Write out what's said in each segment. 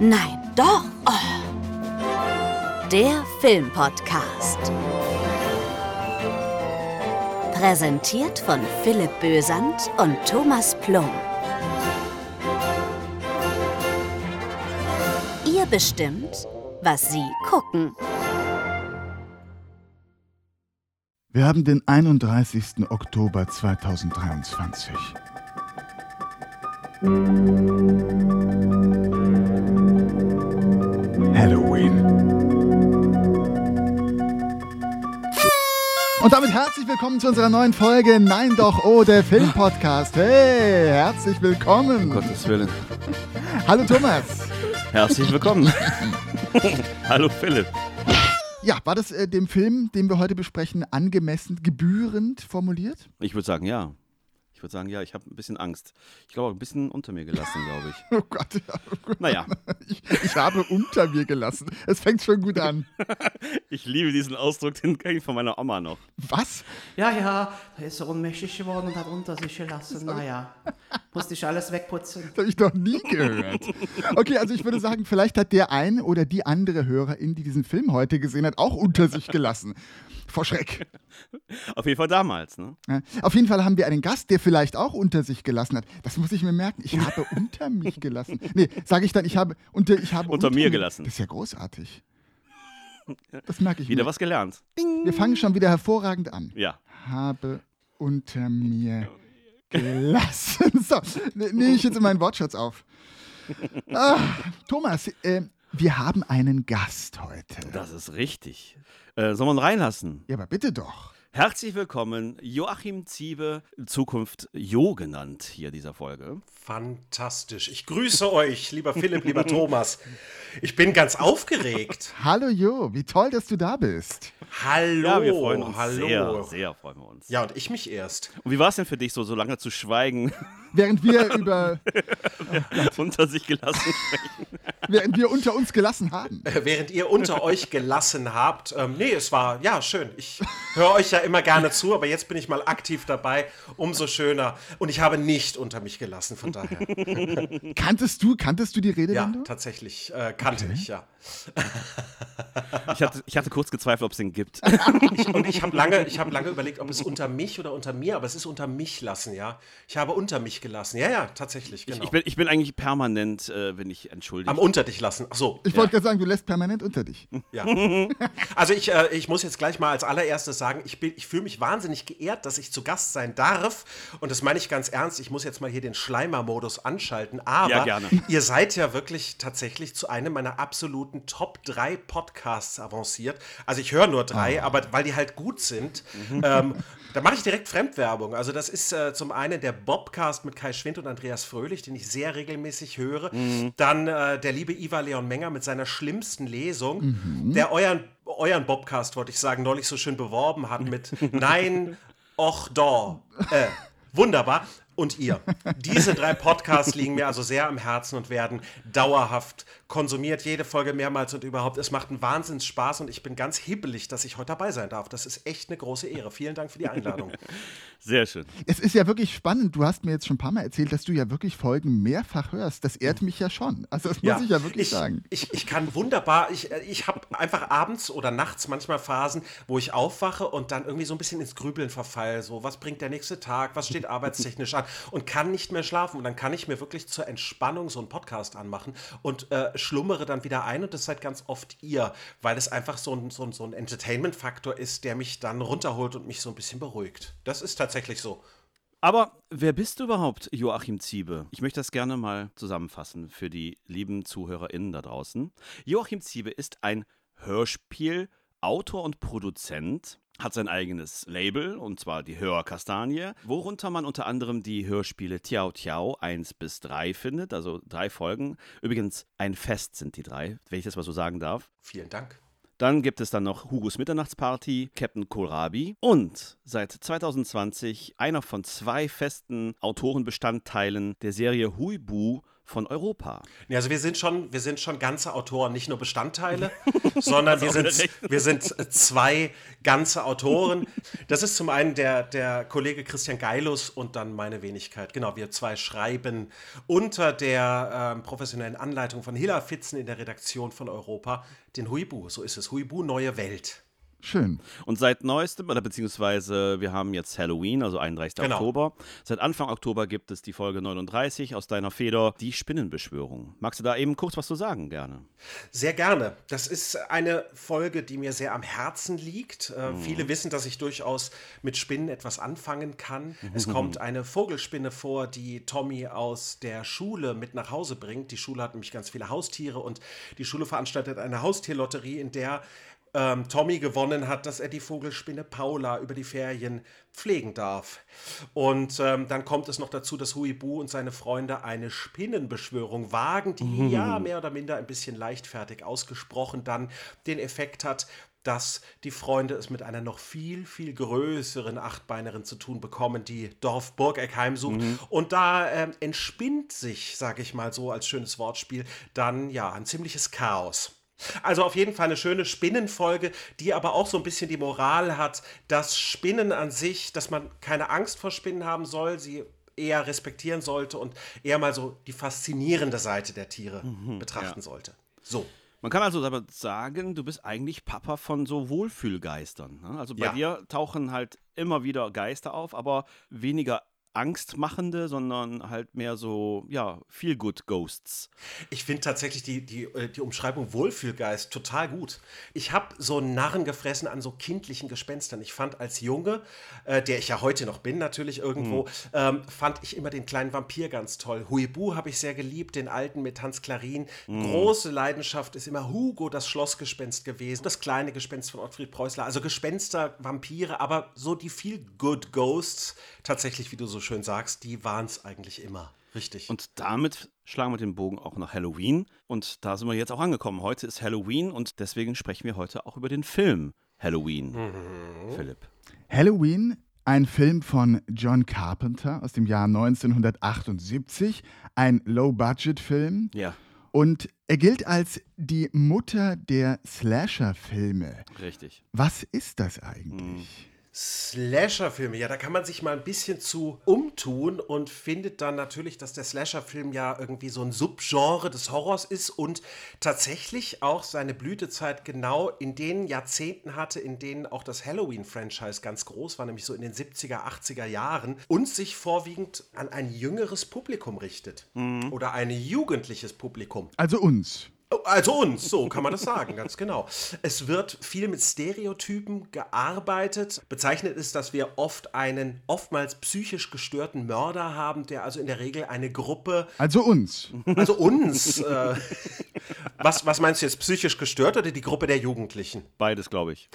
Nein, doch. Oh. Der Filmpodcast. Präsentiert von Philipp Bösand und Thomas Plum. Ihr bestimmt, was Sie gucken. Wir haben den 31. Oktober 2023. Halloween. Und damit herzlich willkommen zu unserer neuen Folge Nein doch oh, der Filmpodcast. Hey, herzlich willkommen. Um Gottes Willen. Hallo Thomas. Herzlich willkommen. Hallo Philipp. Ja, war das äh, dem Film, den wir heute besprechen, angemessen, gebührend formuliert? Ich würde sagen, ja. Ich würde sagen, ja, ich habe ein bisschen Angst. Ich glaube, ein bisschen unter mir gelassen, glaube ich. Oh Gott, ja. Naja. Ich, ich habe unter mir gelassen. Es fängt schon gut an. Ich liebe diesen Ausdruck, den kenne ich von meiner Oma noch. Was? Ja, ja, da ist er ohnmächtig geworden und hat unter sich gelassen. Naja, musste ich alles wegputzen. Das habe ich noch nie gehört. Okay, also ich würde sagen, vielleicht hat der ein oder die andere Hörerin, die diesen Film heute gesehen hat, auch unter sich gelassen. Vor Schreck. Auf jeden Fall damals, ne? Ja. Auf jeden Fall haben wir einen Gast, der vielleicht auch unter sich gelassen hat. Das muss ich mir merken. Ich habe unter mich gelassen. Nee, sage ich dann, ich habe unter, ich habe Unter mir gelassen. Das ist ja großartig. Das merke ich Wieder mir. was gelernt. Wir fangen schon wieder hervorragend an. Ja. Habe unter mir gelassen. So, ne- nehme ich jetzt in meinen Wortschatz auf. Ah, Thomas, äh, wir haben einen Gast heute. Das ist richtig. Äh, soll man reinlassen? Ja, aber bitte doch. Herzlich willkommen, Joachim Ziebe, Zukunft Jo genannt hier dieser Folge. Fantastisch. Ich grüße euch, lieber Philipp, lieber Thomas. Ich bin ganz aufgeregt. Hallo Jo, wie toll, dass du da bist. Hallo. Ja, wir freuen uns hallo. sehr, sehr freuen wir uns. Ja, und ich mich erst. Und wie war es denn für dich, so, so lange zu schweigen, Während wir über, unter sich gelassen sprechen? während wir unter uns gelassen haben. Äh, Während ihr unter euch gelassen habt. Ähm, nee, es war, ja, schön. Ich höre euch ja immer gerne zu, aber jetzt bin ich mal aktiv dabei. Umso schöner. Und ich habe nicht unter mich gelassen, von daher. Kanntest du, kanntest du die Ja, Redewendung? tatsächlich äh, kannte ich, ja. Ich hatte, ich hatte kurz gezweifelt, ob es den gibt. Ich, und ich habe lange, ich hab lange überlegt, ob es unter mich oder unter mir, aber es ist unter mich lassen, ja. Ich habe unter mich gelassen. Ja, ja, tatsächlich, genau. Ich bin, ich bin eigentlich permanent, äh, wenn ich entschuldige. Am unter dich lassen. Ach so. Ich wollte gerade sagen, du lässt permanent unter dich. Ja. Also ich, äh, ich muss jetzt gleich mal als allererstes sagen, ich, bin- ich fühle mich wahnsinnig geehrt, dass ich zu Gast sein darf. Und das meine ich ganz ernst. Ich muss jetzt mal hier den Schleimer-Modus anschalten. Aber Ja, gerne. ihr seid ja wirklich tatsächlich zu einem meiner absoluten Top 3 Podcasts avanciert. Also ich höre nur drei, aber weil die halt gut sind. Ähm, da mache ich direkt Fremdwerbung. Also das ist äh, zum einen der Bobcast mit Kai Schwind und Andreas Fröhlich, den ich sehr regelmäßig höre. Dann äh, der liebe Iva Leon Menger mit seiner schlimmsten Lesung, der euren, euren Bobcast, wollte ich sagen, neulich so schön beworben hat mit Nein, och da. Äh, wunderbar. Und ihr. Diese drei Podcasts liegen mir also sehr am Herzen und werden dauerhaft konsumiert, jede Folge mehrmals und überhaupt. Es macht einen Wahnsinns Spaß und ich bin ganz hibbelig, dass ich heute dabei sein darf. Das ist echt eine große Ehre. Vielen Dank für die Einladung. Sehr schön. Es ist ja wirklich spannend. Du hast mir jetzt schon ein paar Mal erzählt, dass du ja wirklich Folgen mehrfach hörst. Das ehrt mich ja schon. Also das muss ich ja wirklich ich, sagen. Ich, ich kann wunderbar, ich, ich habe einfach abends oder nachts manchmal Phasen, wo ich aufwache und dann irgendwie so ein bisschen ins Grübeln verfall. So, was bringt der nächste Tag, was steht arbeitstechnisch an und kann nicht mehr schlafen. Und dann kann ich mir wirklich zur Entspannung so einen Podcast anmachen und äh, schlummere dann wieder ein. Und das seid ganz oft ihr, weil es einfach so ein, so ein, so ein Entertainment-Faktor ist, der mich dann runterholt und mich so ein bisschen beruhigt. Das ist tatsächlich so. Aber wer bist du überhaupt, Joachim Ziebe? Ich möchte das gerne mal zusammenfassen für die lieben ZuhörerInnen da draußen. Joachim Ziebe ist ein Hörspiel, Autor und Produzent, hat sein eigenes Label, und zwar die Hörkastanie, worunter man unter anderem die Hörspiele Tiao Tiao 1 bis 3 findet, also drei Folgen. Übrigens, ein Fest sind die drei, wenn ich das mal so sagen darf. Vielen Dank. Dann gibt es dann noch Hugos Mitternachtsparty, Captain Kohlrabi und seit 2020 einer von zwei festen Autorenbestandteilen der Serie Huibu von Europa. Ja, also wir sind schon, wir sind schon ganze Autoren, nicht nur Bestandteile, sondern wir sind, wir sind zwei ganze Autoren. Das ist zum einen der, der Kollege Christian Geilus und dann meine Wenigkeit. Genau, wir zwei schreiben unter der ähm, professionellen Anleitung von Hilla Fitzen in der Redaktion von Europa den Huibu. So ist es. Huibu Neue Welt. Schön. Und seit neuestem, oder beziehungsweise wir haben jetzt Halloween, also 31. Genau. Oktober. Seit Anfang Oktober gibt es die Folge 39 aus deiner Feder, die Spinnenbeschwörung. Magst du da eben kurz was zu sagen, gerne? Sehr gerne. Das ist eine Folge, die mir sehr am Herzen liegt. Äh, Viele wissen, dass ich durchaus mit Spinnen etwas anfangen kann. Es kommt eine Vogelspinne vor, die Tommy aus der Schule mit nach Hause bringt. Die Schule hat nämlich ganz viele Haustiere und die Schule veranstaltet eine Haustierlotterie, in der ähm, Tommy gewonnen hat, dass er die Vogelspinne Paula über die Ferien pflegen darf. Und ähm, dann kommt es noch dazu, dass Huibu und seine Freunde eine Spinnenbeschwörung wagen, die ja mehr oder minder ein bisschen leichtfertig ausgesprochen dann den Effekt hat, dass die Freunde es mit einer noch viel, viel größeren Achtbeinerin zu tun bekommen, die Dorf Burgeck heimsucht. Und da ähm, entspinnt sich, sage ich mal so als schönes Wortspiel, dann ja ein ziemliches Chaos. Also auf jeden Fall eine schöne Spinnenfolge, die aber auch so ein bisschen die Moral hat, dass Spinnen an sich, dass man keine Angst vor Spinnen haben soll, sie eher respektieren sollte und eher mal so die faszinierende Seite der Tiere betrachten sollte. So. Man kann also damit sagen, du bist eigentlich Papa von so Wohlfühlgeistern. Ne? Also bei Ja. dir tauchen halt immer wieder Geister auf, aber weniger angstmachende, sondern halt mehr so, ja, Feel-Good-Ghosts. Ich finde tatsächlich die, die, äh, die Umschreibung Wohlfühlgeist total gut. Ich habe so einen Narren gefressen an so kindlichen Gespenstern. Ich fand als Junge, äh, der ich ja heute noch bin, natürlich irgendwo, ähm, fand ich immer den kleinen Vampir ganz toll. Huibu habe ich sehr geliebt, den alten mit Hans Klarin. Große Leidenschaft ist immer Hugo, das Schlossgespenst gewesen. Das kleine Gespenst von Ottfried Preußler. Also Gespenster, Vampire, aber so die viel Good Ghosts, tatsächlich, wie du so schön sagst, die waren es eigentlich immer. Richtig. Und damit schlagen wir den Bogen auch nach Halloween. Und da sind wir jetzt auch angekommen. Heute ist Halloween und deswegen sprechen wir heute auch über den Film Halloween. Philipp. Halloween, ein Film von John Carpenter aus dem Jahr 1978, ein Low-Budget-Film. Ja, Und er gilt als die Mutter der Slasher-Filme. richtig. Was ist das eigentlich? Slasher-Filme, ja, da kann man sich mal ein bisschen zu umtun und findet dann natürlich, dass der Slasher-Film ja irgendwie so ein Subgenre des Horrors ist und tatsächlich auch seine Blütezeit genau in den Jahrzehnten hatte, in denen auch das Halloween-Franchise ganz groß war, nämlich so in den 70er, 80er Jahren und sich vorwiegend an ein jüngeres Publikum richtet oder ein jugendliches Publikum. Also uns. Also uns, so kann man das sagen, ganz genau. Es wird viel mit Stereotypen gearbeitet. Bezeichnet ist, dass wir oft einen oftmals psychisch gestörten Mörder haben, der also in der Regel eine Gruppe, Also uns. also uns, äh, was, was meinst du jetzt, psychisch gestört oder die Gruppe der Jugendlichen? Beides, glaube ich.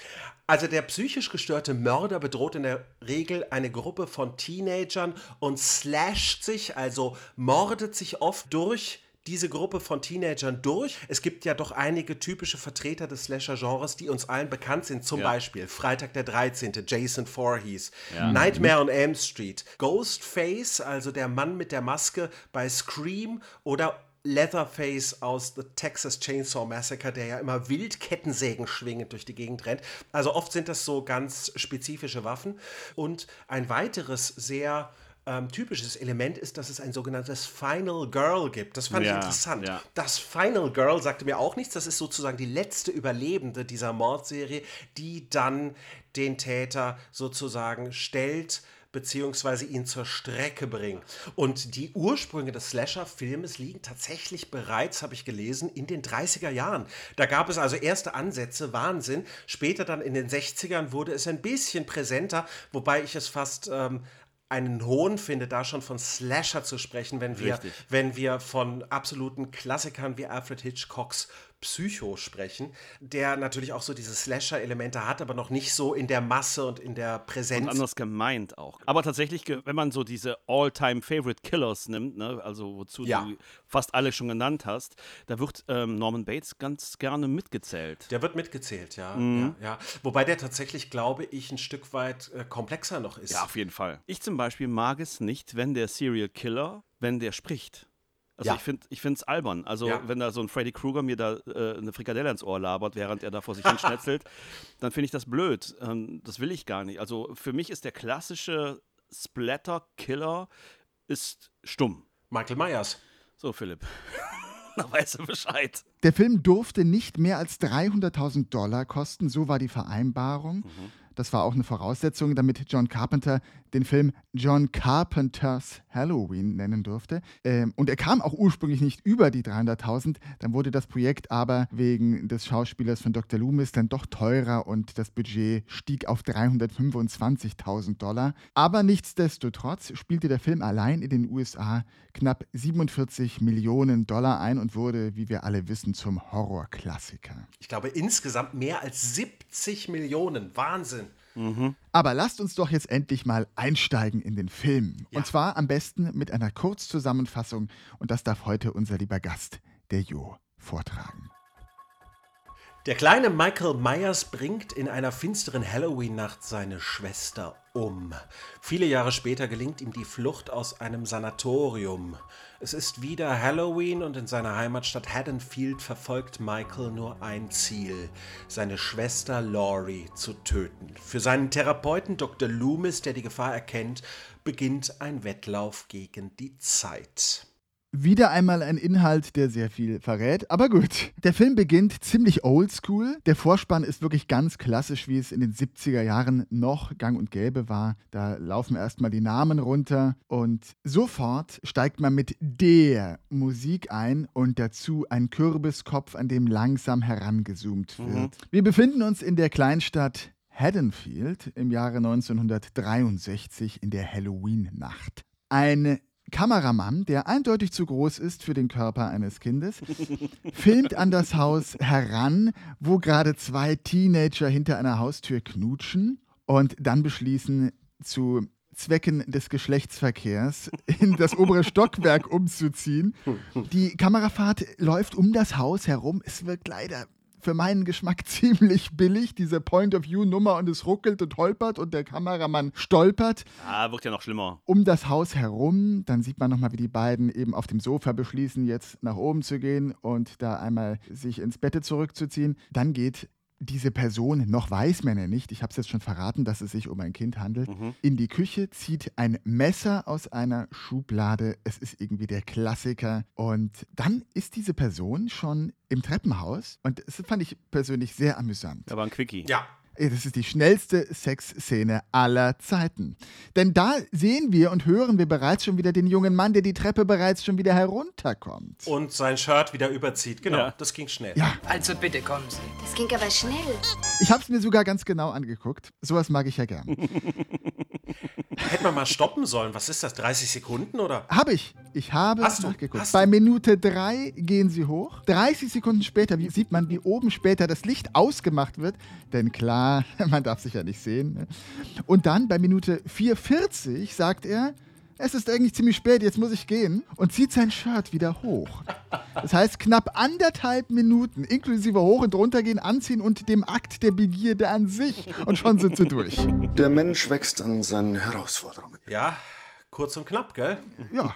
Also der psychisch gestörte Mörder bedroht in der Regel eine Gruppe von Teenagern und slasht sich, also mordet sich oft durch diese Gruppe von Teenagern durch. Es gibt ja doch einige typische Vertreter des Slasher-Genres, die uns allen bekannt sind. Zum Ja. Beispiel Freitag der 13., Jason Voorhees, Ja. Nightmare on Elm Street, Ghostface, also der Mann mit der Maske bei Scream oder Leatherface aus The Texas Chainsaw Massacre, der ja immer wild Kettensägen schwingend durch die Gegend rennt. Also oft sind das so ganz spezifische Waffen. Und ein weiteres sehr ähm, typisches Element ist, dass es ein sogenanntes Final Girl gibt. Das fand Ja, ich interessant. ja. Das Final Girl sagte mir auch nichts. Das ist sozusagen die letzte Überlebende dieser Mordserie, die dann den Täter sozusagen stellt beziehungsweise ihn zur Strecke bringt. Und die Ursprünge des Slasher-Filmes liegen tatsächlich bereits, habe ich gelesen, in den 30er Jahren. Da gab es also erste Ansätze, Wahnsinn. Später dann in den 60ern wurde es ein bisschen präsenter, wobei ich es fast ähm, einen Hohn finde, da schon von Slasher zu sprechen, wenn wir, Richtig. wenn wir von absoluten Klassikern wie Alfred Hitchcocks Psycho sprechen, der natürlich auch so diese Slasher-Elemente hat, aber noch nicht so in der Masse und in der Präsenz. Und anders gemeint auch. Aber tatsächlich, wenn man so diese All-Time-Favorite-Killers nimmt, ne, also wozu Ja. du fast alle schon genannt hast, da wird ähm, Norman Bates ganz gerne mitgezählt. Der wird mitgezählt, ja, Mhm. ja, ja. Wobei der tatsächlich, glaube ich, ein Stück weit äh, komplexer noch ist. Ja, auf jeden Fall. Ich zum Beispiel mag es nicht, wenn der Serial Killer, wenn der spricht. Also Ja. ich finde ich es albern. Also Ja. wenn da so ein Freddy Krueger mir da äh, eine Frikadelle ins Ohr labert, während er da vor sich hin schnetzelt, dann finde ich das blöd. Ähm, das will ich gar nicht. Also für mich ist der klassische Splatter-Killer ist stumm. Michael Myers. So, Philipp. da weißt du Bescheid. Der Film durfte nicht mehr als 300.000 Dollar kosten, so war die Vereinbarung. Das war auch eine Voraussetzung, damit John Carpenter den Film John Carpenters Halloween nennen durfte. Ähm, und er kam auch ursprünglich nicht über die 300.000. Dann wurde das Projekt aber wegen des Schauspielers von Dr. Loomis dann doch teurer und das Budget stieg auf 325.000 Dollar. Aber nichtsdestotrotz spielte der Film allein in den USA knapp 47 Millionen Dollar ein und wurde, wie wir alle wissen, zum Horrorklassiker. Ich glaube insgesamt mehr als 70 Millionen. Wahnsinn. Aber lasst uns doch jetzt endlich mal einsteigen in den Film. Ja. Und zwar am besten mit einer Kurzzusammenfassung. Und das darf heute unser lieber Gast, der Jo, vortragen. Der kleine Michael Myers bringt in einer finsteren Halloween-Nacht seine Schwester um. Viele Jahre später gelingt ihm die Flucht aus einem Sanatorium. Es ist wieder Halloween und in seiner Heimatstadt Haddonfield verfolgt Michael nur ein Ziel, seine Schwester Laurie zu töten. Für seinen Therapeuten Dr. Loomis, der die Gefahr erkennt, beginnt ein Wettlauf gegen die Zeit. Wieder einmal ein Inhalt, der sehr viel verrät, aber gut. Der Film beginnt ziemlich oldschool. Der Vorspann ist wirklich ganz klassisch, wie es in den 70er Jahren noch gang und gäbe war. Da laufen erstmal die Namen runter und sofort steigt man mit der Musik ein und dazu ein Kürbiskopf, an dem langsam herangezoomt wird. Wir befinden uns in der Kleinstadt Haddonfield im Jahre 1963 in der Halloween-Nacht. Ein Kameramann, der eindeutig zu groß ist für den Körper eines Kindes, filmt an das Haus heran, wo gerade zwei Teenager hinter einer Haustür knutschen und dann beschließen, zu Zwecken des Geschlechtsverkehrs in das obere Stockwerk umzuziehen. Die Kamerafahrt läuft um das Haus herum. Es wirkt leider für meinen Geschmack ziemlich billig, diese Point-of-View-Nummer und es ruckelt und holpert und der Kameramann stolpert Ah, wirkt ja noch schlimmer. um das Haus herum. Dann sieht man nochmal, wie die beiden eben auf dem Sofa beschließen, jetzt nach oben zu gehen und da einmal sich ins Bett zurückzuziehen. Dann geht diese Person, noch weiß man ja nicht, ich habe es jetzt schon verraten, dass es sich um ein Kind handelt, in die Küche, zieht ein Messer aus einer Schublade. Es ist irgendwie der Klassiker. Und dann ist diese Person schon im Treppenhaus und das fand ich persönlich sehr amüsant. Da war ein Quickie. Ja, Das ist die schnellste Sexszene aller Zeiten. Denn da sehen wir und hören wir bereits schon wieder den jungen Mann, der die Treppe bereits schon wieder herunterkommt. und sein Shirt wieder überzieht. Genau, Ja. das ging schnell. Ja, Also bitte kommen Sie. Das ging aber schnell. ich habe es mir sogar ganz genau angeguckt. Sowas mag ich ja gern. Hätte man mal stoppen sollen. Was ist das? 30 Sekunden oder? Habe ich. Ich habe Hast du? nachgeguckt. Hast Bei du? Minute 3 gehen sie hoch. 30 Sekunden später wie, sieht man, wie oben später das Licht ausgemacht wird. Denn klar, man darf sich ja nicht sehen. Ne? Und dann bei Minute 4,40 sagt er, es ist eigentlich ziemlich spät, jetzt muss ich gehen. Und zieht sein Shirt wieder hoch. Das heißt, knapp anderthalb Minuten, inklusive Hoch- und Runtergehen, Anziehen und dem Akt der Begierde an sich. Und schon sind sie durch. Der Mensch wächst an seinen Herausforderungen. Ja, kurz und knapp, gell? Ja,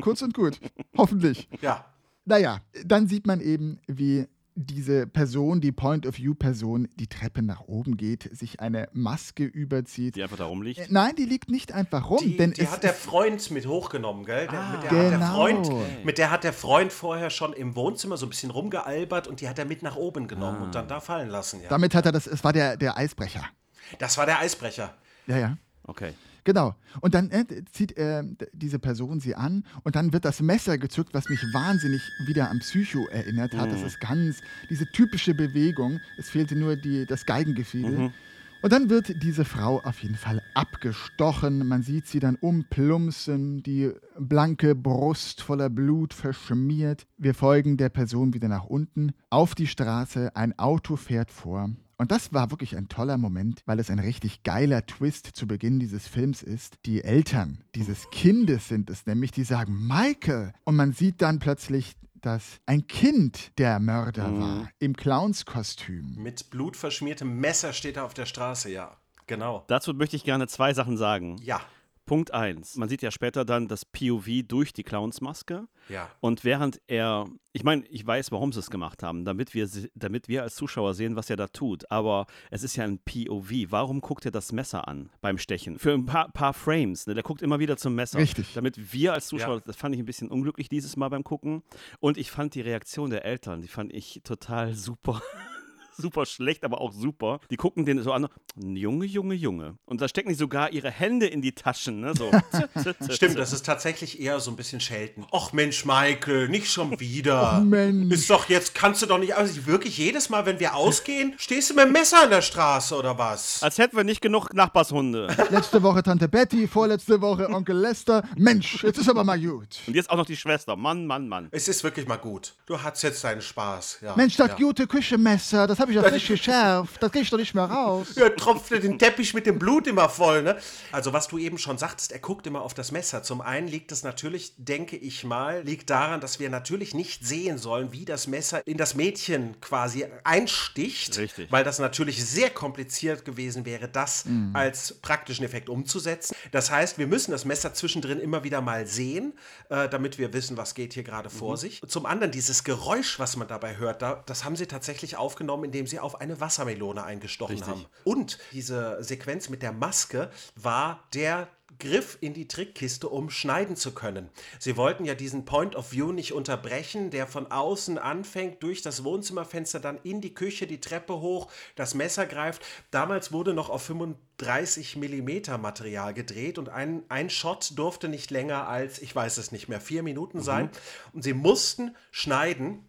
kurz und gut. Hoffentlich. Ja. Naja, dann sieht man eben, wie diese Person, die Point-of-View-Person, die Treppe nach oben geht, sich eine Maske überzieht. Die einfach da rumliegt. Äh, Nein, die liegt nicht einfach rum, Die, denn die es hat der Freund mit hochgenommen, gell? Der, mit, der hat der Genau. Freund, mit der hat der Freund vorher schon im Wohnzimmer so ein bisschen rumgealbert und die hat er mit nach oben genommen und dann da fallen lassen. Ja. damit hat er das, es war der, der Eisbrecher. Das war der Eisbrecher. Ja, ja. Okay. Genau. Und dann äh, zieht äh, diese Person sie an und dann wird das Messer gezückt, was mich wahnsinnig wieder an Psycho erinnert hat. Das ist ganz diese typische Bewegung. Es fehlte nur die, das Geigengefiedel. Und dann wird diese Frau auf jeden Fall abgestochen. Man sieht sie dann umplumpsen, die blanke Brust voller Blut verschmiert. Wir folgen der Person wieder nach unten auf die Straße. Ein Auto fährt vor. Und das war wirklich ein toller Moment, weil es ein richtig geiler Twist zu Beginn dieses Films ist. Die Eltern dieses Kindes sind es nämlich, die sagen Michael. Und man sieht dann plötzlich, dass ein Kind der Mörder war, im Clownskostüm. Mit blutverschmiertem Messer steht er auf der Straße, ja. Genau. Dazu möchte ich gerne zwei Sachen sagen. Ja. Punkt 1. Man sieht ja später dann das POV durch die Clownsmaske. Ja. Und während er, ich meine, ich weiß, warum sie es gemacht haben, damit wir, damit wir als Zuschauer sehen, was er da tut. Aber es ist ja ein POV. Warum guckt er das Messer an beim Stechen? Für ein paar, paar Frames. Ne? Der guckt immer wieder zum Messer. Richtig. Damit wir als Zuschauer, Ja. das fand ich ein bisschen unglücklich dieses Mal beim Gucken. Und ich fand die Reaktion der Eltern, die fand ich total super. Super schlecht, aber auch super. Die gucken den so an, Junge, Junge, Junge. Und da stecken die sogar ihre Hände in die Taschen, ne? So. Stimmt, das ist tatsächlich eher so ein bisschen Schelten. Och Mensch, Michael, nicht schon wieder. Mensch. Ist doch jetzt, kannst du doch nicht, also wirklich jedes Mal, wenn wir ausgehen, stehst du mit dem Messer in der Straße oder was? Als hätten wir nicht genug Nachbarshunde. Letzte Woche Tante Betty, vorletzte Woche Onkel Lester. Mensch, jetzt ist aber mal gut. Und jetzt auch noch die Schwester. Mann, Mann, Mann. Es ist wirklich mal gut. Du hast jetzt deinen Spaß. Ja, Mensch, das ja. gute Küchenmesser, das habe ich doch nicht geschärft. Das krieg ich doch nicht mehr raus. Er tropft dir den Teppich mit dem Blut immer voll, ne? Also, was du eben schon sagtest, er guckt immer auf das Messer. Zum einen liegt es natürlich, denke ich mal, liegt daran, dass wir natürlich nicht sehen sollen, wie das Messer in das Mädchen quasi einsticht. Richtig. Weil das natürlich sehr kompliziert gewesen wäre, das als praktischen Effekt umzusetzen. Das heißt, wir müssen das Messer zwischendrin immer wieder mal sehen, äh, damit wir wissen, was geht hier gerade vor sich. Zum anderen, dieses Geräusch, was man dabei hört, da, das haben sie tatsächlich aufgenommen, indem sie auf eine Wassermelone eingestochen Richtig. haben. Und diese Sequenz mit der Maske war der Griff in die Trickkiste, um schneiden zu können. Sie wollten ja diesen Point of View nicht unterbrechen, der von außen anfängt, durch das Wohnzimmerfenster dann in die Küche, die Treppe hoch, das Messer greift. Damals wurde noch auf 35 Millimeter Material gedreht und ein, ein Shot durfte nicht länger als, ich weiß es nicht mehr, vier Minuten sein. Und sie mussten schneiden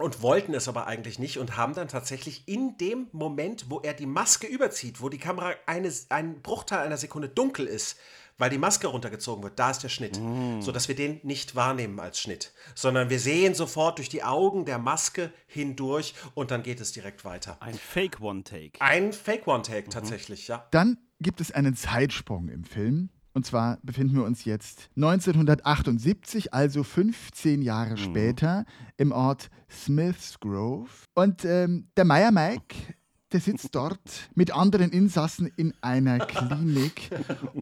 und wollten es aber eigentlich nicht und haben dann tatsächlich in dem Moment, wo er die Maske überzieht, wo die Kamera eine, ein Bruchteil einer Sekunde dunkel ist, weil die Maske runtergezogen wird, da ist der Schnitt, sodass wir den nicht wahrnehmen als Schnitt, sondern wir sehen sofort durch die Augen der Maske hindurch und dann geht es direkt weiter. Ein Fake One-Take. Ein Fake One-Take tatsächlich, ja. Dann gibt es einen Zeitsprung im Film. Und zwar befinden wir uns jetzt 1978, also 15 Jahre später, im Ort Smiths Grove. Und ähm, der Meier Mike, der sitzt dort mit anderen Insassen in einer Klinik.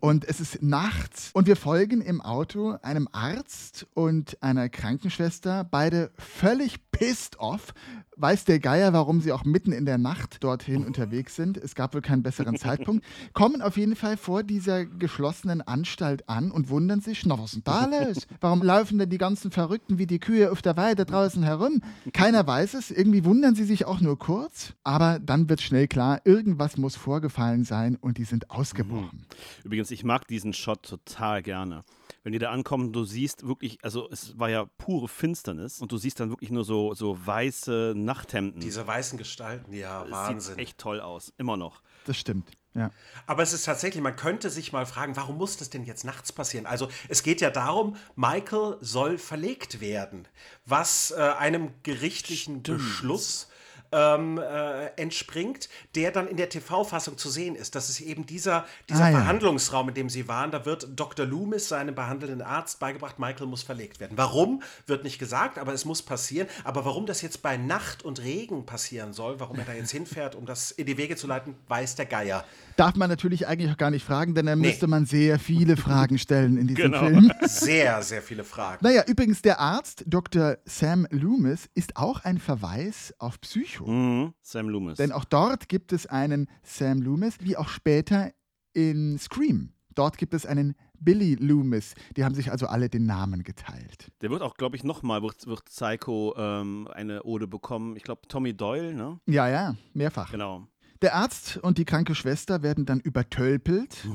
Und es ist nachts. Und wir folgen im Auto einem Arzt und einer Krankenschwester, beide völlig pissed off. Weiß der Geier, warum sie auch mitten in der Nacht dorthin unterwegs sind. Es gab wohl keinen besseren Zeitpunkt. Kommen auf jeden Fall vor dieser geschlossenen Anstalt an und wundern sich, na was ist denn da los? Warum laufen denn die ganzen Verrückten wie die Kühe auf der Weide draußen herum? Keiner weiß es. Irgendwie wundern sie sich auch nur kurz. Aber dann wird schnell klar, irgendwas muss vorgefallen sein und die sind ausgebrochen. Übrigens, ich mag diesen Shot total gerne. Wenn die da ankommen, du siehst wirklich, also es war ja pure Finsternis und du siehst dann wirklich nur so, so weiße Nachthemden. Diese weißen Gestalten, ja, Es Wahnsinn. Sieht echt toll aus, immer noch. Das stimmt. Ja. Aber es ist tatsächlich, man könnte sich mal fragen, warum muss das denn jetzt nachts passieren? Also es geht ja darum, Michael soll verlegt werden, was äh, einem gerichtlichen Beschluss ähm, äh, entspringt, der dann in der TV-Fassung zu sehen ist. Das ist eben dieser, dieser Ah, ja. Verhandlungsraum, in dem sie waren. Da wird Dr. Loomis, seinem behandelnden Arzt, beigebracht, Michael muss verlegt werden. Warum, wird nicht gesagt, aber es muss passieren. Aber warum das jetzt bei Nacht und Regen passieren soll, warum er da jetzt hinfährt, um das in die Wege zu leiten, weiß der Geier. Darf man natürlich eigentlich auch gar nicht fragen, denn dann Nee. müsste man sehr viele Fragen stellen in diesem Genau. Film. Sehr, sehr viele Fragen. Naja, übrigens, der Arzt, Dr. Sam Loomis, ist auch ein Verweis auf Psycho. Mhm. Sam Loomis. Denn auch dort gibt es einen Sam Loomis, wie auch später in Scream. Dort gibt es einen Billy Loomis. Die haben sich also alle den Namen geteilt. Der wird auch, glaube ich, nochmal, wird, wird Psycho ähm, eine Ode bekommen. Ich glaube, Tommy Doyle, ne? Ja, ja, mehrfach. Genau. Der Arzt und die kranke Schwester werden dann übertölpelt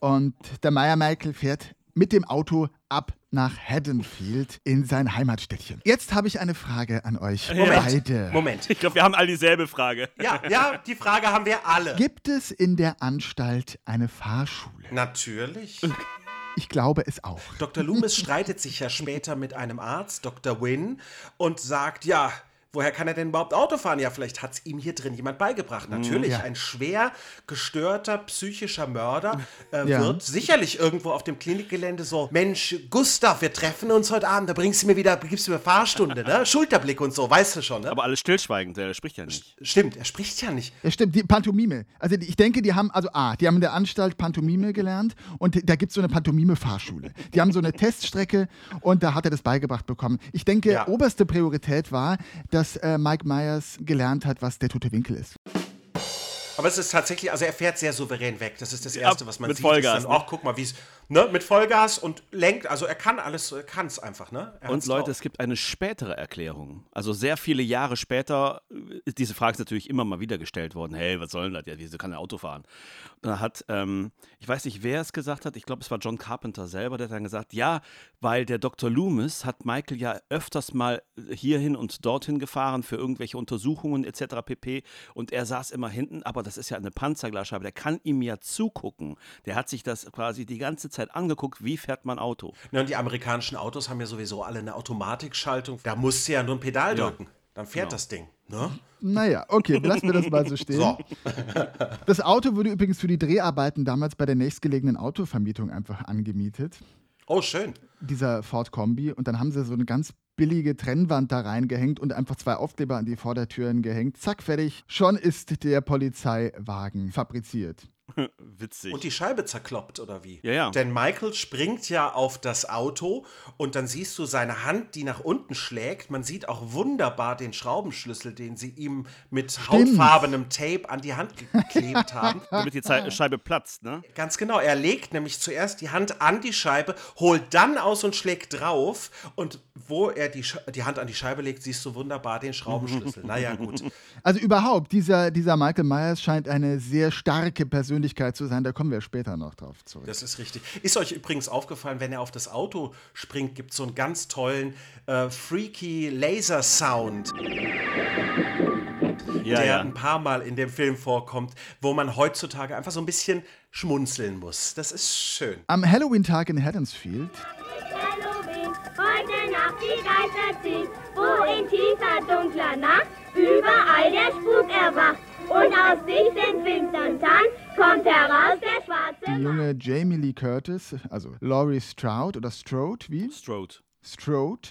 und der Meier Michael fährt mit dem Auto ab nach Haddonfield in sein Heimatstädtchen. Jetzt habe ich eine Frage an euch Moment, beide. Moment. Ich glaube, wir haben alle dieselbe Frage. Ja, ja, die Frage haben wir alle. Gibt es in der Anstalt eine Fahrschule? Natürlich. Ich glaube es auch. Dr. Loomis streitet sich ja später mit einem Arzt, Dr. Wynn, und sagt, ja, woher kann er denn überhaupt Auto fahren? Ja, vielleicht hat es ihm hier drin jemand beigebracht. Natürlich, Ja. ein schwer gestörter psychischer Mörder äh, Ja. wird sicherlich irgendwo auf dem Klinikgelände so, Mensch, Gustav, wir treffen uns heute Abend, da bringst du mir wieder, gibst du mir Fahrstunde, ne? Schulterblick und so, weißt du schon, ne? Aber alles stillschweigend, der spricht ja nicht. Stimmt, er spricht ja nicht. Ja, stimmt, die Pantomime. Also ich denke, die haben, also A, die haben in der Anstalt Pantomime gelernt und da gibt es so eine Pantomime-Fahrschule. Die haben so eine Teststrecke und da hat er das beigebracht bekommen. Ich denke, Ja. oberste Priorität war, dass äh, Mike Myers gelernt hat, was der tote Winkel ist. Aber es ist tatsächlich, also er fährt sehr souverän weg. Das ist das Erste, was man mit sieht. Vollgas, Ist dann, ne? Guck mal, wie es, ne, mit Vollgas und lenkt, also er kann alles, er kann es einfach, ne? Er Und Leute, drauf. es gibt eine spätere Erklärung. Also sehr viele Jahre später ist diese Frage ist natürlich immer mal wieder gestellt worden. Hey, was soll denn das? Ja, wieso kann er Auto fahren? Und da hat, ähm, ich weiß nicht, wer es gesagt hat, ich glaube, es war John Carpenter selber, der hat dann gesagt, ja, weil der Dr. Loomis hat Michael ja öfters mal hierhin und dorthin gefahren für irgendwelche Untersuchungen etc. pp. Und er saß immer hinten, aber das ist ja eine Panzerglasscheibe, der kann ihm ja zugucken. Der hat sich das quasi die ganze Zeit angeguckt, wie fährt man Auto. Ne, und die amerikanischen Autos haben ja sowieso alle eine Automatikschaltung. Da musst du ja nur ein Pedal Ja. drücken. Dann fährt das Ding. Ne? Naja, okay, lassen wir das mal so stehen. So. Das Auto wurde übrigens für die Dreharbeiten damals bei der nächstgelegenen Autovermietung einfach angemietet. Oh, schön. dieser Ford Kombi und dann haben sie so eine ganz billige Trennwand da reingehängt und einfach zwei Aufkleber an die Vordertüren gehängt. Zack, fertig. Schon ist der Polizeiwagen fabriziert. Witzig. Und die Scheibe zerkloppt, oder wie? Ja, ja. Denn Michael springt ja auf das Auto und dann siehst du seine Hand, die nach unten schlägt. Man sieht auch wunderbar den Schraubenschlüssel, den sie ihm mit hautfarbenem Tape an die Hand geklebt haben. damit die Zei- Scheibe platzt, ne? Ganz genau, er legt nämlich zuerst die Hand an die Scheibe, holt dann aus und schlägt drauf. Und wo er die, Sch- die Hand an die Scheibe legt, siehst du wunderbar den Schraubenschlüssel. naja, gut. Also überhaupt, dieser, dieser Michael Myers scheint eine sehr starke Persönlichkeit zu sein. Da kommen wir später noch drauf zurück. Das ist richtig. Ist euch übrigens aufgefallen, wenn er auf das Auto springt, gibt es so einen ganz tollen, äh, freaky Laser-Sound, Ja, der ja. ein paar Mal in dem Film vorkommt, wo man heutzutage einfach so ein bisschen schmunzeln muss. Das ist schön. Am Halloween-Tag in Haddonsfield Halloween, heute Nacht die Geister ziehen, wo in tiefer dunkler Nacht überall der Spuk erwacht. Und aus sich den finstern Zahn kommt heraus der schwarze die junge Jamie Lee Curtis, also Laurie Stroud oder Strode, wie? Strode. Strode,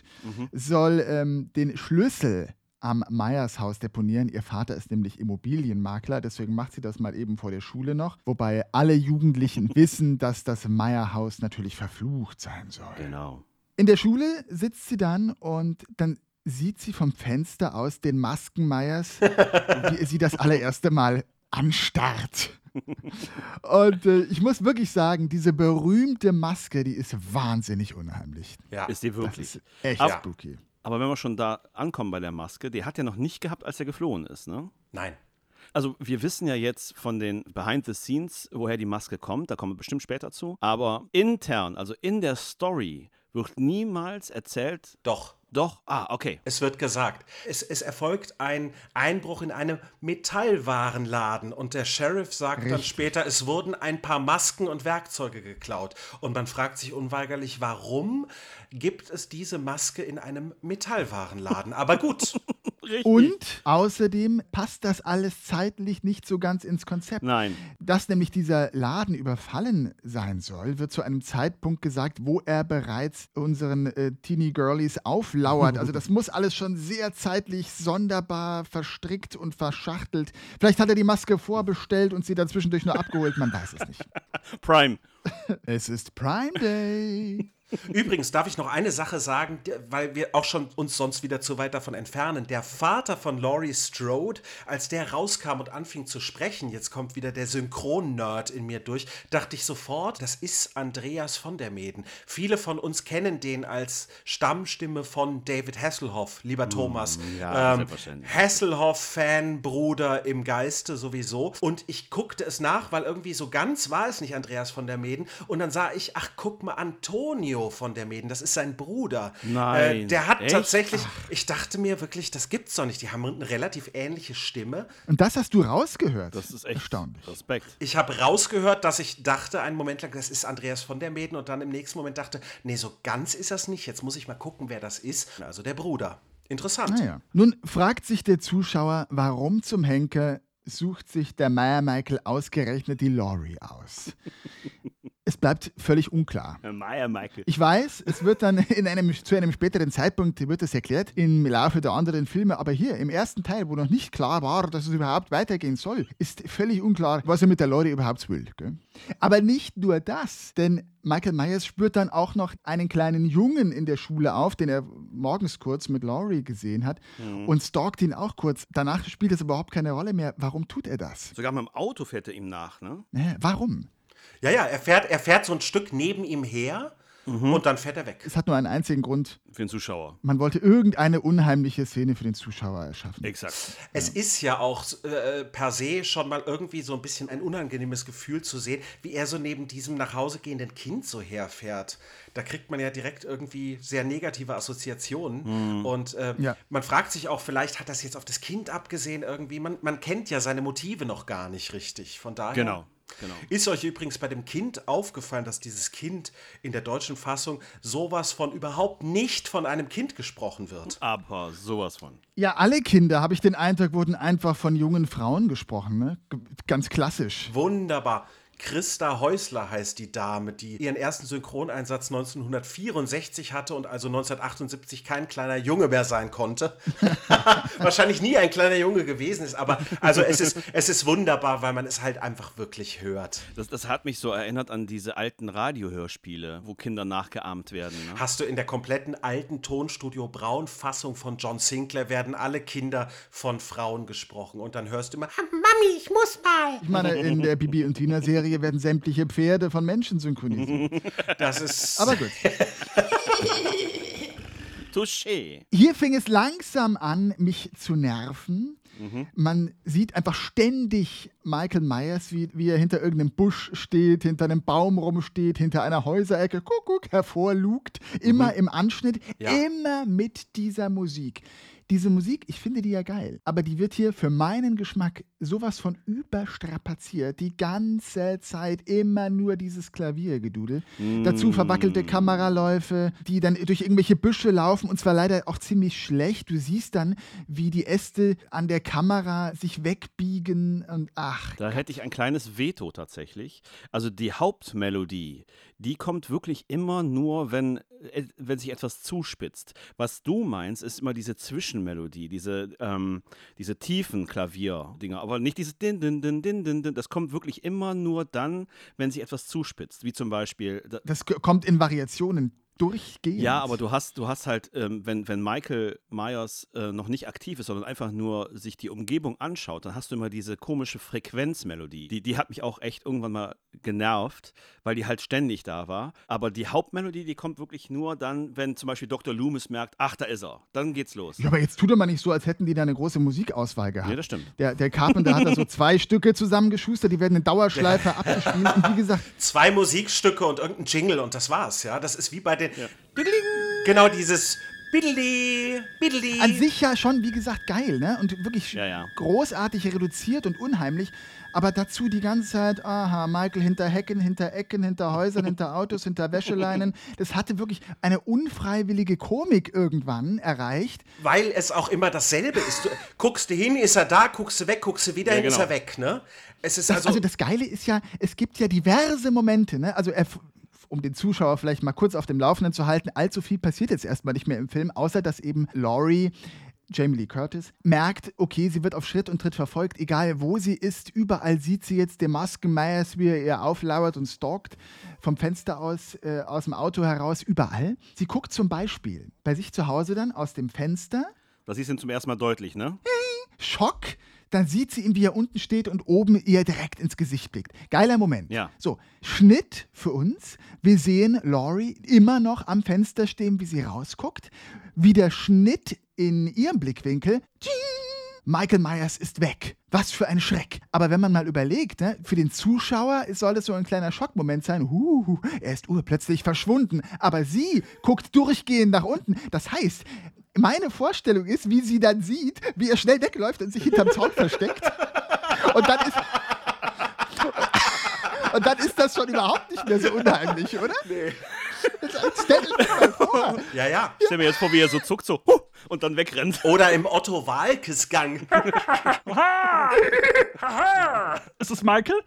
soll ähm, den Schlüssel am Meyers Haus deponieren. Ihr Vater ist nämlich Immobilienmakler, deswegen macht sie das mal eben vor der Schule noch. Wobei alle Jugendlichen wissen, dass das Meyer Haus natürlich verflucht sein soll. Genau. In der Schule sitzt sie dann und dann sieht sie vom Fenster aus den Masken Meyers, wie er sie das allererste Mal anstarrt. Und äh, ich muss wirklich sagen, diese berühmte Maske, die ist wahnsinnig unheimlich. Ja. Ist die Das wirklich. ist echt Aber- spooky. Aber wenn wir schon da ankommen bei der Maske, die hat er noch nicht gehabt, als er geflohen ist, ne? Nein. Also wir wissen ja jetzt von den Behind the Scenes, woher die Maske kommt, da kommen wir bestimmt später zu. Aber intern, also in der Story, wird niemals erzählt, Doch. Doch, ah, okay. Es wird gesagt, es, es erfolgt ein Einbruch in einem Metallwarenladen und der Sheriff sagt dann Richtig. später, es wurden ein paar Masken und Werkzeuge geklaut. Und man fragt sich unweigerlich, warum gibt es diese Maske in einem Metallwarenladen? Aber gut, Richtig. Und außerdem passt das alles zeitlich nicht so ganz ins Konzept. Nein. Dass nämlich dieser Laden überfallen sein soll, wird zu einem Zeitpunkt gesagt, wo er bereits unseren äh, Teenie Girlies auflauert. Also das muss alles schon sehr zeitlich sonderbar verstrickt und verschachtelt. Vielleicht hat er die Maske vorbestellt und sie dann zwischendurch nur abgeholt, man weiß es nicht. Prime. Es ist Prime Day. Übrigens darf ich noch eine Sache sagen, weil wir auch schon uns sonst wieder zu weit davon entfernen. Der Vater von Laurie Strode, als der rauskam und anfing zu sprechen, jetzt kommt wieder der Synchron-Nerd in mir durch, dachte ich sofort, das ist Andreas von der Meden. Viele von uns kennen den als Stammstimme von David Hasselhoff, lieber Thomas. ja, ähm. Hasselhoff-Fan, Bruder im Geiste sowieso. Und ich guckte es nach, weil irgendwie so ganz war es nicht Andreas von der Meden. Und dann sah ich, ach, guck mal, Antonio von der Meden, das ist sein Bruder. Nein, Äh, der hat echt? tatsächlich, ich dachte mir wirklich, das gibt's doch nicht. Die haben eine relativ ähnliche Stimme. Und das hast du rausgehört. Das ist echt erstaunlich. Respekt. Ich habe rausgehört, dass ich dachte einen Moment lang, das ist Andreas von der Meden und dann im nächsten Moment dachte, nee, so ganz ist das nicht. Jetzt muss ich mal gucken, wer das ist. Also der Bruder. Interessant. Naja. Nun fragt sich der Zuschauer, warum zum Henker sucht sich der Meier Michael ausgerechnet die Laurie aus? es bleibt völlig unklar. Meier Michael. Ich weiß, es wird dann in einem, zu einem späteren Zeitpunkt wird das erklärt im Laufe der anderen Filme, aber hier im ersten Teil, wo noch nicht klar war, dass es überhaupt weitergehen soll, ist völlig unklar, was er mit der Laurie überhaupt will. Gell? Aber nicht nur das, denn Michael Myers spürt dann auch noch einen kleinen Jungen in der Schule auf, den er morgens kurz mit Laurie gesehen hat und stalkt ihn auch kurz. Danach spielt es überhaupt keine Rolle mehr. Warum tut er das? Sogar mit dem Auto fährt er ihm nach? Ne? Warum? Ja, ja, er fährt, er fährt so ein Stück neben ihm her und dann fährt er weg. Es hat nur einen einzigen Grund. Für den Zuschauer. Man wollte irgendeine unheimliche Szene für den Zuschauer erschaffen. Exakt. Es ist ja auch äh, per se schon mal irgendwie so ein bisschen ein unangenehmes Gefühl zu sehen, wie er so neben diesem nach Hause gehenden Kind so herfährt. Da kriegt man ja direkt irgendwie sehr negative Assoziationen. Und äh, Ja. man fragt sich auch, vielleicht hat das jetzt auf das Kind abgesehen irgendwie. Man, man kennt ja seine Motive noch gar nicht richtig. Von daher. Genau. Genau. Ist euch übrigens bei dem Kind aufgefallen, dass dieses Kind in der deutschen Fassung sowas von überhaupt nicht von einem Kind gesprochen wird? Aber sowas von. Ja, alle Kinder, habe ich den Eindruck, wurden einfach von jungen Frauen gesprochen. Ne? Ganz klassisch. Wunderbar. Christa Häusler heißt die Dame, die ihren ersten Synchroneinsatz 1964 hatte und also 1978 kein kleiner Junge mehr sein konnte. Wahrscheinlich nie ein kleiner Junge gewesen ist, aber also es ist, es ist wunderbar, weil man es halt einfach wirklich hört. Das, das hat mich so erinnert an diese alten Radiohörspiele, wo Kinder nachgeahmt werden. Ne? Hast du in der kompletten alten Tonstudio Braun-Fassung von John Sinclair werden alle Kinder von Frauen gesprochen und dann hörst du immer, Mami, ich muss mal. Ich meine, in der Bibi und Tina-Serie werden sämtliche Pferde von Menschen synchronisiert. das ist Aber gut. Touché. Hier fing es langsam an, mich zu nerven. Man sieht einfach ständig Michael Myers, wie, wie er hinter irgendeinem Busch steht, hinter einem Baum rumsteht, hinter einer Häuserecke, guck, guck, hervorlugt. Immer im Anschnitt, Ja. immer mit dieser Musik. Diese Musik, ich finde die ja geil, aber die wird hier für meinen Geschmack sowas von überstrapaziert. Die ganze Zeit immer nur dieses Klaviergedudel. Dazu verwackelte Kameraläufe, die dann durch irgendwelche Büsche laufen und zwar leider auch ziemlich schlecht. Du siehst dann, wie die Äste an der Kamera sich wegbiegen und ach. Da hätte ich ein kleines Veto tatsächlich. Also die Hauptmelodie, die kommt wirklich immer nur, wenn, äh, wenn sich etwas zuspitzt. Was du meinst, ist immer diese Zwischenmelodie, diese, ähm, diese tiefen Klavierdinger, aber nicht dieses Din, Din, Din, Din, Din, Din. Das kommt wirklich immer nur dann, wenn sich etwas zuspitzt. Wie zum Beispiel, da- Das kommt in Variationen durchgehend. ja, aber du hast, du hast halt, ähm, wenn, wenn Michael Myers äh, noch nicht aktiv ist, sondern einfach nur sich die Umgebung anschaut, dann hast du immer diese komische Frequenzmelodie. Die, die hat mich auch echt irgendwann mal genervt, weil die halt ständig da war. Aber die Hauptmelodie, die kommt wirklich nur dann, wenn zum Beispiel Dr. Loomis merkt, ach, da ist er. Dann geht's los. Ja, aber jetzt tut doch mal nicht so, als hätten die da eine große Musikauswahl gehabt. Nee, das stimmt. Der, der Carpenter hat da so zwei Stücke zusammengeschustert, die werden in Dauerschleife abgespielt. Und wie gesagt, zwei Musikstücke und irgendein Jingle und das war's, ja. Das ist wie bei den. Genau dieses Biddeli, Biddeli. an sich ja schon, wie gesagt, geil, ne? Und wirklich Ja, ja. großartig reduziert und unheimlich. Aber dazu die ganze Zeit, aha, Michael hinter Hecken, hinter Ecken, hinter Häusern, hinter Autos, hinter Wäscheleinen. Das hatte wirklich eine unfreiwillige Komik irgendwann erreicht. Weil es auch immer dasselbe ist. Du guckst du hin, ist er da, guckst du weg, guckst du wieder Ja, hin, ist genau. er weg, ne? Es ist Das, also. also, das Geile ist ja, es gibt ja diverse Momente, ne? Also er, um den Zuschauer vielleicht mal kurz auf dem Laufenden zu halten, allzu viel passiert jetzt erstmal nicht mehr im Film, außer dass eben Laurie, Jamie Lee Curtis, merkt, okay, sie wird auf Schritt und Tritt verfolgt, egal wo sie ist, überall sieht sie jetzt den Masken Myers, wie er ihr auflauert und stalkt, vom Fenster aus, äh, aus dem Auto heraus, überall. Sie guckt zum Beispiel bei sich zu Hause dann aus dem Fenster, Das ist ihm zum ersten Mal deutlich, ne? Schock, dann sieht sie ihn, wie er unten steht und oben ihr direkt ins Gesicht blickt. Geiler Moment. Ja. So, Schnitt für uns. Wir sehen Laurie immer noch am Fenster stehen, wie sie rausguckt. Wieder Schnitt in ihrem Blickwinkel. Tsching! Michael Myers ist weg. Was für ein Schreck. Aber wenn man mal überlegt, ne, für den Zuschauer soll es so ein kleiner Schockmoment sein. Huh, er ist urplötzlich verschwunden. Aber sie guckt durchgehend nach unten. Das heißt, meine Vorstellung ist, wie sie dann sieht, wie er schnell wegläuft und sich hinterm Zaun versteckt. Und dann ist. Und dann ist das schon überhaupt nicht mehr so unheimlich, oder? Nee. Stell dir das mal vor. Ja, ja. Ich stell mir jetzt vor, wie er so zuckt, so huh, und dann wegrennt. Oder im Otto Walkes Gang. Ist es Michael?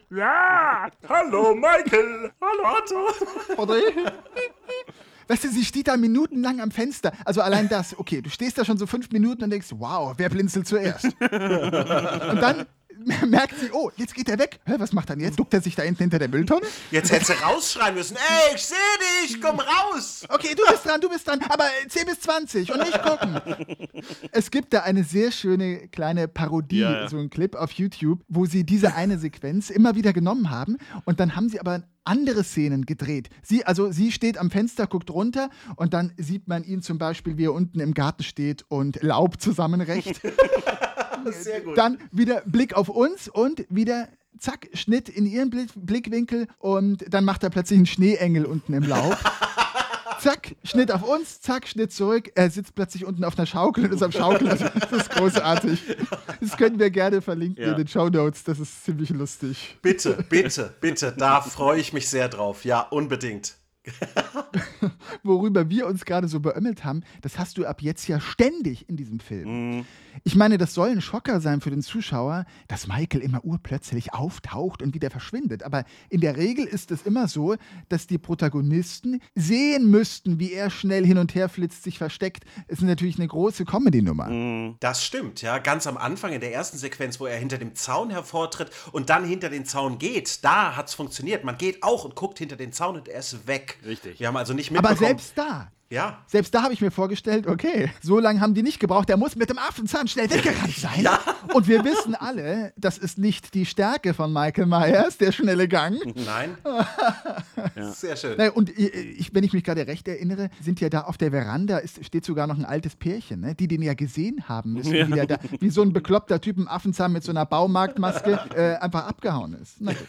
Hallo Michael. Hallo Otto. Oder? Weißt du, sie steht da minutenlang am Fenster. Also allein das, okay, du stehst da schon so fünf Minuten und denkst, wow, wer blinzelt zuerst? und dann merkt sie, oh, jetzt geht er weg. Hä, was macht er denn jetzt? Duckt er sich da hinten hinter der Mülltonne? Jetzt hättest du rausschreien müssen. Ey, ich sehe dich, komm raus. Okay, du bist dran, du bist dran, aber 10 bis 20 und nicht gucken. Es gibt da eine sehr schöne kleine Parodie, Ja, ja. so ein Clip auf YouTube, wo sie diese eine Sequenz immer wieder genommen haben und dann haben sie aber andere Szenen gedreht. Sie, also sie steht am Fenster, guckt runter und dann sieht man ihn zum Beispiel, wie er unten im Garten steht und Laub zusammenrecht. Sehr gut. Dann wieder Blick auf uns und wieder zack, Schnitt in ihren Blick Blickwinkel und dann macht er plötzlich einen Schneeengel unten im Laub. zack, Schnitt auf uns, zack, Schnitt zurück. Er sitzt plötzlich unten auf einer Schaukel und ist am Schaukeln. Das ist großartig. Das können wir gerne verlinken Ja. in den Show Notes. Das ist ziemlich lustig. Bitte, bitte, bitte. Da freue ich mich sehr drauf. Ja, unbedingt. Worüber wir uns gerade so beömmelt haben, das hast du ab jetzt ja ständig in diesem Film. Ich meine, das soll ein Schocker sein für den Zuschauer, dass Michael immer urplötzlich auftaucht und wieder verschwindet. Aber in der Regel ist es immer so, dass die Protagonisten sehen müssten, wie er schnell hin und her flitzt, sich versteckt. Es ist natürlich eine große Comedy-Nummer. Das stimmt, ja. Ganz am Anfang in der ersten Sequenz, wo er hinter dem Zaun hervortritt und dann hinter den Zaun geht, da hat es funktioniert. Man geht auch und guckt hinter den Zaun und er ist weg. Richtig. Wir haben also nicht Aber mitbekommen. selbst da, Ja. selbst da habe ich mir vorgestellt, okay, so lange haben die nicht gebraucht, der muss mit dem Affenzahn schnell weggerannt sein. Und wir wissen alle, das ist nicht die Stärke von Michael Myers, der schnelle Gang. Nein. Sehr schön. Naja, und ich, ich, wenn ich mich gerade recht erinnere, sind ja da auf der Veranda, ist, steht sogar noch ein altes Pärchen, ne? die den ja gesehen haben müssen, wie, der da, wie so ein bekloppter Typ im Affenzahn mit so einer Baumarktmaske äh, einfach abgehauen ist. Na gut.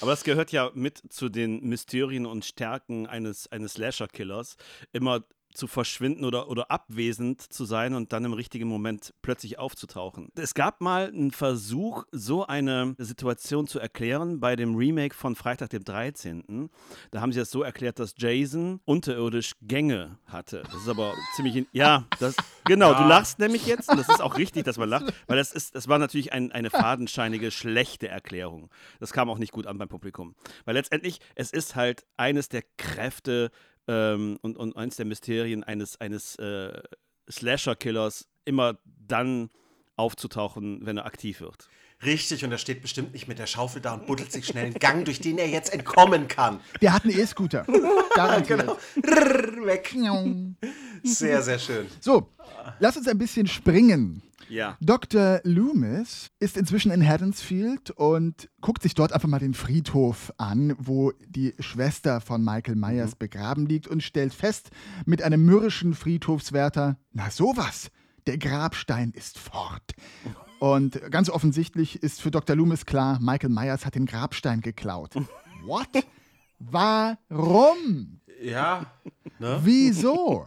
Aber das gehört ja mit zu den Mysterien und Stärken eines, eines Slasher-Killers, immer zu verschwinden oder, oder abwesend zu sein und dann im richtigen Moment plötzlich aufzutauchen. Es gab mal einen Versuch, so eine Situation zu erklären bei dem Remake von Freitag dem 13. Da haben sie das so erklärt, dass Jason unterirdisch Gänge hatte. Das ist aber ziemlich. In, ja, das, genau, du lachst nämlich jetzt und das ist auch richtig, dass man lacht, weil das, ist, das war natürlich ein, eine fadenscheinige, schlechte Erklärung. Das kam auch nicht gut an beim Publikum. Weil letztendlich, es ist halt eines der Kräfte ähm, und, und eines der Mysterien eines, eines äh, Slasher-Killers, immer dann aufzutauchen, wenn er aktiv wird. Richtig, und er steht bestimmt nicht mit der Schaufel da und buddelt sich schnell einen Gang, durch den er jetzt entkommen kann. Der hat einen E-Scooter. Garantiert. Rrr, weg. Sehr, sehr schön. So, lass uns ein bisschen springen. Ja. Dr. Loomis ist inzwischen in Haddonsfield und guckt sich dort einfach mal den Friedhof an, wo die Schwester von Michael Myers begraben liegt und stellt fest mit einem mürrischen Friedhofswärter, na sowas, der Grabstein ist fort. Und ganz offensichtlich ist für Dr. Loomis klar, Michael Myers hat den Grabstein geklaut. What? Warum? Ja, ne? Wieso?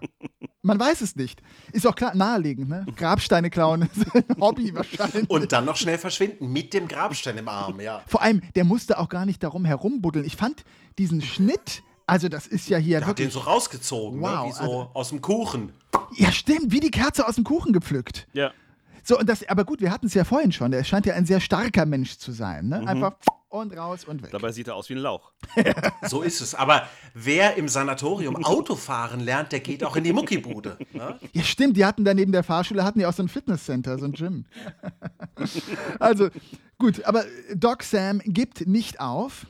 Man weiß es nicht. Ist auch klar naheliegend, ne? Grabsteine klauen ist ein Hobby wahrscheinlich. Und dann noch schnell verschwinden mit dem Grabstein im Arm, ja. Vor allem, der musste auch gar nicht darum herumbuddeln. Ich fand diesen Schnitt, also das ist ja hier Er hat den wirklich. so rausgezogen, Wow, ne? wie so also- aus dem Kuchen. ja, stimmt, wie die Kerze aus dem Kuchen gepflückt. Ja. So, und das, aber gut, wir hatten es ja vorhin schon. Der scheint ja ein sehr starker Mensch zu sein, ne? Einfach und raus und weg. Dabei sieht er aus wie ein Lauch. So ist es. Aber wer im Sanatorium Autofahren lernt, der geht auch in die Muckibude. Ne? Ja, stimmt, die hatten da neben der Fahrschule, hatten die auch so ein Fitnesscenter, so ein Gym. also, gut, aber Doc Sam gibt nicht auf.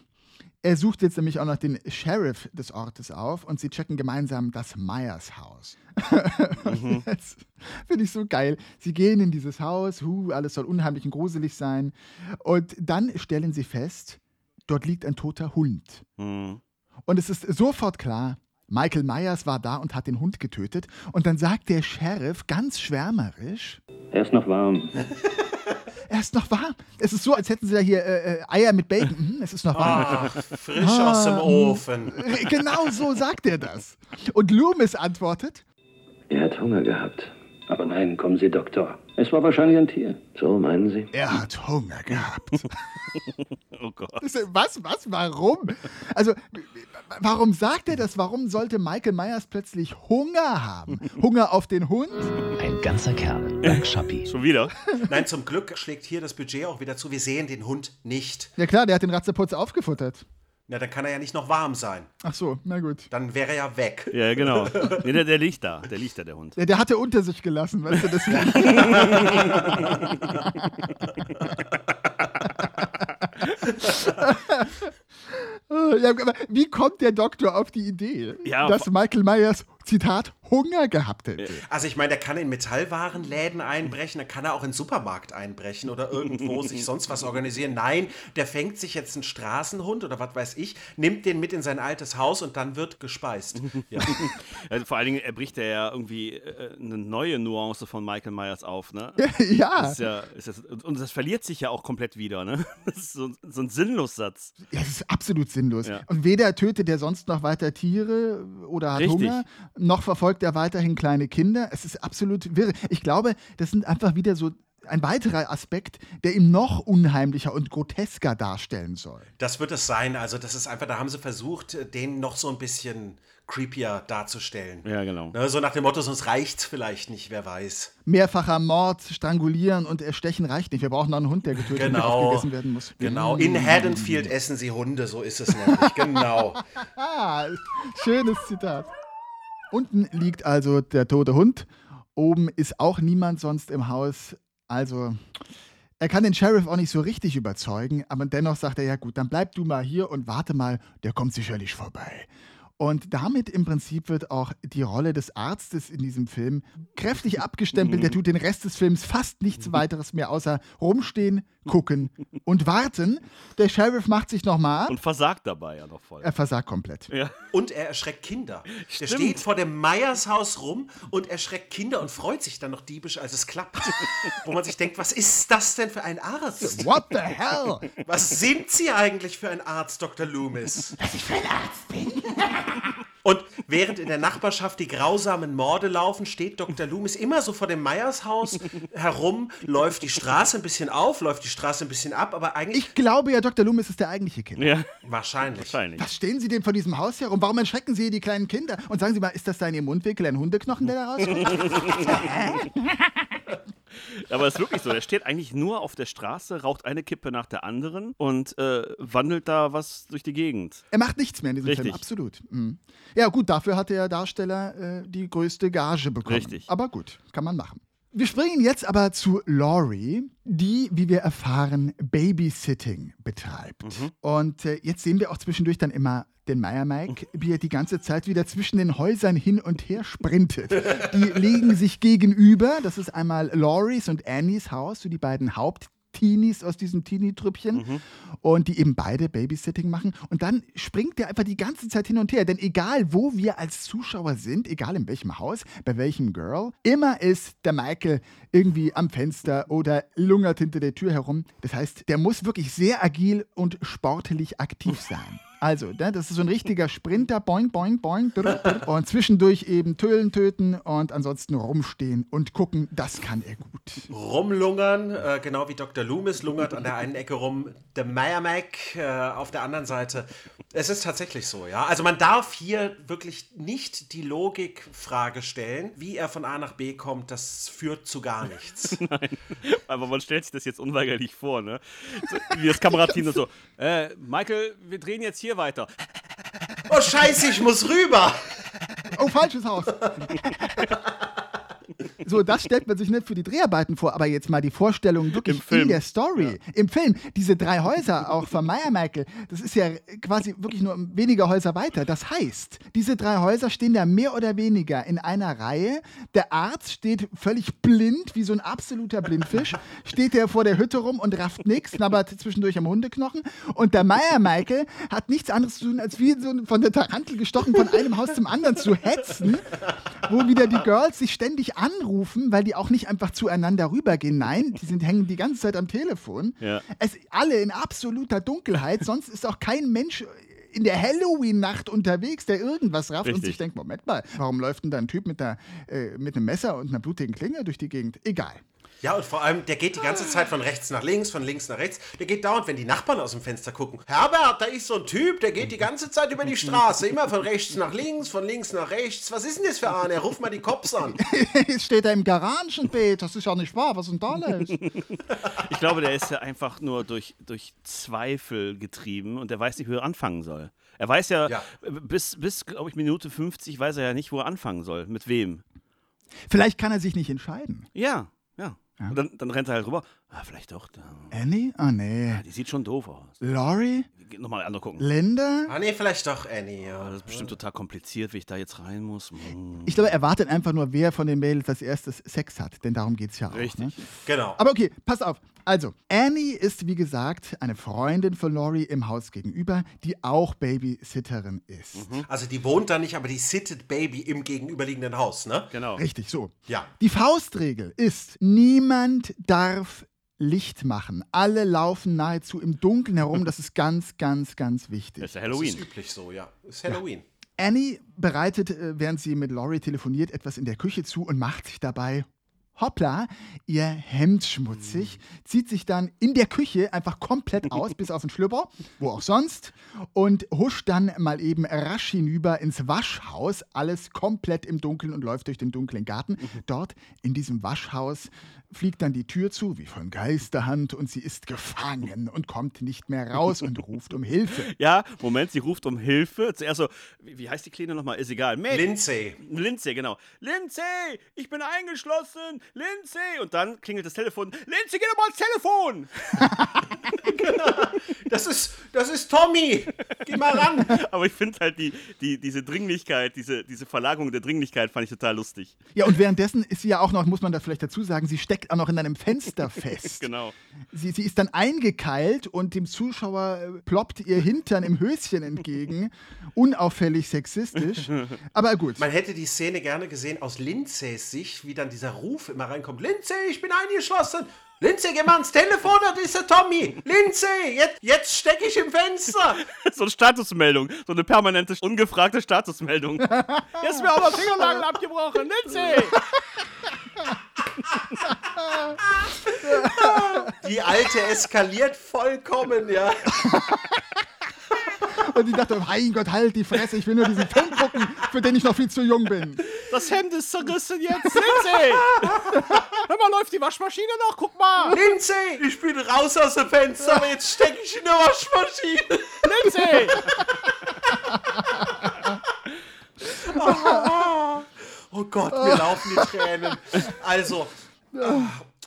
Er sucht jetzt nämlich auch noch den Sheriff des Ortes auf und sie checken gemeinsam das Myers Haus. Das finde ich so geil. Sie gehen in dieses Haus, hu, alles soll unheimlich und gruselig sein. Und dann stellen sie fest, dort liegt ein toter Hund. Hm. Und es ist sofort klar, Michael Myers war da und hat den Hund getötet. Und dann sagt der Sheriff ganz schwärmerisch, Er ist noch warm. er ist noch warm. Es ist so, als hätten sie da hier äh, äh, Eier mit Bacon. Mhm, es ist noch warm. Frisch aus dem Ofen. Genau so sagt er das. Und Loomis antwortet, Er hat Hunger gehabt. Aber nein, kommen Sie, Doktor. Es war wahrscheinlich ein Tier. So meinen Sie? Er hat Hunger gehabt. Oh Gott. Was, was, warum? Also, warum sagt er das? Warum sollte Michael Myers plötzlich Hunger haben? Hunger auf den Hund? Ein ganzer Kerl. Black Shuppy. Schon wieder? Nein, zum Glück schlägt hier das Budget auch wieder zu. Wir sehen den Hund nicht. Ja klar, der hat den Ratzeputz aufgefuttert. Na, dann kann er ja nicht noch warm sein. Ach so, na gut. Dann wäre er ja weg. Ja, genau. Nee, der, der liegt da. Der liegt da, der Hund. Der, der hatte unter sich gelassen, weißt du, deswegen. aber wie kommt der Doktor auf die Idee, Ja, dass Michael Myers, Zitat, Hunger gehabt hätte? Also ich meine, der kann in Metallwarenläden einbrechen, dann kann er auch in den Supermarkt einbrechen oder irgendwo sich sonst was organisieren. Nein, der fängt sich jetzt einen Straßenhund oder was weiß ich, nimmt den mit in sein altes Haus und dann wird gespeist. Ja. Also vor allen Dingen, er bricht ja, ja irgendwie äh, eine neue Nuance von Michael Myers auf, ne? ja. Das ist ja, ist das, und das verliert sich ja auch komplett wieder, ne? Das ist so, so ein Sinnlossatz. Ja, das ist absolut sinnlos. Ja. Und weder tötet er sonst noch weiter Tiere oder hat Richtig. Hunger, noch verfolgt er weiterhin kleine Kinder. Es ist absolut wirre. Ich glaube, das sind einfach wieder so ein weiterer Aspekt, der ihn noch unheimlicher und grotesker darstellen soll. Das wird es sein. Also das ist einfach, da haben sie versucht, den noch so ein bisschen creepier darzustellen. Ja, genau. Ne, so nach dem Motto, sonst reicht's vielleicht nicht, wer weiß. Mehrfacher Mord, Strangulieren und Erstechen reicht nicht. Wir brauchen noch einen Hund, der getötet und Genau. aufgegessen werden muss. Genau. In Haddonfield essen sie Hunde, so ist es nämlich. Genau. Ah, schönes Zitat. Unten liegt also der tote Hund. Oben ist auch niemand sonst im Haus. Also, er kann den Sheriff auch nicht so richtig überzeugen, aber dennoch sagt er, ja gut, dann bleib du mal hier und warte mal, der kommt sicherlich vorbei. Und damit im Prinzip wird auch die Rolle des Arztes in diesem Film kräftig abgestempelt. Der tut den Rest des Films fast nichts weiteres mehr, außer rumstehen, gucken und warten. Der Sheriff macht sich nochmal. Und versagt dabei ja noch voll. Er versagt komplett. Ja. Und er erschreckt Kinder. Der Stimmt. steht vor dem Meiershaus rum und erschreckt Kinder und freut sich dann noch diebisch, als es klappt. Wo man sich denkt, was ist das denn für ein Arzt? What the hell? Was sind Sie eigentlich für ein Arzt, Dr. Loomis? Was ich für ein Arzt bin? Und während in der Nachbarschaft die grausamen Morde laufen, steht Dr. Loomis immer so vor dem Meiershaus herum, läuft die Straße ein bisschen auf, läuft die Straße ein bisschen ab, aber eigentlich Ich glaube ja, Dr. Loomis ist der eigentliche Killer. Ja, wahrscheinlich. wahrscheinlich. Was stehen Sie denn vor diesem Haus herum? Warum erschrecken Sie die kleinen Kinder? Und sagen Sie mal, ist das da in Ihrem Mundwinkel ein Hundeknochen, der da rauskommt? Aber es ist wirklich so, der steht eigentlich nur auf der Straße, raucht eine Kippe nach der anderen und äh, wandelt da was durch die Gegend. er macht nichts mehr in diesem Richtig. Film, absolut. Mhm. Ja gut, dafür hat der Darsteller äh, die größte Gage bekommen. Richtig. Aber gut, kann man machen. Wir springen jetzt aber zu Laurie, die, wie wir erfahren, Babysitting betreibt. Und äh, jetzt sehen wir auch zwischendurch dann immer den Meier Mike, wie er die ganze Zeit wieder zwischen den Häusern hin und her sprintet. Die liegen sich gegenüber. Das ist einmal Lauries und Annies Haus, so die beiden Haupt Teenies aus diesem Teenie-Trüppchen und die eben beide Babysitting machen. Und dann springt der einfach die ganze Zeit hin und her. Denn egal, wo wir als Zuschauer sind, egal in welchem Haus, bei welchem Girl, immer ist der Michael irgendwie am Fenster oder lungert hinter der Tür herum. Das heißt, der muss wirklich sehr agil und sportlich aktiv sein. Also, ne, das ist so ein richtiger Sprinter, boing, boing, boing, und zwischendurch eben Tölen töten und ansonsten rumstehen und gucken, das kann er gut. rumlungern, äh, genau wie Dr. Loomis lungert an der einen Ecke rum, der Meyer Mac äh, auf der anderen Seite. Es ist tatsächlich so, ja. Also man darf hier wirklich nicht die Logikfrage stellen, wie er von A nach B kommt, das führt zu gar nichts. Aber man stellt sich das jetzt unweigerlich vor, ne? So, wie das Kamerateam und so, äh, Michael, wir drehen jetzt hier weiter. oh Scheiße, ich muss rüber! Oh, falsches Haus. So, das stellt man sich nicht für die Dreharbeiten vor, aber jetzt mal die Vorstellung wirklich Im Film. in der Story. Im Film, diese drei Häuser, auch von Meyer Michael, das ist ja quasi wirklich nur weniger Häuser weiter. Das heißt, diese drei Häuser stehen da mehr oder weniger in einer Reihe. Der Arzt steht völlig blind, wie so ein absoluter Blindfisch, steht der vor der Hütte rum und rafft nichts, knabbert zwischendurch am Hundeknochen. Und der Meyer Michael hat nichts anderes zu tun, als wie so von der Tarantel gestochen von einem Haus zum anderen zu hetzen wo wieder die Girls sich ständig anrufen, weil die auch nicht einfach zueinander rübergehen. Nein, die sind, hängen die ganze Zeit am Telefon. Ja. Es, alle in absoluter Dunkelheit, sonst ist auch kein Mensch in der Halloween-Nacht unterwegs, der irgendwas rafft und Richtig. sich denkt, Moment mal, warum läuft denn da ein Typ mit, einer, äh, mit einem Messer und einer blutigen Klinge durch die Gegend? Egal. Ja, und vor allem, der geht die ganze Zeit von rechts nach links, von links nach rechts. Der geht dauernd, wenn die Nachbarn aus dem Fenster gucken. Herbert, da ist so ein Typ, der geht die ganze Zeit über die Straße. Immer von rechts nach links, von links nach rechts. Was ist denn das für einer? Ruf mal die Cops an. Jetzt steht er im Garagenbeet, das ist ja nicht wahr, was ist denn da los? Ich glaube, der ist ja einfach nur durch, durch Zweifel getrieben und der weiß nicht, wo er anfangen soll. Er weiß ja, Ja. bis, bis glaube ich, Minute 50 weiß er ja nicht, wo er anfangen soll. Mit wem. Vielleicht kann er sich nicht entscheiden. Ja, ja. Und dann, dann rennt er halt rüber. Ah, vielleicht doch. Da. Annie? Oh nee. Die sieht schon doof aus. Laurie? Nochmal andere gucken. Linda? Ah, nee, vielleicht doch Annie, ja. Das ist bestimmt total kompliziert, wie ich da jetzt rein muss. Hm. Ich glaube, er wartet einfach nur, wer von den Mädels als erstes Sex hat, denn darum geht es ja auch. Richtig. Ne? Genau. Aber okay, pass auf. Also, Annie ist, wie gesagt, eine Freundin von Laurie im Haus gegenüber, die auch Babysitterin ist. Also die wohnt da nicht, aber die sittet Baby im gegenüberliegenden Haus, ne? Genau. Richtig, so. Ja. Die Faustregel ist, niemand darf Licht machen. Alle laufen nahezu im Dunkeln herum. Das ist ganz, ganz, ganz wichtig. Das ist ja Das Halloween. ist üblich so, ja. Ist Halloween. Annie bereitet, äh, während sie mit Laurie telefoniert, etwas in der Küche zu und macht sich dabei, hoppla, ihr Hemd schmutzig, zieht sich dann in der Küche einfach komplett aus, bis auf den Schlüpper, wo auch sonst, und huscht dann mal eben rasch hinüber ins Waschhaus, alles komplett im Dunkeln und läuft durch den dunklen Garten. Dort in diesem Waschhaus fliegt dann die Tür zu, wie von Geisterhand, und sie ist gefangen und kommt nicht mehr raus und ruft um Hilfe. Ja, Moment, sie ruft um Hilfe. Zuerst so, wie, wie heißt die Kleine nochmal? Ist egal. Mäd- Lindsay. Lindsay, genau. Lindsay, ich bin eingeschlossen. Lindsay. Und dann klingelt das Telefon. Lindsay, geh doch mal ans Telefon. Das ist, das ist Tommy. Geh mal ran. Aber ich finde halt die, die, diese Dringlichkeit, diese, diese Verlagerung der Dringlichkeit fand ich total lustig. Ja, und währenddessen ist sie ja auch noch, muss man da vielleicht dazu sagen, sie steckt auch noch in einem Fenster fest. Genau. Sie, sie ist dann eingekeilt und dem Zuschauer äh, ploppt ihr Hintern im Höschen entgegen. Unauffällig sexistisch. Aber gut. Man hätte die Szene gerne gesehen aus Lindsays Sicht, wie dann dieser Ruf immer reinkommt. Lindsay, ich bin eingeschlossen. Lindsay, geh mal ans Telefon, das ist der Tommy. Lindsay, jetzt, jetzt stecke ich im Fenster. So eine Statusmeldung. So eine permanente, ungefragte Statusmeldung. Jetzt ist mir noch Fingernagel abgebrochen. Lindsay. Die alte eskaliert vollkommen, ja. Und ich dachte, mein Gott, halt die Fresse, ich will nur diesen Film gucken, für den ich noch viel zu jung bin. Das Hemd ist zerrissen jetzt. Lindsay. Hör mal, läuft die Waschmaschine noch? Guck mal. Lindsay, ich bin raus aus dem Fenster, aber jetzt stecke ich in der Waschmaschine. Lindsay. Oh Gott, mir laufen die Tränen. Also,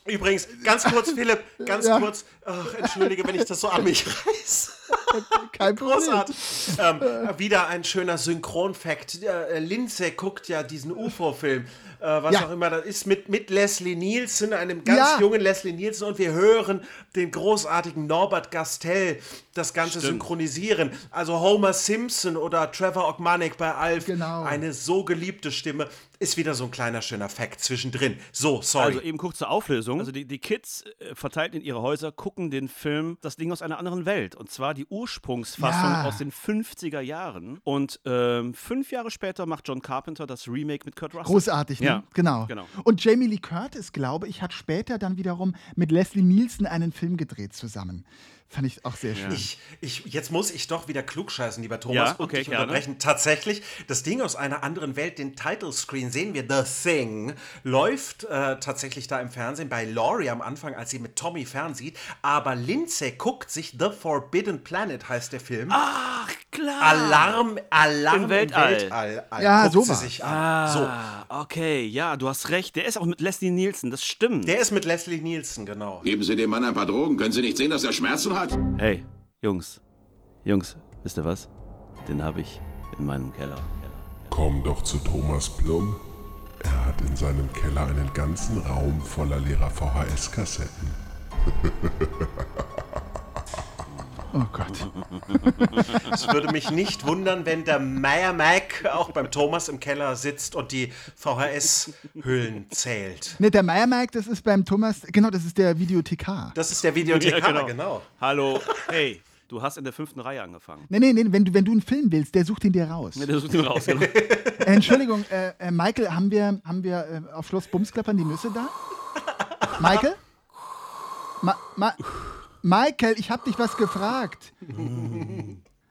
übrigens, ganz kurz, Philipp, ganz Ja. kurz. Ach, entschuldige, wenn ich das so an mich reiß. Kein Problem. Großartig. Ähm, wieder ein schöner Synchronfakt. Äh, Lindsay guckt ja diesen UFO-Film, äh, was Ja. auch immer das ist, mit, mit Leslie Nielsen, einem ganz Ja. jungen Leslie Nielsen. Und wir hören den großartigen Norbert Gastel das Ganze synchronisieren. Also Homer Simpson oder Trevor Ogmanik bei Alf. Genau. Eine so geliebte Stimme. Ist wieder so ein kleiner schöner Fakt zwischendrin. So, sorry. Also eben kurz zur Auflösung. Also die, die Kids äh, verteilt in ihre Häuser gucken den Film Das Ding aus einer anderen Welt. Und zwar die Ursprungsfassung Ja. aus den 50er Jahren. Und ähm, fünf Jahre später macht John Carpenter das Remake mit Kurt Russell. Großartig, ne? Ja, genau. genau. Und Jamie Lee Curtis, glaube ich, hat später dann wiederum mit Leslie Nielsen einen Film gedreht zusammen. Fand ich auch sehr schön. Ich, ich, jetzt muss ich doch wieder klugscheißen, lieber Thomas, Ja, und okay, dich gerne. unterbrechen. Tatsächlich, das Ding aus einer anderen Welt, den Title Screen sehen wir, The Thing, läuft äh, tatsächlich da im Fernsehen bei Laurie am Anfang, als sie mit Tommy fernsieht. Aber Lindsay guckt sich The Forbidden Planet, heißt der Film. Ach, klar. Alarm, Alarm Im Weltall. Weltall. Ja, guckt so sie war's. sich an. Ah, okay, ja, du hast recht. Der ist auch mit Leslie Nielsen, das stimmt. So, der ist mit Leslie Nielsen, genau. Geben Sie dem Mann ein paar Drogen. Können Sie nicht sehen, dass er Schmerzen hat? Hey, Jungs, Jungs, wisst ihr was? Den habe ich in meinem Keller. Komm doch zu Thomas Plum. Er hat in seinem Keller einen ganzen Raum voller leerer VHS-Kassetten. Oh Gott. Es würde mich nicht wundern, wenn der Meyer Mac auch beim Thomas im Keller sitzt und die VHS-Hüllen zählt. Ne, der Meiermark, das ist beim Thomas, genau, das ist der Videothekar. Das ist der Videothekar, Ja, genau. Hallo, hey, Du hast in der fünften Reihe angefangen. Nee, nee, nee, wenn du, wenn du einen Film willst, der sucht ihn dir raus. Ja, der sucht ihn raus, genau. Äh, Entschuldigung, äh, äh, Michael, haben wir, haben wir äh, auf Schloss Bumsklappern die Nüsse da? Michael? Ma, Ma, Michael, ich hab dich was gefragt.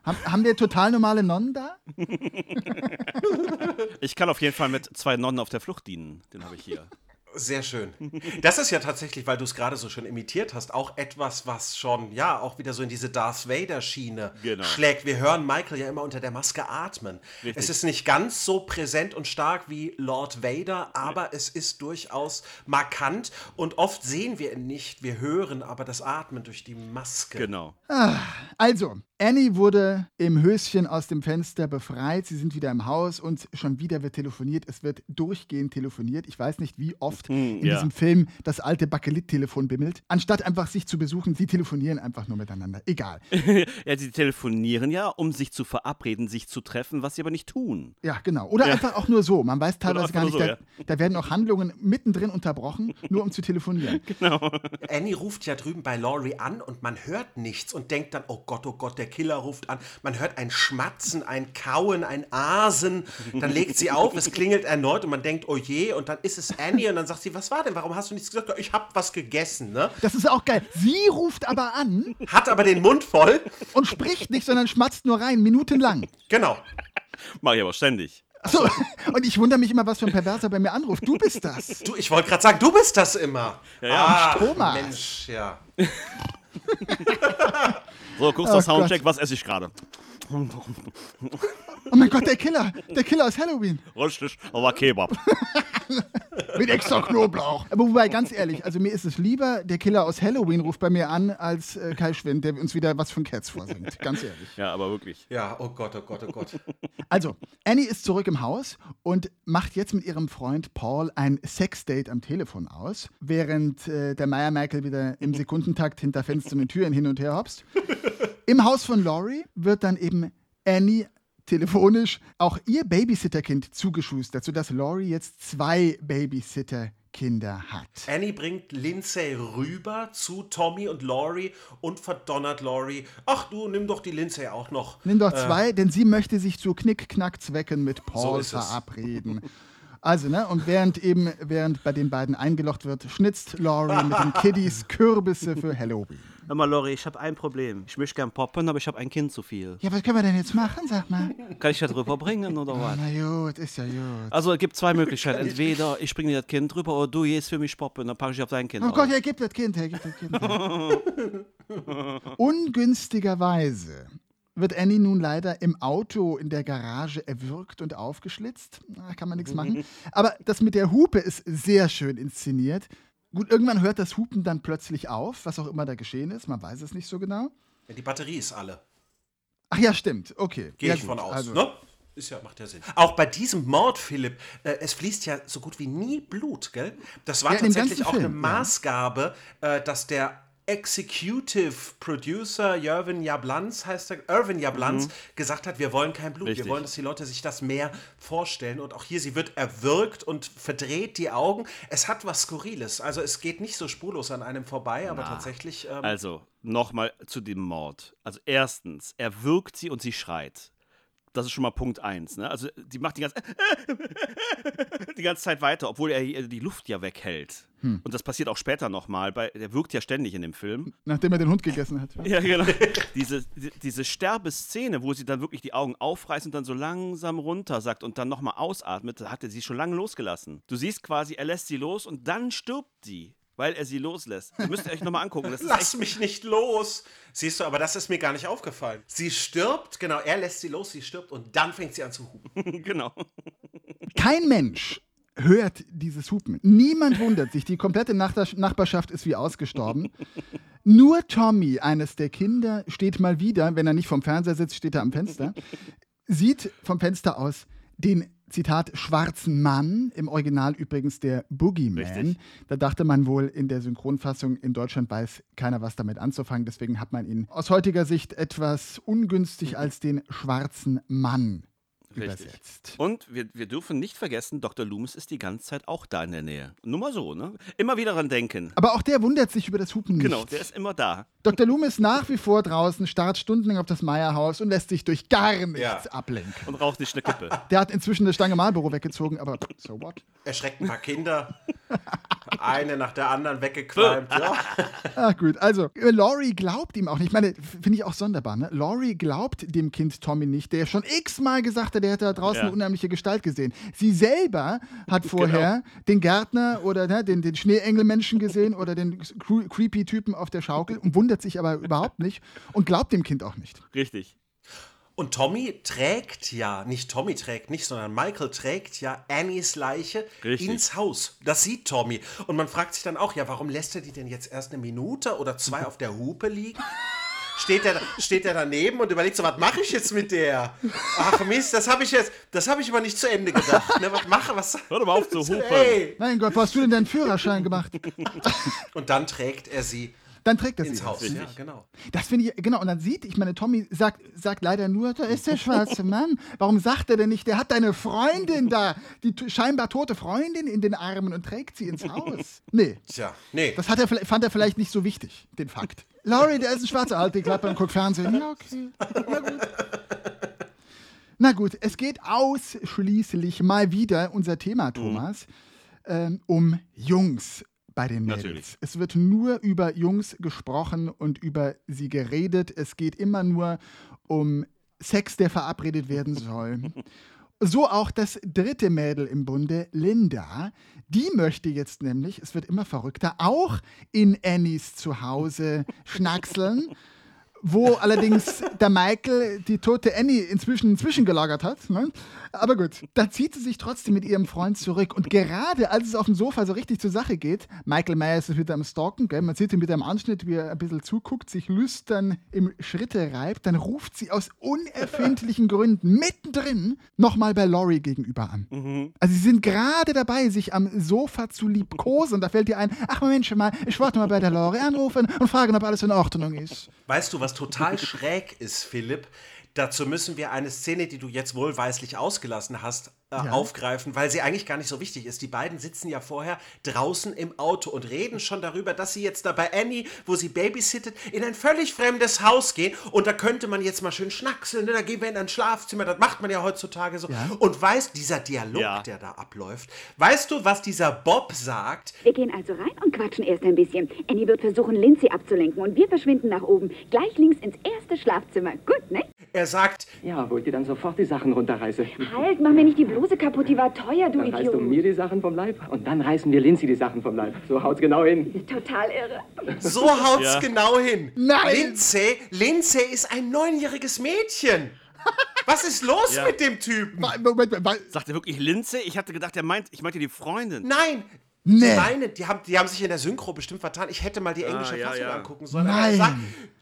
Haben, haben wir total normale Nonnen da? Ich kann auf jeden Fall mit zwei Nonnen auf der Flucht dienen. Den habe ich hier. Sehr schön. Das ist ja tatsächlich, weil du es gerade so schön imitiert hast, auch etwas, was schon, ja, auch wieder so in diese Darth Vader-Schiene Genau. schlägt. Wir hören Michael ja immer unter der Maske atmen. Richtig. Es ist nicht ganz so präsent und stark wie Lord Vader, aber es ist durchaus markant und oft sehen wir ihn nicht, wir hören aber das Atmen durch die Maske. Genau. Ah, also, Annie wurde im Höschen aus dem Fenster befreit. Sie sind wieder im Haus und schon wieder wird telefoniert. Es wird durchgehend telefoniert. Ich weiß nicht, wie oft in ja. diesem Film das alte Bakelit-Telefon bimmelt. Anstatt einfach sich zu besuchen, sie telefonieren einfach nur miteinander. Egal. ja, sie telefonieren ja, um sich zu verabreden, sich zu treffen, was sie aber nicht tun. Ja, genau. Oder Ja. einfach auch nur so. Man weiß teilweise gar nicht, so, da, da werden auch Handlungen mittendrin unterbrochen, nur um zu telefonieren. Genau. Annie ruft ja drüben bei Laurie an und man hört nichts und denkt dann, oh Gott, oh Gott, der Killer ruft an. Man hört ein Schmatzen, ein Kauen, ein Asen. Dann legt sie auf, es klingelt erneut und man denkt, oh je, und dann ist es Annie und dann sagt sie, was war denn, warum hast du nichts gesagt? Ich hab was gegessen, ne? Das ist auch geil. Sie ruft aber an Hat aber den Mund voll. und spricht nicht, sondern schmatzt nur rein, minutenlang. Genau. Mach ich aber ständig. Achso, und ich wundere mich immer, was für ein Perverser bei mir anruft. Du bist das. Du, ich wollte gerade sagen, du bist das immer. Ja, ja. Ah, Thomas. Mensch, ja. So, kurzer Oh Soundcheck, was esse ich gerade? Oh mein Gott, der Killer. Der Killer aus Halloween. Richtig, aber Kebab. Mit extra Knoblauch. Aber wobei, ganz ehrlich, also mir ist es lieber, der Killer aus Halloween ruft bei mir an, als äh, Kai Schwind, der uns wieder was von Cats vorsingt. Ganz ehrlich. Ja, aber wirklich. Ja, oh Gott, oh Gott, oh Gott. Also, Annie ist zurück im Haus und macht jetzt mit ihrem Freund Paul ein Sexdate am Telefon aus, während äh, der Meier Michael wieder im Sekundentakt hinter Fenstern und Türen hin und her hopst. Im Haus von Laurie wird dann eben Annie telefonisch auch ihr Babysitterkind zugeschustert, sodass Laurie jetzt zwei Babysitterkinder hat. Annie bringt Lindsay rüber zu Tommy und Laurie und verdonnert Laurie. Ach du, nimm doch die Lindsay auch noch. Nimm doch Äh, zwei, denn sie möchte sich zu Knick-Knack-Zwecken mit So Paul es. verabreden. Also, ne, und während eben, während bei den beiden eingelocht wird, schnitzt Laurie mit den Kiddies Kürbisse für Halloween. Hör mal, Lori, ich habe ein Problem. Ich möchte gern poppen, aber ich habe ein Kind zu viel. Ja, was können wir denn jetzt machen, sag mal? Kann ich das rüberbringen oder was? Na gut, ist ja gut. Also es gibt zwei Möglichkeiten. Entweder ich bringe dir das Kind rüber oder du gehst für mich poppen, dann packe ich auf dein Kind Oh. Gott, er gibt das Kind, er gibt das Kind. Ungünstigerweise wird Annie nun leider im Auto in der Garage erwürgt und aufgeschlitzt. Da kann man nichts machen. Aber das mit der Hupe ist sehr schön inszeniert. Gut, irgendwann hört das Hupen dann plötzlich auf, was auch immer da geschehen ist. Man weiß es nicht so genau. Ja, die Batterie ist alle. Ach ja, stimmt. Okay. Gehe ja, ich gut. von aus. Also, Ne? Ist ja, macht ja Sinn. Auch bei diesem Mord, Philipp, äh, es fließt ja so gut wie nie Blut, gell? Das war Ja, tatsächlich auch eine Film, ja. Maßgabe, äh, dass der Executive Producer Jörvin Jablans, heißt er, Irvin Jablans, Mhm. gesagt hat, wir wollen kein Blut. Richtig. Wir wollen, dass die Leute sich das mehr vorstellen. Und auch hier, sie wird erwürgt und verdreht die Augen. Es hat was Skurriles. Also es geht nicht so spurlos an einem vorbei, aber Na, tatsächlich. Ähm, Also, nochmal zu dem Mord. Also erstens, er wirkt sie und sie schreit. Das ist schon mal Punkt eins. Ne? Also die macht die ganze, die ganze Zeit weiter, obwohl er die Luft ja weghält. Hm. Und das passiert auch später nochmal. Der wirkt ja ständig in dem Film. Nachdem er den Hund gegessen hat. Ja, genau. diese, die- diese Sterbeszene, wo sie dann wirklich die Augen aufreißt und dann so langsam runter sagt und dann nochmal ausatmet, da hat er sie schon lange losgelassen. Du siehst quasi, er lässt sie los und dann stirbt sie, weil er sie loslässt. Ihr müsst euch nochmal angucken. Das ist Lass echt, mich nicht los. Siehst du, aber das ist mir gar nicht aufgefallen. Sie stirbt, genau, er lässt sie los, sie stirbt und dann fängt sie an zu hupen. genau. Kein Mensch hört dieses Hupen. Niemand wundert sich. Die komplette Nach- Nachbarschaft ist wie ausgestorben. Nur Tommy, eines der Kinder, steht mal wieder, wenn er nicht vom Fernseher sitzt, steht er am Fenster, sieht vom Fenster aus den Zitat schwarzen Mann, im Original übrigens der Boogeyman. Richtig. Da dachte man wohl in der Synchronfassung in Deutschland weiß keiner was damit anzufangen, deswegen hat man ihn aus heutiger Sicht etwas ungünstig als den schwarzen Mann übersetzt. Und wir, wir dürfen nicht vergessen, Dr. Loomis ist die ganze Zeit auch da in der Nähe. Nur mal so, ne? Immer wieder dran denken. Aber auch der wundert sich über das Hupen nicht. Genau, der ist immer da. Dr. Loomis nach wie vor draußen, starrt stundenlang auf das Meierhaus und lässt sich durch gar nichts Ja. ablenken. Und raucht sich eine Kippe. Der hat inzwischen das Stange Marlboro weggezogen, aber so what? Erschreckt ein paar Kinder. Eine nach der anderen weggequalmt. Ja. Ah, gut. Also, äh, Laurie glaubt ihm auch nicht. Ich meine, f- finde ich auch sonderbar, ne? Laurie glaubt dem Kind Tommy nicht, der schon x-mal gesagt hat, er hätte da draußen Ja. Genau. eine unheimliche Gestalt gesehen. Sie selber hat vorher den Gärtner oder ne, den, den Schneeengelmenschen gesehen oder den cre- creepy Typen auf der Schaukel und wundert sich aber überhaupt nicht und glaubt dem Kind auch nicht. Richtig. Und Tommy trägt ja, nicht Tommy trägt nicht, sondern Michael trägt ja Annies Leiche Richtig. ins Haus. Das sieht Tommy. Und man fragt sich dann auch, ja, warum lässt er die denn jetzt erst eine Minute oder zwei auf der Hupe liegen? Steht er, steht er daneben und überlegt so, was mache ich jetzt mit der? Ach Mist, das habe ich jetzt, das habe ich aber nicht zu Ende gedacht. Ne, was mache, was? Hör doch mal auf zu hupen. Ey. Mein Gott, wo hast du denn deinen Führerschein gemacht? Und dann trägt er sie Dann trägt er ins sie. Haus. Ja, Richtig. genau. Das finde ich, genau, und dann sieht, ich meine, Tommy sagt, sagt leider nur, da ist der schwarze Mann. Warum sagt er denn nicht, der hat deine Freundin da, die scheinbar tote Freundin in den Armen und trägt sie ins Haus? Nee, Tja, nee. das hat er, fand er vielleicht nicht so wichtig, den Fakt. Laurie, der ist ein schwarzer Alte, Klappe und guckt Fernsehen. Ja, okay. Na gut. Na gut, es geht ausschließlich mal wieder, unser Thema, Thomas, ähm, um Jungs bei den Mädels. Natürlich. Es wird nur über Jungs gesprochen und über sie geredet. Es geht immer nur um Sex, der verabredet werden soll. So auch das dritte Mädel im Bunde, Linda. Die möchte jetzt nämlich, es wird immer verrückter, auch in Annies Zuhause schnackseln. Wo allerdings der Michael die tote Annie inzwischen zwischengelagert hat. Ne? Aber gut, da zieht sie sich trotzdem mit ihrem Freund zurück. Und gerade als es auf dem Sofa so richtig zur Sache geht, Michael Myers ist wieder am Stalken, gell? man sieht ihn mit einem Anschnitt, wie er ein bisschen zuguckt, sich lüstern im Schritte reibt, dann ruft sie aus unerfindlichen Gründen mittendrin nochmal bei Laurie gegenüber an. Also sie sind gerade dabei, sich am Sofa zu liebkosen. Und da fällt ihr ein, ach Mensch mal, ich wollte mal bei der Laurie anrufen und fragen, ob alles in Ordnung ist. Weißt du, was total schräg ist, Philipp? Dazu müssen wir eine Szene, die du jetzt wohlweislich ausgelassen hast, äh, Ja. aufgreifen, weil sie eigentlich gar nicht so wichtig ist. Die beiden sitzen ja vorher draußen im Auto und reden schon darüber, dass sie jetzt da bei Annie, wo sie babysittet, in ein völlig fremdes Haus gehen. Und da könnte man jetzt mal schön schnackseln. Ne? Da gehen wir in ein Schlafzimmer. Das macht man ja heutzutage so. Ja. Und weißt, dieser Dialog, Ja. der da abläuft, weißt du, was dieser Bob sagt? Wir gehen also rein und quatschen erst ein bisschen. Annie wird versuchen, Lindsay abzulenken und wir verschwinden nach oben. Gleich links ins erste Schlafzimmer. Gut, ne? Er sagt, Ja, wo ich dir dann sofort die Sachen runterreiße. Halt, mach mir nicht die Bluse kaputt, die war teuer, du Dann reißt du Idiot. mir die Sachen vom Leib und dann reißen wir Lindsay die Sachen vom Leib. So haut's genau hin. Total irre. So haut's Ja. genau hin. Nein. Lindsay, Lindsay ist ein neunjähriges Mädchen. Was ist los Ja. mit dem Typen? Moment, Moment, Sagt er wirklich Linze? Ich hatte gedacht, er meint, ich meinte die Freundin. Nein. Nee. Die meinen, die haben, die haben sich in der Synchro bestimmt vertan. Ich hätte mal die englische Ah, ja, Fassung ja. angucken sollen. Aber Nein. er sagt,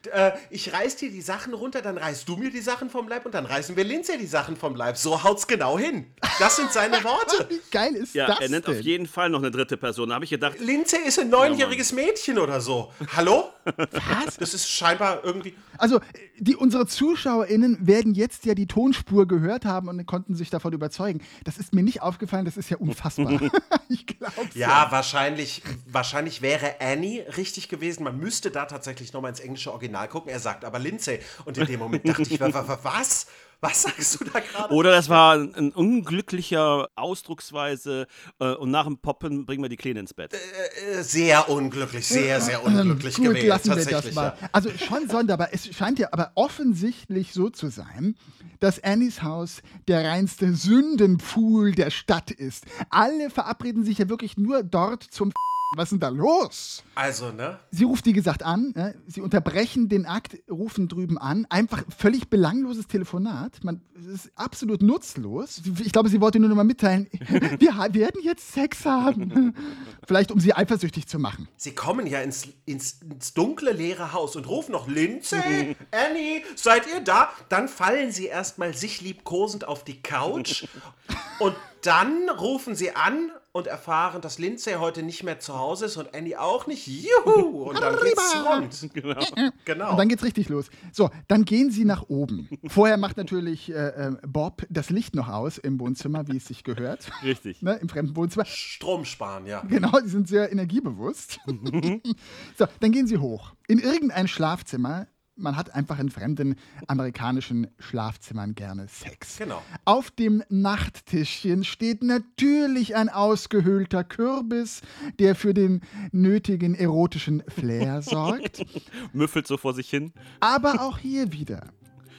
äh, ich reiß dir die Sachen runter, dann reißt du mir die Sachen vom Leib und dann reißen wir Lindsay die Sachen vom Leib. So haut's genau hin. Das sind seine Worte. Wie geil ist Ja, das er nennt denn? auf jeden Fall noch eine dritte Person. Da habe ich gedacht, Lindsay ist ein neunjähriges Mädchen oder so. Hallo? Was? Das ist scheinbar irgendwie. Also, die, unsere ZuschauerInnen werden jetzt ja die Tonspur gehört haben und konnten sich davon überzeugen. Das ist mir nicht aufgefallen, das ist ja unfassbar. ich glaub's Ja, wahrscheinlich, wahrscheinlich wäre Annie richtig gewesen. Man müsste da tatsächlich nochmal ins englische Original gucken. Er sagt aber Lindsay. Und in dem Moment dachte ich, wa- wa- wa- was? Was sagst du da gerade? oder das war ein, ein unglücklicher Ausdrucksweise äh, und nach dem Poppen bringen wir die Kleine ins Bett. Äh, Sehr unglücklich, sehr, sehr unglücklich Gut, gewählt. lassen wir das mal. ja. Also schon sonderbar. Es scheint ja aber offensichtlich so zu sein, dass Annies Haus der reinste Sündenpfuhl der Stadt ist. Alle verabreden sich ja wirklich nur dort zum F Was ist denn da los? Also, ne? Sie ruft, wie gesagt, an. Ne? Sie unterbrechen den Akt, rufen drüben an. Einfach völlig belangloses Telefonat. Man, es ist absolut nutzlos. Ich glaube, sie wollte nur noch mal mitteilen, wir werden jetzt Sex haben. Vielleicht, um sie eifersüchtig zu machen. Sie kommen ja ins, ins, ins dunkle, leere Haus und rufen noch Lindsay, Annie, seid ihr da? Dann fallen sie erstmal sich liebkosend auf die Couch und dann rufen sie an und erfahren, dass Lindsay heute nicht mehr zu Hause ist und Annie auch nicht. Juhu! Und dann geht's rund. Genau. Genau. Und dann geht's richtig los. So, dann gehen sie nach oben. Vorher macht natürlich äh, äh, Bob das Licht noch aus im Wohnzimmer, wie es sich gehört. Richtig. Ne, Im fremden Wohnzimmer. Strom sparen, ja. Genau, die sind sehr energiebewusst. so, dann gehen sie hoch. In irgendein Schlafzimmer. Man hat einfach in fremden amerikanischen Schlafzimmern gerne Sex. Genau. Auf dem Nachttischchen steht natürlich ein ausgehöhlter Kürbis, der für den nötigen erotischen Flair sorgt. Müffelt so vor sich hin. Aber auch hier wieder.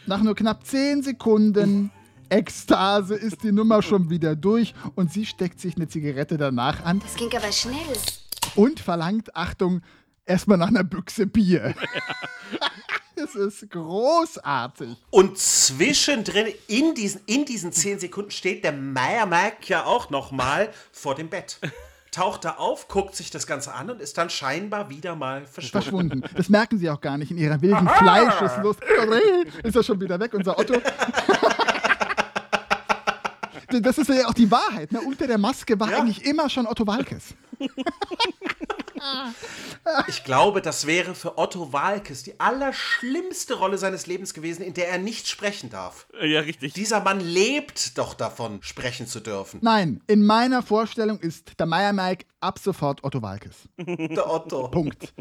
Nach nur knapp 10 Sekunden Ekstase ist die Nummer schon wieder durch und sie steckt sich eine Zigarette danach an Das ging aber schnell. und verlangt, Achtung, erstmal nach einer Büchse Bier. Es ist großartig. Und zwischendrin, in diesen, in diesen zehn Sekunden, steht der Meier Mike ja auch nochmal vor dem Bett. Taucht da auf, guckt sich das Ganze an und ist dann scheinbar wieder mal verschwunden. Verschwunden. Das merken sie auch gar nicht in ihrer wilden Fleischeslust. Ist er schon wieder weg, unser Otto? Das ist ja auch die Wahrheit. Ne? Unter der Maske war eigentlich immer schon Otto Walkes. Ich glaube, das wäre für Otto Walkes die allerschlimmste Rolle seines Lebens gewesen, in der er nicht sprechen darf. Ja, richtig. Dieser Mann lebt doch davon, sprechen zu dürfen. Nein, in meiner Vorstellung ist der Meier Mike ab sofort Otto Walkes. Der Otto. Punkt.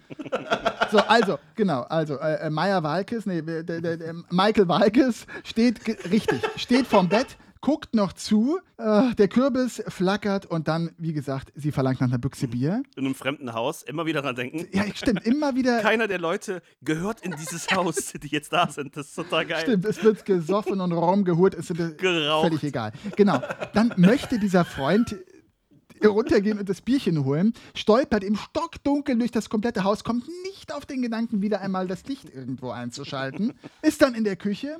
So, also, genau, also, äh, äh, Meier Walkes, nee, der, der, der Michael Walkes steht, richtig, steht vorm Bett, guckt noch zu, äh, der Kürbis flackert und dann, wie gesagt, sie verlangt nach einer Büchse Bier. In einem fremden Haus immer wieder dran denken. Ja, stimmt, immer wieder. Keiner der Leute gehört in dieses Haus, die jetzt da sind. Das ist total geil. Stimmt, es wird gesoffen und rumgehurt, ist äh, Geraucht. völlig egal. Genau, dann möchte dieser Freund runtergehen und das Bierchen holen, stolpert im Stockdunkeln durch das komplette Haus, kommt nicht auf den Gedanken, wieder einmal das Licht irgendwo einzuschalten, ist dann in der Küche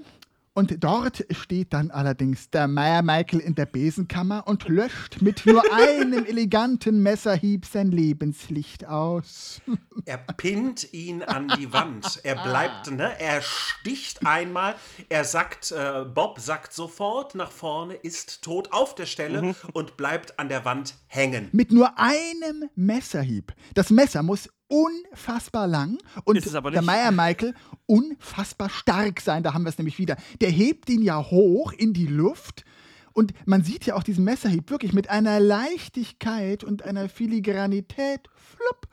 und dort steht dann allerdings der Meier Michael in der Besenkammer und löscht mit nur einem eleganten Messerhieb sein Lebenslicht aus. Er pinnt ihn an die Wand. Er bleibt, ne? Er sticht einmal. Er sagt, äh, Bob sagt sofort nach vorne, ist tot auf der Stelle und bleibt an der Wand hängen. Mit nur einem Messerhieb. Das Messer muss unfassbar lang und Ist es aber der. Meier Michael unfassbar stark sein. Da haben wir es nämlich wieder. Der hebt ihn ja hoch in die Luft. Und man sieht ja auch diesen Messerhieb wirklich mit einer Leichtigkeit und einer Filigranität. Flupp.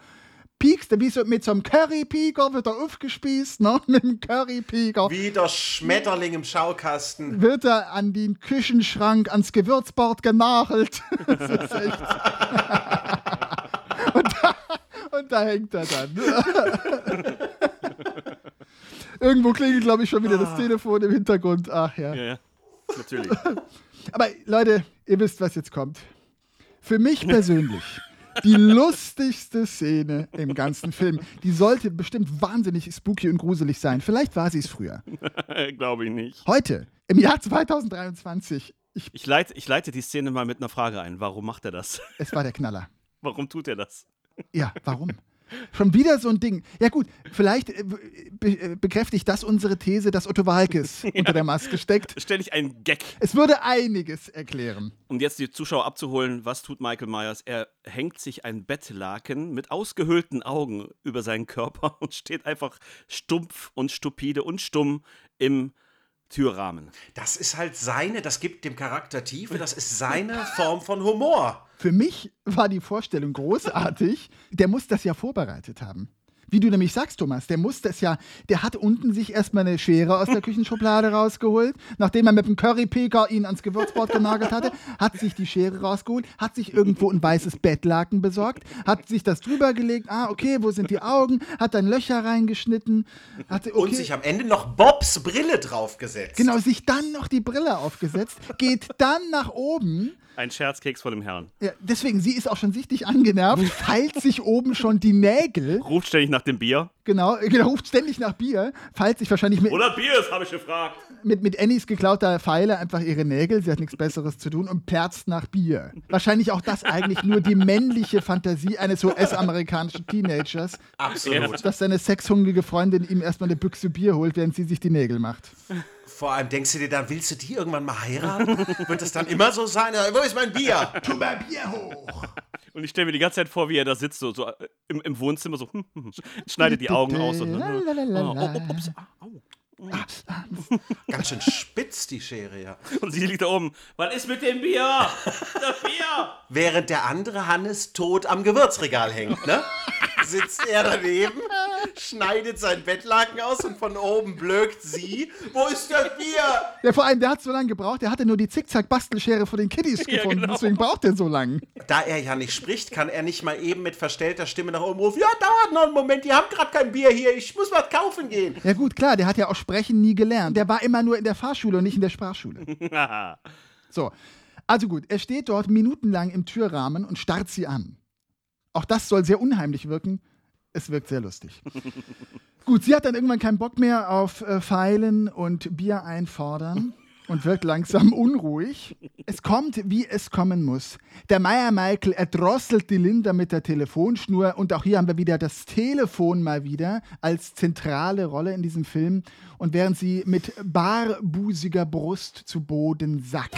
Piekst wie so mit so einem Currypieker, wird er aufgespießt, ne? Mit dem Currypieker. Wie der Schmetterling im Schaukasten. Wird er an den Küchenschrank, ans Gewürzbord genagelt. Das ist echt. und, da, und da hängt er dann. Irgendwo klingelt, glaube ich, schon wieder das Telefon im Hintergrund. Ach ja. Ja, ja. Natürlich. Aber Leute, ihr wisst, was jetzt kommt. Für mich persönlich die lustigste Szene im ganzen Film. Die sollte bestimmt wahnsinnig spooky und gruselig sein. Vielleicht war sie es früher. Glaube ich nicht. Heute, im Jahr 2023, ich, Ich leite, ich leite die Szene mal mit einer Frage ein. Warum macht er das? es war der Knaller. Warum tut er das? Ja, warum? Schon wieder so ein Ding. Ja gut, vielleicht äh, be äh, bekräftigt das unsere These, dass Otto Walkes unter der Maske steckt. Stell ich einen Gag. Es würde einiges erklären. Um jetzt die Zuschauer abzuholen, was tut Michael Myers? Er hängt sich ein Bettlaken mit ausgehöhlten Augen über seinen Körper und steht einfach stumpf und stupide und stumm im Türrahmen. Das ist halt seine, das gibt dem Charakter Tiefe, das ist seine Form von Humor. Für mich war die Vorstellung großartig. Der muss das ja vorbereitet haben. Wie du nämlich sagst, Thomas, der muss das ja, der hat unten sich erstmal eine Schere aus der Küchenschublade rausgeholt, nachdem er mit dem Currypicker ihn ans Gewürzbrot genagelt hatte, hat sich die Schere rausgeholt, hat sich irgendwo ein weißes Bettlaken besorgt, hat sich das drüber gelegt, ah, okay, wo sind die Augen, hat dann Löcher reingeschnitten, hat, okay, Und sich am Ende noch Bobs Brille draufgesetzt. genau, sich dann noch die Brille aufgesetzt, geht dann nach oben, Ein Scherzkeks vor dem Herrn. ja, deswegen, sie ist auch schon sichtlich angenervt, feilt sich oben schon die Nägel. Ruft ständig nach dem Bier. genau, genau, ruft ständig nach Bier, feilt sich wahrscheinlich mit, Oder Biers, habe ich gefragt. mit, mit Annies geklauter Pfeile einfach ihre Nägel, sie hat nichts Besseres zu tun und perzt nach Bier. Wahrscheinlich auch das eigentlich nur die männliche Fantasie eines US-amerikanischen Teenagers, Absolut. dass seine sexhungrige Freundin ihm erstmal eine Büchse Bier holt, während sie sich die Nägel macht. Vor allem denkst du dir dann, willst du die irgendwann mal heiraten? Wird es dann immer so sein? Ja, Wo ist mein Bier? Tu mal Bier hoch! Und ich stelle mir die ganze Zeit vor, wie er da sitzt, so, so äh, im, im Wohnzimmer, so hm, hm, hm, schneidet die Augen aus und. Lalalala. Oh, oh, ups, ah. Ganz schön spitz, die Schere, ja. Und sie liegt da oben. Was ist mit dem Bier? Das Bier! Während der andere Hannes tot am Gewürzregal hängt, ne? Sitzt er daneben, schneidet sein Bettlaken aus und von oben blökt sie. Wo ist das Bier? Ja, vor allem, der hat so lange gebraucht, der hatte nur die Zickzack-Bastelschere von den Kiddies Ja, gefunden, genau. deswegen braucht er so lang. Da er ja nicht spricht, kann er nicht mal eben mit verstellter Stimme nach oben rufen. Ja, dauert noch einen Moment, die haben gerade kein Bier hier, ich muss was kaufen gehen. Ja gut, klar, der hat ja auch Sprechen nie gelernt. Der war immer nur in der Fahrschule und nicht in der Sprachschule. So, also gut, er steht dort minutenlang im Türrahmen und starrt sie an. Auch das soll sehr unheimlich wirken. Es wirkt sehr lustig. gut, sie hat dann irgendwann keinen Bock mehr auf äh, Pfeilen und Bier einfordern und wird langsam unruhig. Es kommt, wie es kommen muss. Der Meier Michael erdrosselt die Linda mit der Telefonschnur und auch hier haben wir wieder das Telefon mal wieder als zentrale Rolle in diesem Film und während sie mit barbusiger Brust zu Boden sackt.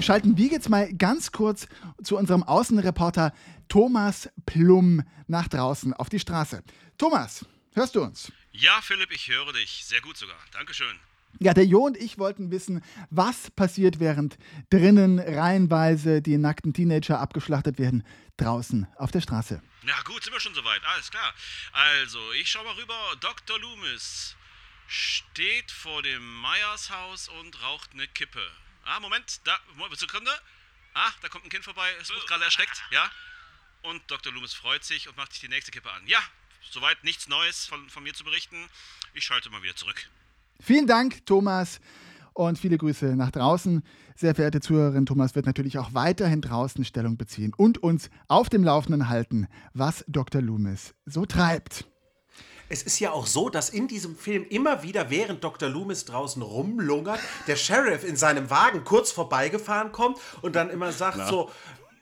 schalten wir jetzt mal ganz kurz zu unserem Außenreporter Thomas Plum nach draußen auf die Straße. Thomas, hörst du uns? Ja, Philipp, ich höre dich. Sehr gut sogar. Dankeschön. Ja, der Jo und ich wollten wissen, was passiert, während drinnen reihenweise die nackten Teenager abgeschlachtet werden, draußen auf der Straße. Na gut, sind wir schon soweit. Alles klar. Also, ich schau mal rüber. Dr. Loomis steht vor dem Meyers Haus und raucht eine Kippe. Ah, Moment, da, Sekunde. Ah, da kommt ein Kind vorbei, es wird gerade erschreckt, ja. Und Dr. Loomis freut sich und macht sich die nächste Kippe an. Ja, soweit nichts Neues von, von mir zu berichten. Ich schalte mal wieder zurück. Vielen Dank, Thomas, und viele Grüße nach draußen. Sehr verehrte Zuhörerin, Thomas wird natürlich auch weiterhin draußen Stellung beziehen und uns auf dem Laufenden halten, was Dr. Loomis so treibt. Es ist ja auch so, dass in diesem Film immer wieder, während Dr. Loomis draußen rumlungert, der Sheriff in seinem Wagen kurz vorbeigefahren kommt und dann immer sagt Na? so,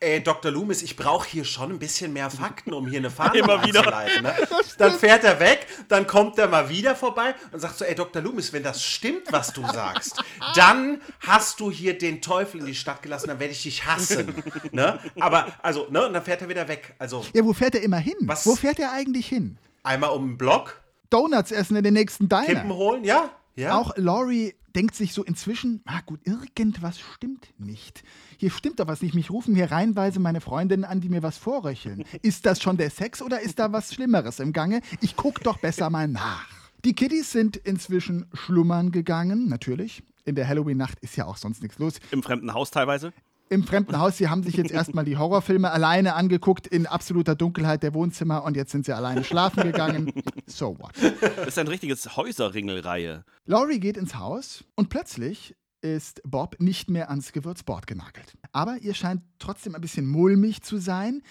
ey, Dr. Loomis, ich brauche hier schon ein bisschen mehr Fakten, um hier eine Fahndung Immer wieder. Ne? Dann fährt er weg, dann kommt er mal wieder vorbei und sagt so, ey, Dr. Loomis, wenn das stimmt, was du sagst, dann hast du hier den Teufel in die Stadt gelassen, dann werde ich dich hassen. Ne? Aber, also, ne, und dann fährt er wieder weg. Also, Ja, wo fährt er immer hin? Was? Wo fährt er eigentlich hin? einmal um den Block, Donuts essen in den nächsten Diner. Kippen holen, ja? Ja. Auch Laurie denkt sich so inzwischen, ah gut, irgendwas stimmt nicht. Hier stimmt doch was nicht. Mich rufen hier reihenweise meine Freundinnen an, die mir was vorröcheln. Ist das schon der Sex oder ist da was Schlimmeres im Gange? Ich guck doch besser mal nach. Die Kiddies sind inzwischen schlummern gegangen, natürlich. In der Halloween-Nacht ist ja auch sonst nichts los. Im fremden Haus teilweise. Im fremden Haus, sie haben sich jetzt erstmal die Horrorfilme alleine angeguckt in absoluter Dunkelheit der Wohnzimmer und jetzt sind sie alleine schlafen gegangen. So what? Das ist ein richtiges Häuserringelreihe. Laurie geht ins Haus und plötzlich ist Bob nicht mehr ans Gewürzbord genagelt. Aber ihr scheint trotzdem ein bisschen mulmig zu sein.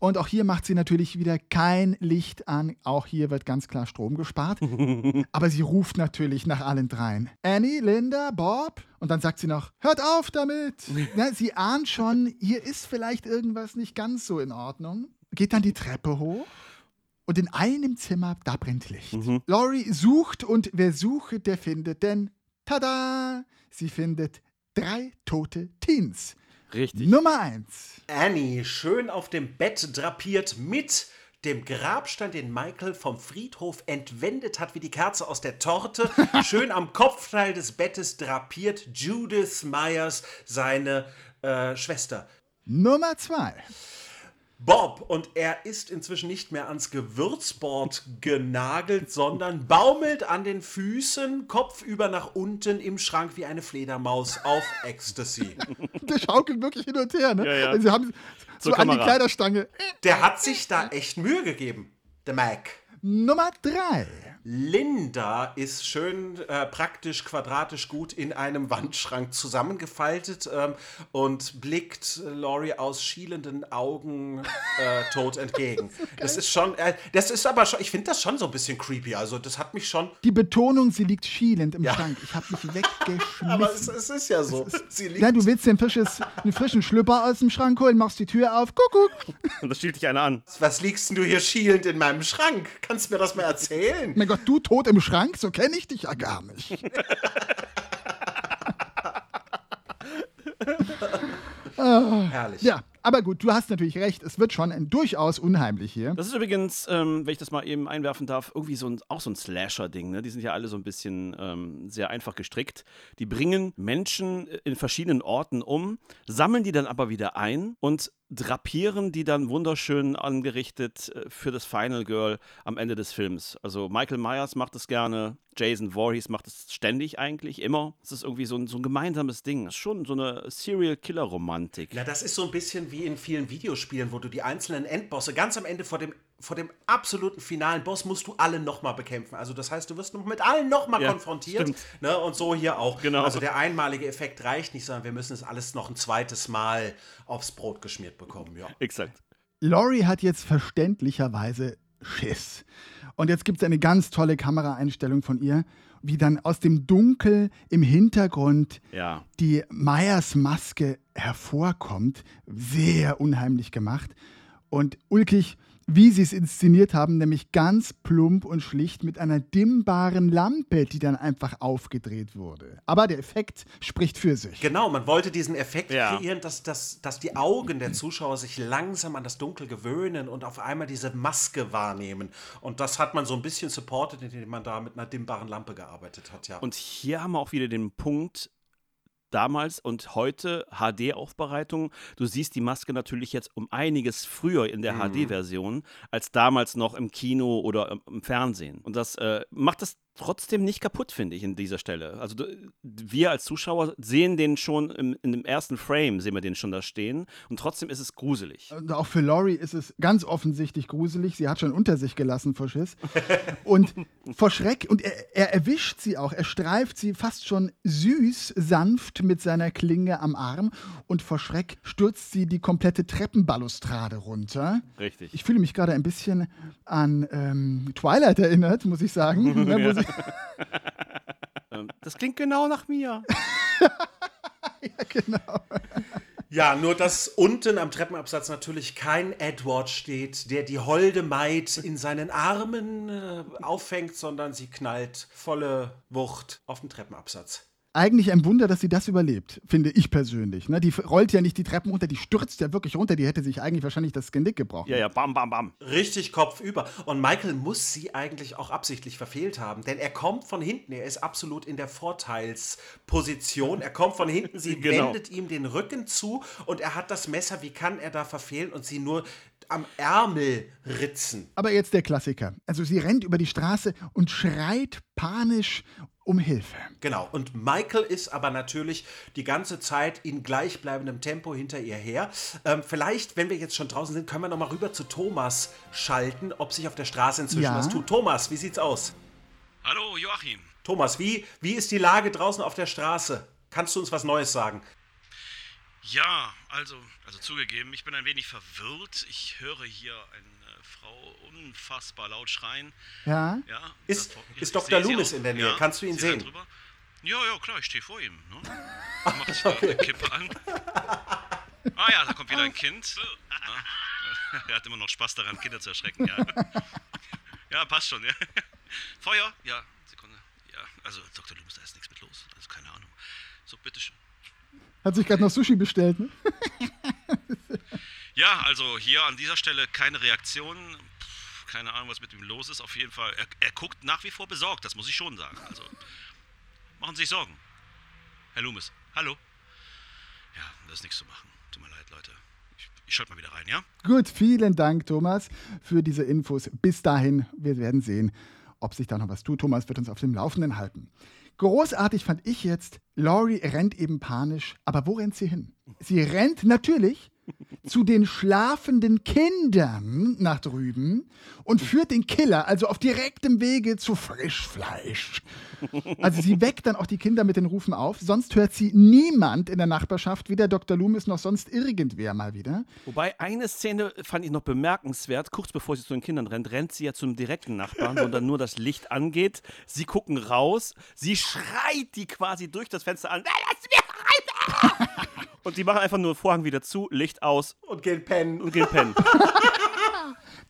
Und auch hier macht sie natürlich wieder kein Licht an. Auch hier wird ganz klar Strom gespart. Aber sie ruft natürlich nach allen dreien. Annie, Linda, Bob. Und dann sagt sie noch, hört auf damit. Ja, sie ahnt schon, hier ist vielleicht irgendwas nicht ganz so in Ordnung. Geht dann die Treppe hoch. Und in einem Zimmer, da brennt Licht. Laurie sucht und wer sucht, der findet. Denn, tada, sie findet drei tote Teens. Richtig. Nummer eins. Annie schön auf dem Bett drapiert mit dem Grabstein, den Michael vom Friedhof entwendet hat, wie die Kerze aus der Torte. Schön am Kopfteil des Bettes drapiert Judith Myers, seine äh, Schwester. Nummer zwei. Bob und er ist inzwischen nicht mehr ans Gewürzbord genagelt, sondern baumelt an den Füßen, kopfüber nach unten im Schrank wie eine Fledermaus auf Ecstasy. Der schaukelt wirklich hin und her, ne? Ja, ja. Also sie haben so an die. Kleiderstange. Der hat sich da echt Mühe gegeben, der Mac. Nummer 3. Linda ist schön äh, praktisch quadratisch gut in einem Wandschrank zusammengefaltet ähm, und blickt Laurie aus schielenden Augen äh, tot entgegen. das, ist schon, äh, das ist aber schon, ich finde das schon so ein bisschen creepy. Also das hat mich schon. Die Betonung, sie liegt schielend im ja. Schrank. Ich habe mich weggeschmissen. aber es, es, ist ja so. Sie liegt ja, du willst den frisches, einen frischen Schlüpper aus dem Schrank holen, machst die Tür auf, Kuckuck. Und da schielt dich einer an. Was liegst denn du hier schielend in meinem Schrank? Kannst du mir das mal erzählen? Mein Gott, du tot im Schrank? So kenne ich dich ja gar nicht. oh, Herrlich. Ja, aber gut, du hast natürlich recht, es wird schon ein, durchaus unheimlich hier. Das ist übrigens, ähm, wenn ich das mal eben einwerfen darf, irgendwie so ein, auch so ein Slasher-Ding. Ne? Die sind ja alle so ein bisschen ähm, sehr einfach gestrickt. Die bringen Menschen in verschiedenen Orten um, sammeln die dann aber wieder ein und drapieren die dann wunderschön angerichtet äh, für das Final Girl am Ende des Films. Also Michael Myers macht es gerne, Jason Voorhees macht es ständig eigentlich, immer. Es ist irgendwie so ein, so ein gemeinsames Ding. Es ist schon so eine Serial-Killer-Romantik. Ja, das ist so ein bisschen wie in vielen Videospielen, wo du die einzelnen Endbosse ganz am Ende vor dem vor dem absoluten finalen Boss musst du alle nochmal bekämpfen. Also das heißt, du wirst mit allen nochmal ja, konfrontiert. Ne? Und so hier auch. Genau. Also der einmalige Effekt reicht nicht, sondern wir müssen es alles noch ein zweites Mal aufs Brot geschmiert bekommen. Ja. Exakt. Laurie hat jetzt verständlicherweise Schiss. Und jetzt gibt es eine ganz tolle Kameraeinstellung von ihr, wie dann aus dem Dunkel im Hintergrund ja. die Meyers Maske hervorkommt. Sehr unheimlich gemacht. Und ulkig wie sie es inszeniert haben, nämlich ganz plump und schlicht mit einer dimmbaren Lampe, die dann einfach aufgedreht wurde. Aber der Effekt spricht für sich. Genau, man wollte diesen Effekt ja. kreieren, dass, dass, dass die Augen der Zuschauer sich langsam an das Dunkel gewöhnen und auf einmal diese Maske wahrnehmen. Und das hat man so ein bisschen supportet, indem man da mit einer dimmbaren Lampe gearbeitet hat, ja. Und hier haben wir auch wieder den Punkt, damals und heute HD-Aufbereitung. Du siehst die Maske natürlich jetzt um einiges früher in der mhm. HD-Version als damals noch im Kino oder im Fernsehen. Und das äh, macht das trotzdem nicht kaputt, finde ich, in dieser Stelle. Also wir als Zuschauer sehen den schon im, in dem ersten Frame, sehen wir den schon da stehen und trotzdem ist es gruselig. Und auch für Laurie ist es ganz offensichtlich gruselig. Sie hat schon unter sich gelassen vor Schiss. und vor Schreck, und er, er erwischt sie auch, er streift sie fast schon süß, sanft mit seiner Klinge am Arm und vor Schreck stürzt sie die komplette Treppenbalustrade runter. Richtig. Ich fühle mich gerade ein bisschen an ähm, Twilight erinnert, muss ich sagen. ja. Ähm, das klingt genau nach mir. ja, genau. Ja, nur dass unten am Treppenabsatz natürlich kein Edward steht, der die holde Maid in seinen Armen äh, auffängt, sondern sie knallt volle Wucht auf den Treppenabsatz eigentlich ein Wunder, dass sie das überlebt, finde ich persönlich. Ne? Die rollt ja nicht die Treppen runter, die stürzt ja wirklich runter. Die hätte sich eigentlich wahrscheinlich das Genick gebrochen. Ja, ja, bam, bam, bam. Richtig kopfüber. Und Michael muss sie eigentlich auch absichtlich verfehlt haben, denn er kommt von hinten. Er ist absolut in der Vorteilsposition. Er kommt von hinten, sie genau. wendet ihm den Rücken zu und er hat das Messer. Wie kann er da verfehlen und sie nur am Ärmel ritzen? Aber jetzt der Klassiker. Also sie rennt über die Straße und schreit panisch um Hilfe. Genau. Und Michael ist aber natürlich die ganze Zeit in gleichbleibendem Tempo hinter ihr her. Ähm, vielleicht, wenn wir jetzt schon draußen sind, können wir noch mal rüber zu Thomas schalten, ob sich auf der Straße inzwischen ja. was tut. Thomas, wie sieht's aus? Hallo, Joachim. Thomas, wie, wie ist die Lage draußen auf der Straße? Kannst du uns was Neues sagen? Ja, also, also zugegeben, ich bin ein wenig verwirrt. Ich höre hier ein Frau unfassbar laut schreien. Ja. ja ist, ist Dr. Loomis in der Nähe? Ja, Kannst du ihn sehen? Halt ja, ja, klar, ich stehe vor ihm. Ne? Macht sich okay. eine Kippe an. Ah ja, da kommt wieder ein Kind. Ja. Er hat immer noch Spaß daran, Kinder zu erschrecken, ja. Ja, passt schon, ja. Feuer? Ja, Sekunde. Ja, also Dr. Loomis, da ist nichts mit los. Also keine Ahnung. So, bitteschön. Hat sich gerade noch Sushi bestellt, ne? Ja, also hier an dieser Stelle keine Reaktion. keine Ahnung, was mit ihm los ist. Auf jeden Fall, er, er guckt nach wie vor besorgt, das muss ich schon sagen. Also, machen Sie sich Sorgen. Herr Loomis, hallo? Ja, das ist nichts zu machen. Tut mir leid, Leute. Ich, ich schalte mal wieder rein, ja? Gut, vielen Dank, Thomas, für diese Infos. Bis dahin, wir werden sehen, ob sich da noch was tut. Thomas wird uns auf dem Laufenden halten. Großartig fand ich jetzt, Laurie rennt eben panisch, aber wo rennt sie hin? Sie rennt natürlich zu den schlafenden Kindern nach drüben und führt den Killer also auf direktem Wege zu Frischfleisch. Also sie weckt dann auch die Kinder mit den Rufen auf, sonst hört sie niemand in der Nachbarschaft, weder Dr. Loomis noch sonst irgendwer mal wieder. Wobei eine Szene fand ich noch bemerkenswert. Kurz bevor sie zu den Kindern rennt, rennt sie ja zum direkten Nachbarn, wo dann nur das Licht angeht. Sie gucken raus, sie schreit die quasi durch das Fenster an. Lass mir rein! Und die machen einfach nur Vorhang wieder zu, Licht aus. Und gehen pennen. Und gehen pennen.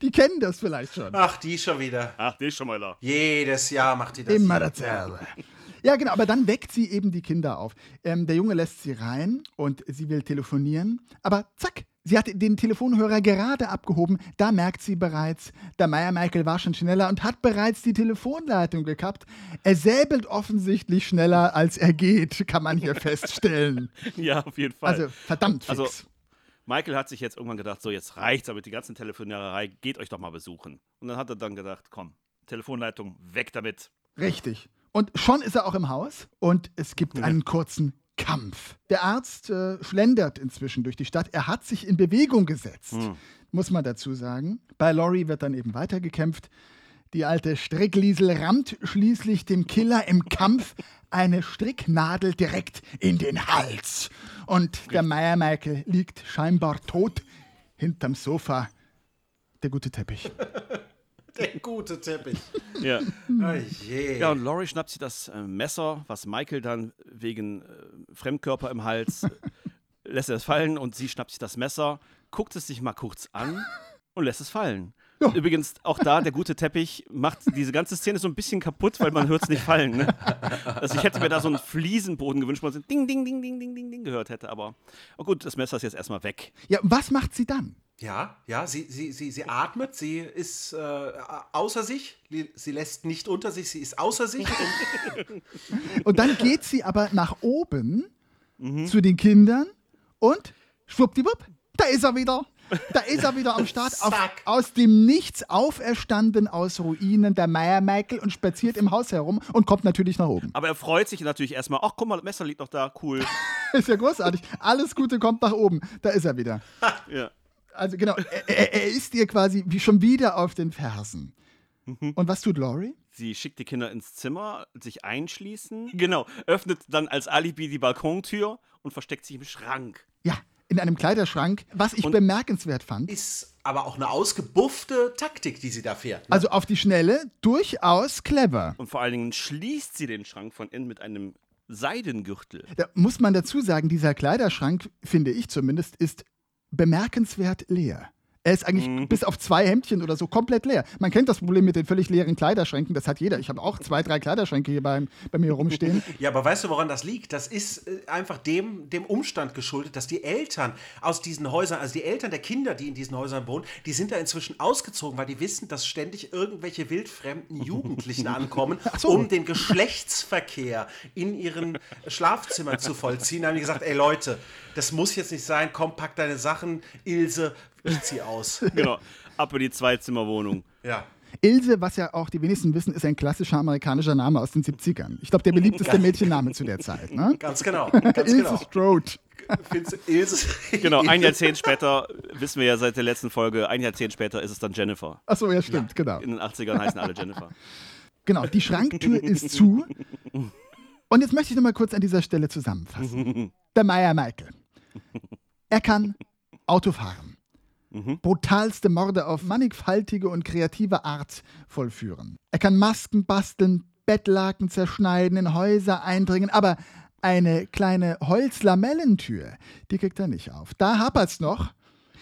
Die kennen das vielleicht schon. Ach, die schon wieder. Ach, die ist schon mal da. Jedes Jahr macht die das. Immer dasselbe. Ja, genau, aber dann weckt sie eben die Kinder auf. Ähm, der Junge lässt sie rein und sie will telefonieren, aber zack, sie hat den Telefonhörer gerade abgehoben. Da merkt sie bereits, der Meier Michael war schon schneller und hat bereits die Telefonleitung gekappt. Er säbelt offensichtlich schneller, als er geht, kann man hier feststellen. Ja, auf jeden Fall. Also verdammt fix. Also, Michael hat sich jetzt irgendwann gedacht, so jetzt reicht's aber mit die ganzen Telefoniererei, geht euch doch mal besuchen. Und dann hat er dann gedacht, komm, Telefonleitung, weg damit. Richtig. Und schon ist er auch im Haus und es gibt einen kurzen Kampf. Der Arzt äh, schlendert inzwischen durch die Stadt. Er hat sich in Bewegung gesetzt, Hm. muss man dazu sagen. Bei Laurie wird dann eben weitergekämpft. Die alte Strickliesel rammt schließlich dem Killer im Kampf eine Stricknadel direkt in den Hals. Und der Meier Michael liegt scheinbar tot hinterm Sofa. Der gute Teppich. Der gute Teppich. Ja. Oh. Ja, und Laurie schnappt sich das äh, Messer, was Michael dann wegen äh, Fremdkörper im Hals äh, lässt er es fallen und sie schnappt sich das Messer, guckt es sich mal kurz an und lässt es fallen. Übrigens, auch da, der gute Teppich macht diese ganze Szene so ein bisschen kaputt, weil man hört es nicht fallen. Ne? Also ich hätte mir da so einen Fliesenboden gewünscht, wo man so Ding, Ding, Ding, Ding, Ding, Ding, Ding gehört hätte. Aber oh gut, das Messer ist jetzt erstmal weg. Ja, was macht sie dann? Ja, ja, sie, sie, sie, sie atmet, sie ist äh, außer sich, sie lässt nicht unter sich, sie ist außer sich. Und Und dann geht sie aber nach oben Mhm. zu den Kindern und schwuppdiwupp, da ist er wieder. Da ist er wieder am Start, auf, aus dem Nichts auferstanden aus Ruinen der Meier Michael und spaziert im Haus herum und kommt natürlich nach oben. Aber er freut sich natürlich erstmal. Ach, guck mal, das Messer liegt noch da, cool. Ist ja großartig. Alles Gute kommt nach oben. Da ist er wieder. Ja. Also genau, er, er, ist ihr quasi wie schon wieder auf den Fersen. Mhm. Und was tut Laurie? Sie schickt die Kinder ins Zimmer, sich einschließen. Genau, öffnet dann als Alibi die Balkontür und versteckt sich im Schrank. Ja, in einem Kleiderschrank, was ich bemerkenswert fand. ist aber auch eine ausgebuffte Taktik, die sie da fährt. ne? Also auf die Schnelle durchaus clever. Und vor allen Dingen schließt sie den Schrank von innen mit einem Seidengürtel. Da muss man dazu sagen, dieser Kleiderschrank, finde ich zumindest, ist bemerkenswert leer. Er ist eigentlich Mhm. bis auf zwei Hemdchen oder so komplett leer. Man kennt das Problem mit den völlig leeren Kleiderschränken, das hat jeder. Ich habe auch zwei, drei Kleiderschränke hier bei, bei mir rumstehen. Ja, aber weißt du, woran das liegt? Das ist äh, einfach dem, dem Umstand geschuldet, dass die Eltern aus diesen Häusern, also die Eltern der Kinder, die in diesen Häusern wohnen, die sind da inzwischen ausgezogen, weil die wissen, dass ständig irgendwelche wildfremden Jugendlichen ankommen, so. um den Geschlechtsverkehr in ihren Schlafzimmern zu vollziehen. Da haben die gesagt, ey Leute, das muss jetzt nicht sein, komm, pack deine Sachen, Ilse, ich zieh aus. Genau, ab in die Zweizimmerwohnung. Ja. Ilse, was ja auch die wenigsten wissen, ist ein klassischer amerikanischer Name aus den 70ern. Ich glaube, der beliebteste Mädchenname zu der Zeit. Ne? Ganz genau, ganz Ilse genau. Strode. Ilse? Genau, ein Jahrzehnt später, wissen wir ja seit der letzten Folge, ein Jahrzehnt später ist es dann Jennifer. Achso, ja, stimmt, genau. In den 80ern heißen alle Jennifer. Genau, die Schranktür ist zu. Und jetzt möchte ich nochmal kurz an dieser Stelle zusammenfassen. Der Meier Michael. Er kann Auto fahren. Brutalste Morde auf mannigfaltige und kreative Art vollführen. Er kann Masken basteln, Bettlaken zerschneiden, in Häuser eindringen, aber eine kleine Holzlamellentür, die kriegt er nicht auf. Da hapert's noch.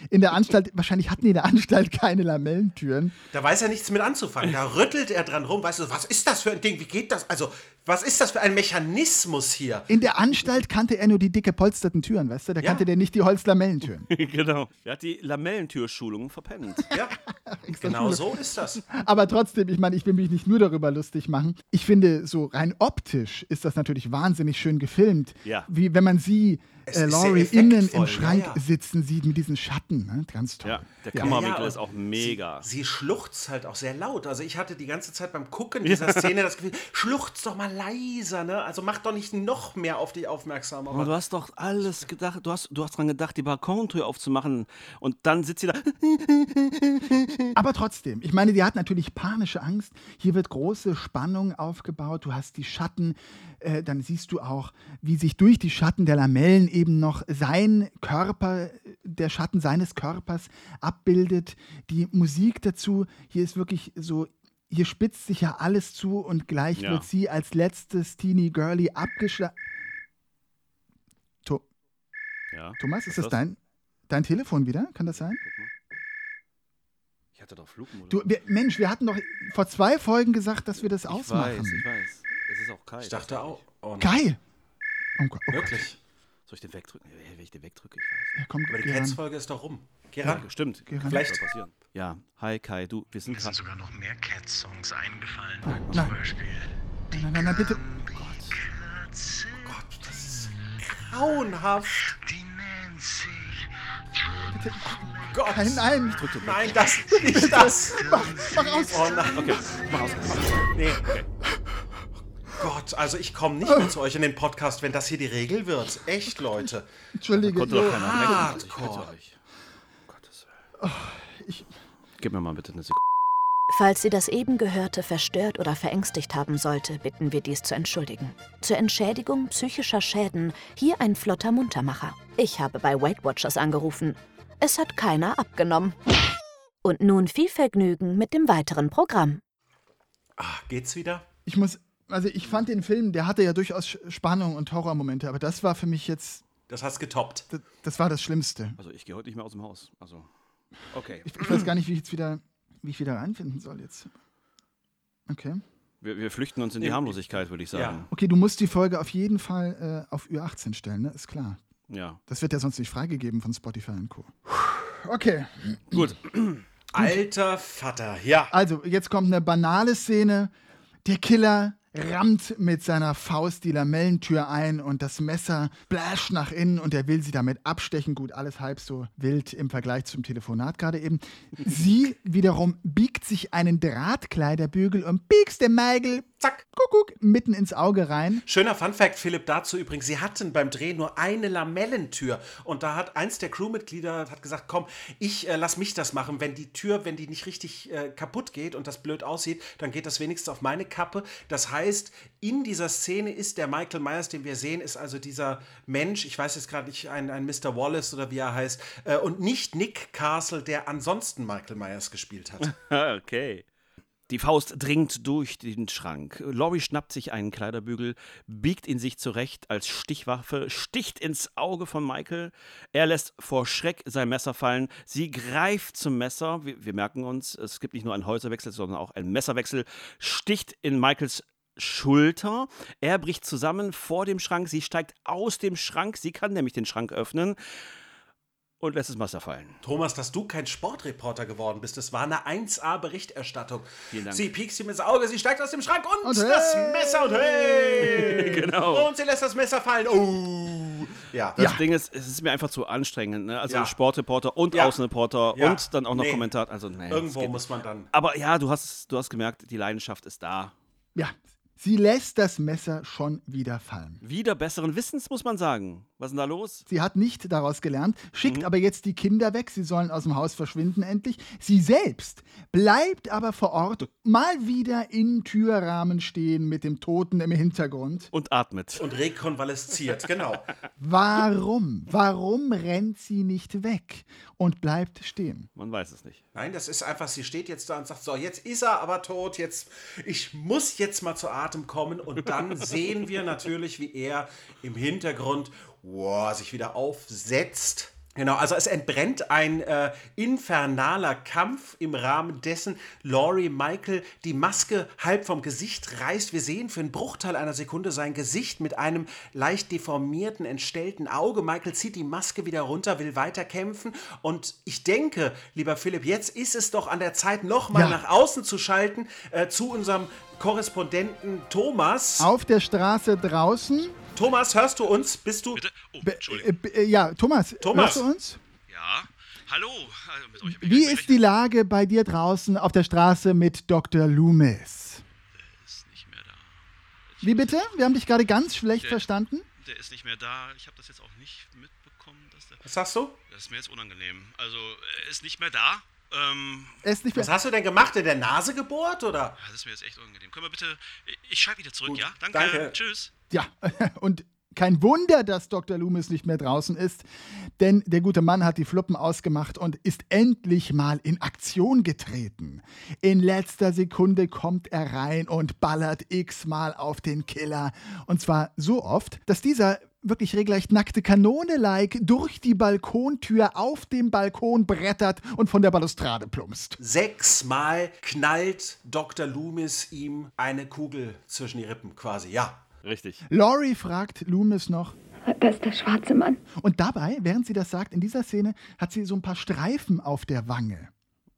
In der Anstalt, wahrscheinlich hatten die in der Anstalt keine Lamellentüren. Da weiß er nichts mit anzufangen. Da rüttelt er dran rum. Weißt du, was ist das für ein Ding? Wie geht das? Also, was ist das für ein Mechanismus hier? In der Anstalt kannte er nur die dicke polsterten Türen, weißt du? Da Ja. kannte der nicht die Holzlamellentüren. genau. Er hat die Lamellentürschulung verpennt. Ja, genau so ist das. Aber trotzdem, ich meine, ich will mich nicht nur darüber lustig machen. Ich finde, so rein optisch ist das natürlich wahnsinnig schön gefilmt. Ja. Wie wenn man sie äh, Laurie innen im Schrank ja, ja. sitzen sieht mit diesen Schatten. Ne? Ganz toll. Ja, der Ja, ist auch mega. Sie, sie schluchzt halt auch sehr laut. Also ich hatte die ganze Zeit beim Gucken dieser Szene das Gefühl, schluchzt doch mal leiser, ne? Also mach doch nicht noch mehr auf dich aufmerksam. Aber du hast doch alles gedacht, du hast, du hast dran gedacht, die Balkontür aufzumachen und dann sitzt sie da. Aber trotzdem, ich meine, die hat natürlich panische Angst. Hier wird große Spannung aufgebaut. Du hast die Schatten. Äh, dann siehst du auch, wie sich durch die Schatten der Lamellen eben noch sein Körper, der Schatten seines Körpers abbildet. Die Musik dazu, hier ist wirklich so. Hier spitzt sich ja alles zu und gleich Ja. wird sie als letztes Teeny Girlie abgeschlagen. To Ja. Thomas, ist das dein, dein Telefon wieder? Kann das sein? Ich hatte doch Flugmodus. Du, wir, Mensch, wir hatten doch vor zwei Folgen gesagt, dass wir das ich ausmachen. weiß, ich weiß. Es ist auch kalt. Ich dachte auch. Oh nein. Geil! Oh Gott, oh Gott. Wirklich. Soll ich den wegdrücken? Wenn ich den wegdrücke, ich weiß. Ja, komm, Aber die. Cats-Folge ist doch rum. Geh ran. Ja, stimmt. Geh ran. Vielleicht- passieren. Ja, hi Kai, du, wir sind Mir sind sogar noch mehr Cat-Songs eingefallen. Nein. Zum Beispiel. Nein, nein, nein, bitte. Gott, das ist grauenhaft. Die Nancy. bitte. Gott. Nein, nein. Nein, das nicht das. Mach, mach aus. Oh nein. Okay, mach aus. Mach aus. Nee. Gott, also ich komme nicht mehr zu euch in den Podcast, wenn das hier die Regel wird. Echt, Leute. Entschuldige. Konnte doch keiner. Also ich bitte Hardcore. euch. Gottes Willen. ich- Gib mir mal bitte eine Sekunde. Falls Sie das eben Gehörte verstört oder verängstigt haben sollte, bitten wir dies zu entschuldigen. Zur Entschädigung psychischer Schäden hier ein flotter Muntermacher. Ich habe bei Weight Watchers angerufen. Es hat keiner abgenommen. Und nun viel Vergnügen mit dem weiteren Programm. Ah, geht's wieder? Ich muss, also ich fand den Film, der hatte ja durchaus Spannung und Horrormomente, aber das war für mich jetzt, Das hast getoppt. das, das war das Schlimmste. Also ich gehe heute nicht mehr aus dem Haus. Also. Okay. Ich, ich weiß gar nicht, wie ich jetzt wieder, wie ich wieder reinfinden soll jetzt. Okay. Wir, wir flüchten uns in die Harmlosigkeit, würde ich sagen. Okay, du musst die Folge auf jeden Fall äh, auf Ü18 stellen, ne? Ist klar. Ja. Das wird ja sonst nicht freigegeben von Spotify und Co. Okay. Gut. Alter Vater, ja. Also, jetzt kommt eine banale Szene. Der Killer rammt mit seiner Faust die Lamellentür ein und das Messer blasht nach innen und er will sie damit abstechen. Gut, alles halb so wild im Vergleich zum Telefonat gerade eben. Sie wiederum biegt sich einen Drahtkleiderbügel und biegst dem Meigel, zack, kuckuck, mitten ins Auge rein. Schöner Funfact, Philipp, dazu übrigens. Sie hatten beim Dreh nur eine Lamellentür. Und da hat eins der Crewmitglieder hat gesagt, komm, ich äh, lass mich das machen. Wenn die Tür, wenn die nicht richtig äh, kaputt geht und das blöd aussieht, dann geht das wenigstens auf meine Kappe. Das heißt, in dieser Szene ist der Michael Myers, den wir sehen, ist also dieser Mensch, ich weiß jetzt gerade nicht, ein, ein Mr. Wallace oder wie er heißt, äh, und nicht Nick Castle, der ansonsten Michael Myers gespielt hat. okay. Die Faust dringt durch den Schrank. Laurie schnappt sich einen Kleiderbügel, biegt ihn sich zurecht als Stichwaffe, sticht ins Auge von Michael. Er lässt vor Schreck sein Messer fallen. Sie greift zum Messer. Wir, wir merken uns, es gibt nicht nur einen Häuserwechsel, sondern auch einen Messerwechsel. Sticht in Michaels Schulter. Er bricht zusammen vor dem Schrank. Sie steigt aus dem Schrank. Sie kann nämlich den Schrank öffnen und lässt das Messer fallen. Thomas, dass du kein Sportreporter geworden bist, das war eine 1A-Berichterstattung. Vielen Dank. Sie piekst ihm ins Auge, sie steigt aus dem Schrank und, Und das hey! Messer und hey! Genau. Und sie lässt das Messer fallen. Oh! Ja. Das Ding ist, es ist mir einfach zu anstrengend. Ne? Also Ja. Sportreporter und Ja. Außenreporter Ja. und dann auch noch Nee. Kommentar. Also, nee, das Irgendwo muss man dann. Aber ja, du hast, du hast gemerkt, die Leidenschaft ist da. Ja, sie lässt das Messer schon wieder fallen. Wieder besseren Wissens, muss man sagen. Was ist denn da los? Sie hat nicht daraus gelernt, Mhm. schickt aber jetzt die Kinder weg, sie sollen aus dem Haus verschwinden endlich. Sie selbst bleibt aber vor Ort mal wieder im Türrahmen stehen mit dem Toten im Hintergrund. Und atmet. Und rekonvalesziert, genau. Warum? Warum rennt sie nicht weg und bleibt stehen? Man weiß es nicht. Nein, das ist einfach, sie steht jetzt da und sagt, so, jetzt ist er aber tot, jetzt, ich muss jetzt mal zu Atem kommen. Und dann sehen wir natürlich, wie er im Hintergrund, wow, sich wieder aufsetzt. Genau, also es entbrennt ein äh, infernaler Kampf im Rahmen dessen Laurie Michael die Maske halb vom Gesicht reißt. Wir sehen für einen Bruchteil einer Sekunde sein Gesicht mit einem leicht deformierten, entstellten Auge. Michael zieht die Maske wieder runter, will weiterkämpfen. Und ich denke, lieber Philipp, jetzt ist es doch an der Zeit, nochmal Ja. nach außen zu schalten äh, zu unserem Korrespondenten Thomas. Auf der Straße draußen Thomas, hörst du uns? Bist du. Bitte? Oh, Entschuldigung. äh, ja, Thomas, Thomas. hörst du uns? Ja. Hallo. Also ich Wie ist die Lage bei dir draußen auf der Straße mit Dr. Loomis? ist nicht mehr da. Wie bitte? Wir haben dich gerade ganz schlecht Der- verstanden. Der ist nicht mehr da. Ich habe das jetzt auch nicht mitbekommen, dass der. Was sagst du? Das ist mir jetzt unangenehm. Also, er ist nicht mehr da. Ähm, Er ist nicht Was hast du denn gemacht? In der Nase gebohrt oder? das ist mir jetzt echt unangenehm. Können wir bitte. Ich schreibe wieder zurück, ja? Danke. danke. Tschüss. Ja, und kein Wunder, dass Dr. Loomis nicht mehr draußen ist, denn der gute Mann hat die Fluppen ausgemacht und ist endlich mal in Aktion getreten. In letzter Sekunde kommt er rein und ballert x-mal auf den Killer. Und zwar so oft, dass dieser wirklich regelrecht nackte Kanone-like durch die Balkontür auf dem Balkon brettert und von der Balustrade plumpst. Sechsmal knallt Dr. Loomis ihm eine Kugel zwischen die Rippen quasi. Ja. Richtig. Laurie fragt Loomis noch, Das ist der schwarze Mann. Und dabei, während sie das sagt, in dieser Szene hat sie so ein paar Streifen auf der Wange.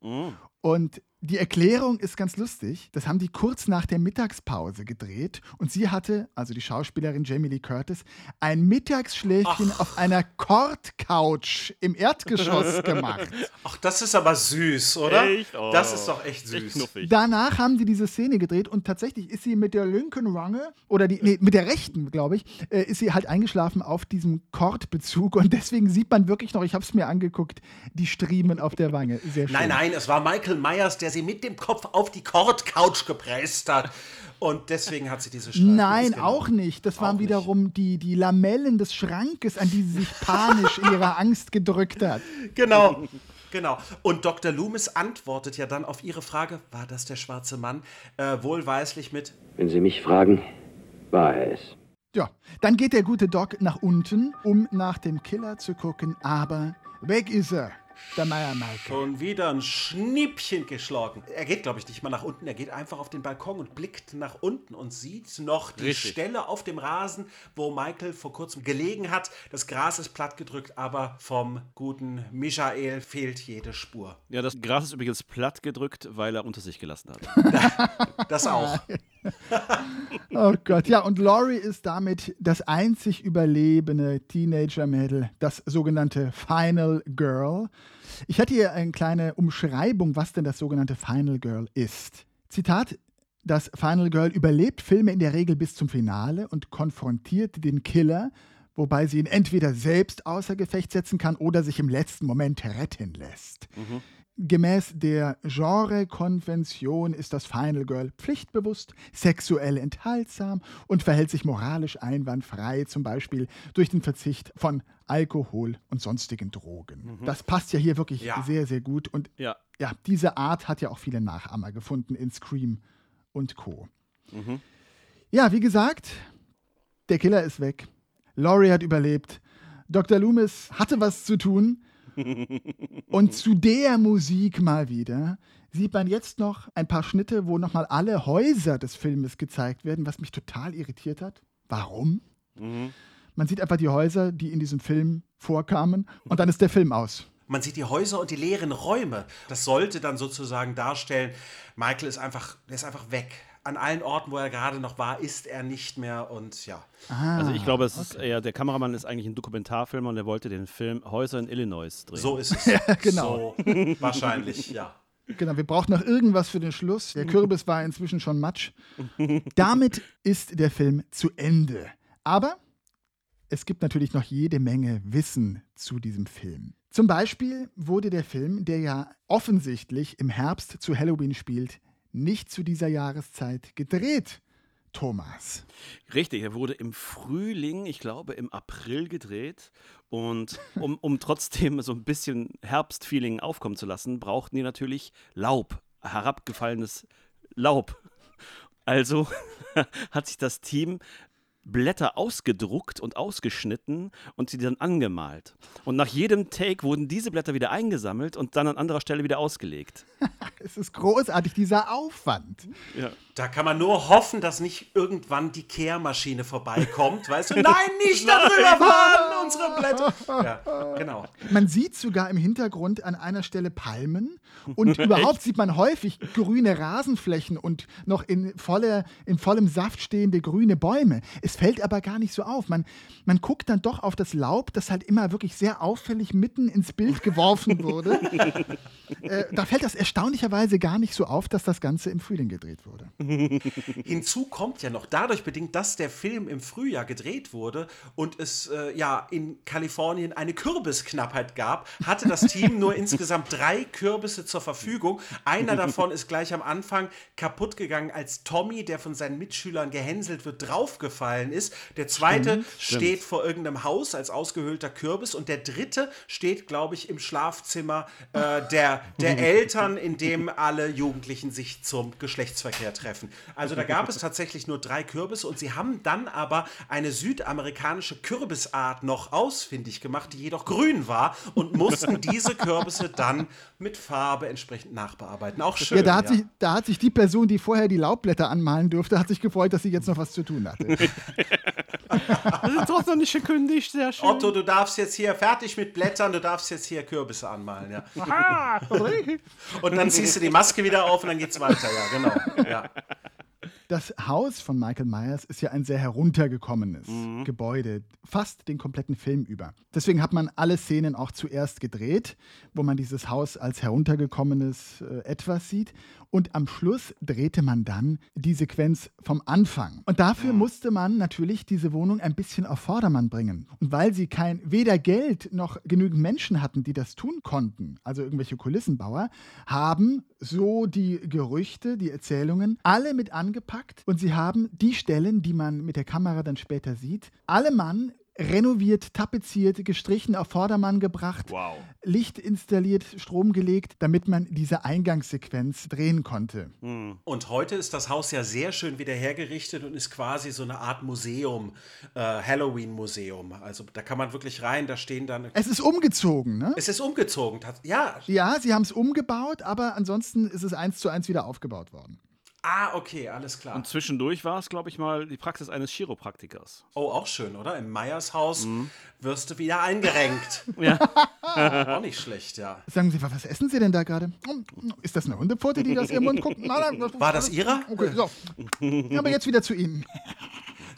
Mhm. Und die Erklärung ist ganz lustig. Das haben die kurz nach der Mittagspause gedreht. Und sie hatte, also die Schauspielerin Jamie Lee Curtis, ein Mittagsschläfchen auf einer Kord-Couch im Erdgeschoss gemacht. Ach, das ist aber süß, oder? Echt? Oh. Das ist doch echt süß. Echt. Danach haben die diese Szene gedreht und tatsächlich ist sie mit der linken Wange oder die, nee, mit der rechten, glaube ich, äh, ist sie halt eingeschlafen auf diesem Kordbezug und deswegen sieht man wirklich noch, ich habe es mir angeguckt, die Striemen auf der Wange. Sehr schön. Nein, nein, es war Michael Myers, der sie mit dem Kopf auf die Kord-Couch gepresst hat. Und deswegen hat sie diese Streifen. Nein, auch nicht. Das waren Auch nicht. wiederum die, die Lamellen des Schrankes, an die sie sich panisch in ihrer Angst gedrückt hat. Genau. Genau. Und Dr. Loomis antwortet ja dann auf ihre Frage, war das der schwarze Mann, äh, wohlweislich mit, Wenn Sie mich fragen, war er es. Ja, dann geht der gute Doc nach unten, um nach dem Killer zu gucken, aber weg ist er, der Meier Michael. schon wieder ein Schnippchen geschlagen. Er geht, glaube ich, nicht mal nach unten, er geht einfach auf den Balkon und blickt nach unten und sieht noch die Richtig. Stelle auf dem Rasen, wo Michael vor kurzem gelegen hat. Das Gras ist plattgedrückt, aber vom guten Michael fehlt jede Spur. Ja, das Gras ist übrigens platt gedrückt, weil er unter sich gelassen hat. Das auch. Oh Gott, ja, und Laurie ist damit das einzig überlebende Teenager-Mädel, das sogenannte Final Girl. Ich hatte hier eine kleine Umschreibung, was denn das sogenannte Final Girl ist. Zitat. Das Final Girl überlebt Filme in der Regel bis zum Finale und konfrontiert den Killer, wobei sie ihn entweder selbst außer Gefecht setzen kann oder sich im letzten Moment retten lässt. Gemäß der Genre-Konvention ist das Final Girl pflichtbewusst, sexuell enthaltsam und verhält sich moralisch einwandfrei, zum Beispiel durch den Verzicht von Alkohol und sonstigen Drogen. Das passt ja hier wirklich Ja. sehr, sehr gut. Und Ja. ja, diese Art hat ja auch viele Nachahmer gefunden in Scream und Co. Ja, wie gesagt, der Killer ist weg. Laurie hat überlebt. Dr. Loomis hatte was zu tun. Und zu der Musik mal wieder sieht man jetzt noch ein paar Schnitte, wo nochmal alle Häuser des Filmes gezeigt werden, was mich total irritiert hat. Warum? Man sieht einfach die Häuser, die in diesem Film vorkamen, und dann ist der Film aus. Man sieht die Häuser und die leeren Räume. Das sollte dann sozusagen darstellen, Michael ist einfach, der ist einfach weg. An allen Orten, wo er gerade noch war, ist er nicht mehr und ja. Also ich glaube, es ist eher, der Kameramann ist eigentlich ein Dokumentarfilmer und er wollte den Film Häuser in Illinois drehen. So ist es. genau. So wahrscheinlich, ja. Genau, wir brauchen noch irgendwas für den Schluss. Der Kürbis war inzwischen schon matsch. Damit ist der Film zu Ende. Aber es gibt natürlich noch jede Menge Wissen zu diesem Film. Zum Beispiel wurde der Film, der ja offensichtlich im Herbst zu Halloween spielt, nicht zu dieser Jahreszeit gedreht. Thomas. Richtig, er wurde im Frühling, ich glaube im April gedreht. Und um, um trotzdem so ein bisschen Herbstfeeling aufkommen zu lassen, brauchten die natürlich Laub, herabgefallenes Laub. Also hat sich das Team Blätter ausgedruckt und ausgeschnitten und sie dann angemalt. Und nach jedem Take wurden diese Blätter wieder eingesammelt und dann an anderer Stelle wieder ausgelegt. Es ist großartig, dieser Aufwand. Ja. Da kann man nur hoffen, dass nicht irgendwann die Kehrmaschine vorbeikommt, weißt du? Nein, nicht darüber fahren unsere Blätter. Ja, genau. Man sieht sogar im Hintergrund an einer Stelle Palmen und überhaupt sieht man häufig grüne Rasenflächen und noch in, voller, in vollem Saft stehende grüne Bäume. Es fällt aber gar nicht so auf. Man, man guckt dann doch auf das Laub, das halt immer wirklich sehr auffällig mitten ins Bild geworfen wurde. äh, da fällt das erstaunlicherweise gar nicht so auf, dass das Ganze im Frühling gedreht wurde. Hinzu kommt ja noch dadurch bedingt, dass der Film im Frühjahr gedreht wurde und es äh, ja in Kalifornien eine Kürbisknappheit gab, hatte das Team nur insgesamt drei Kürbisse zur Verfügung. Einer davon ist gleich am Anfang kaputt gegangen, als Tommy, der von seinen Mitschülern gehänselt wird, draufgefallen ist. Der zweite Stimmt, steht stimmt. vor irgendeinem Haus als ausgehöhlter Kürbis und der dritte steht, glaube ich, im Schlafzimmer äh, der, der Eltern, in dem alle Jugendlichen sich zum Geschlechtsverkehr treffen. Also da gab es tatsächlich nur drei Kürbisse und sie haben dann aber eine südamerikanische Kürbisart noch ausfindig gemacht, die jedoch grün war und mussten diese Kürbisse dann mit Farbe entsprechend nachbearbeiten. Auch schön. ja, da hat, Sich, da hat sich die Person, die vorher die Laubblätter anmalen durfte, hat sich gefreut, dass sie jetzt noch was zu tun hatte. Das ist doch noch nicht gekündigt, sehr schön. Otto, du darfst jetzt hier fertig mit Blättern, du darfst jetzt hier Kürbisse anmalen, ja. Aha. Und dann ziehst du die Maske wieder auf und dann geht's weiter, ja, genau. Ja. Das Haus von Michael Myers ist ja ein sehr heruntergekommenes Gebäude, fast den kompletten Film über. Deswegen hat man alle Szenen auch zuerst gedreht, wo man dieses Haus als heruntergekommenes äh, Etwas sieht. Und am Schluss drehte man dann die Sequenz vom Anfang. Und dafür musste man natürlich diese Wohnung ein bisschen auf Vordermann bringen. Und weil sie kein weder Geld noch genügend Menschen hatten, die das tun konnten, also irgendwelche Kulissenbauer, haben so die Gerüchte, die Erzählungen, alle mit angepackt und sie haben die Stellen, die man mit der Kamera dann später sieht, alle Mann renoviert, tapeziert, gestrichen, auf Vordermann gebracht, Wow. Licht installiert, Strom gelegt, damit man diese Eingangssequenz drehen konnte. Und heute ist das Haus ja sehr schön wieder hergerichtet und ist quasi so eine Art Museum, äh, Halloween-Museum. Also da kann man wirklich rein, da stehen dann. Es ist umgezogen, ne? Es ist umgezogen, ja. Ja, sie haben es umgebaut, aber ansonsten ist es eins zu eins wieder aufgebaut worden. Ah, okay, alles klar. Und zwischendurch war es, glaube ich, mal die Praxis eines Chiropraktikers. Oh, auch schön, oder? Im Meyers Haus wirst du wieder eingerenkt. Ja. auch nicht schlecht, ja. Sagen Sie, was essen Sie denn da gerade? Ist das eine Hundepfote, die aus Ihrem Mund guckt? Nein, nein, War das Ihrer? Okay, so. Aber jetzt wieder zu Ihnen.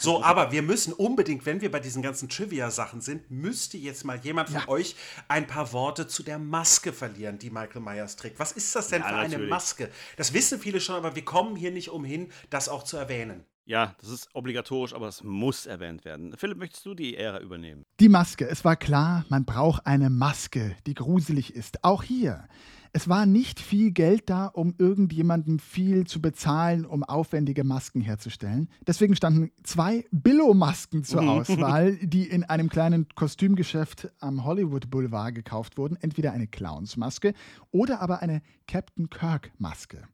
So, aber wir müssen unbedingt, wenn wir bei diesen ganzen Trivia-Sachen sind, müsste jetzt mal jemand von euch ein paar Worte zu der Maske verlieren, die Michael Myers trägt. Was ist das denn Ja, für eine natürlich. Maske? Das wissen viele schon, aber wir kommen hier nicht umhin, das auch zu erwähnen. Ja, das ist obligatorisch, aber es muss erwähnt werden. Philipp, möchtest du die Ehre übernehmen? Die Maske. Es war klar, man braucht eine Maske, die gruselig ist. Auch hier. Es war nicht viel Geld da, um irgendjemandem viel zu bezahlen, um aufwendige Masken herzustellen. Deswegen standen zwei Billo-Masken zur Auswahl, die in einem kleinen Kostümgeschäft am Hollywood Boulevard gekauft wurden. Entweder eine Clownsmaske oder aber eine Captain Kirk-Maske.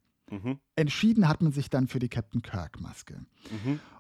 Entschieden hat man sich dann für die Captain Kirk-Maske.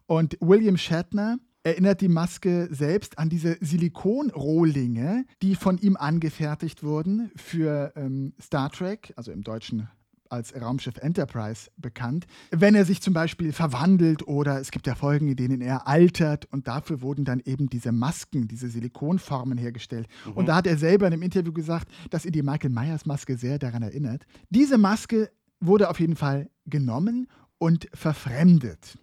Und William Shatner erinnert die Maske selbst an diese Silikonrohlinge, die von ihm angefertigt wurden für ähm, Star Trek, also im Deutschen als Raumschiff Enterprise bekannt. Wenn er sich zum Beispiel verwandelt oder es gibt ja Folgen, in denen er altert und dafür wurden dann eben diese Masken, diese Silikonformen hergestellt. Und da hat er selber in einem Interview gesagt, dass ihn die Michael Myers Maske sehr daran erinnert. Diese Maske wurde auf jeden Fall genommen und verfremdet.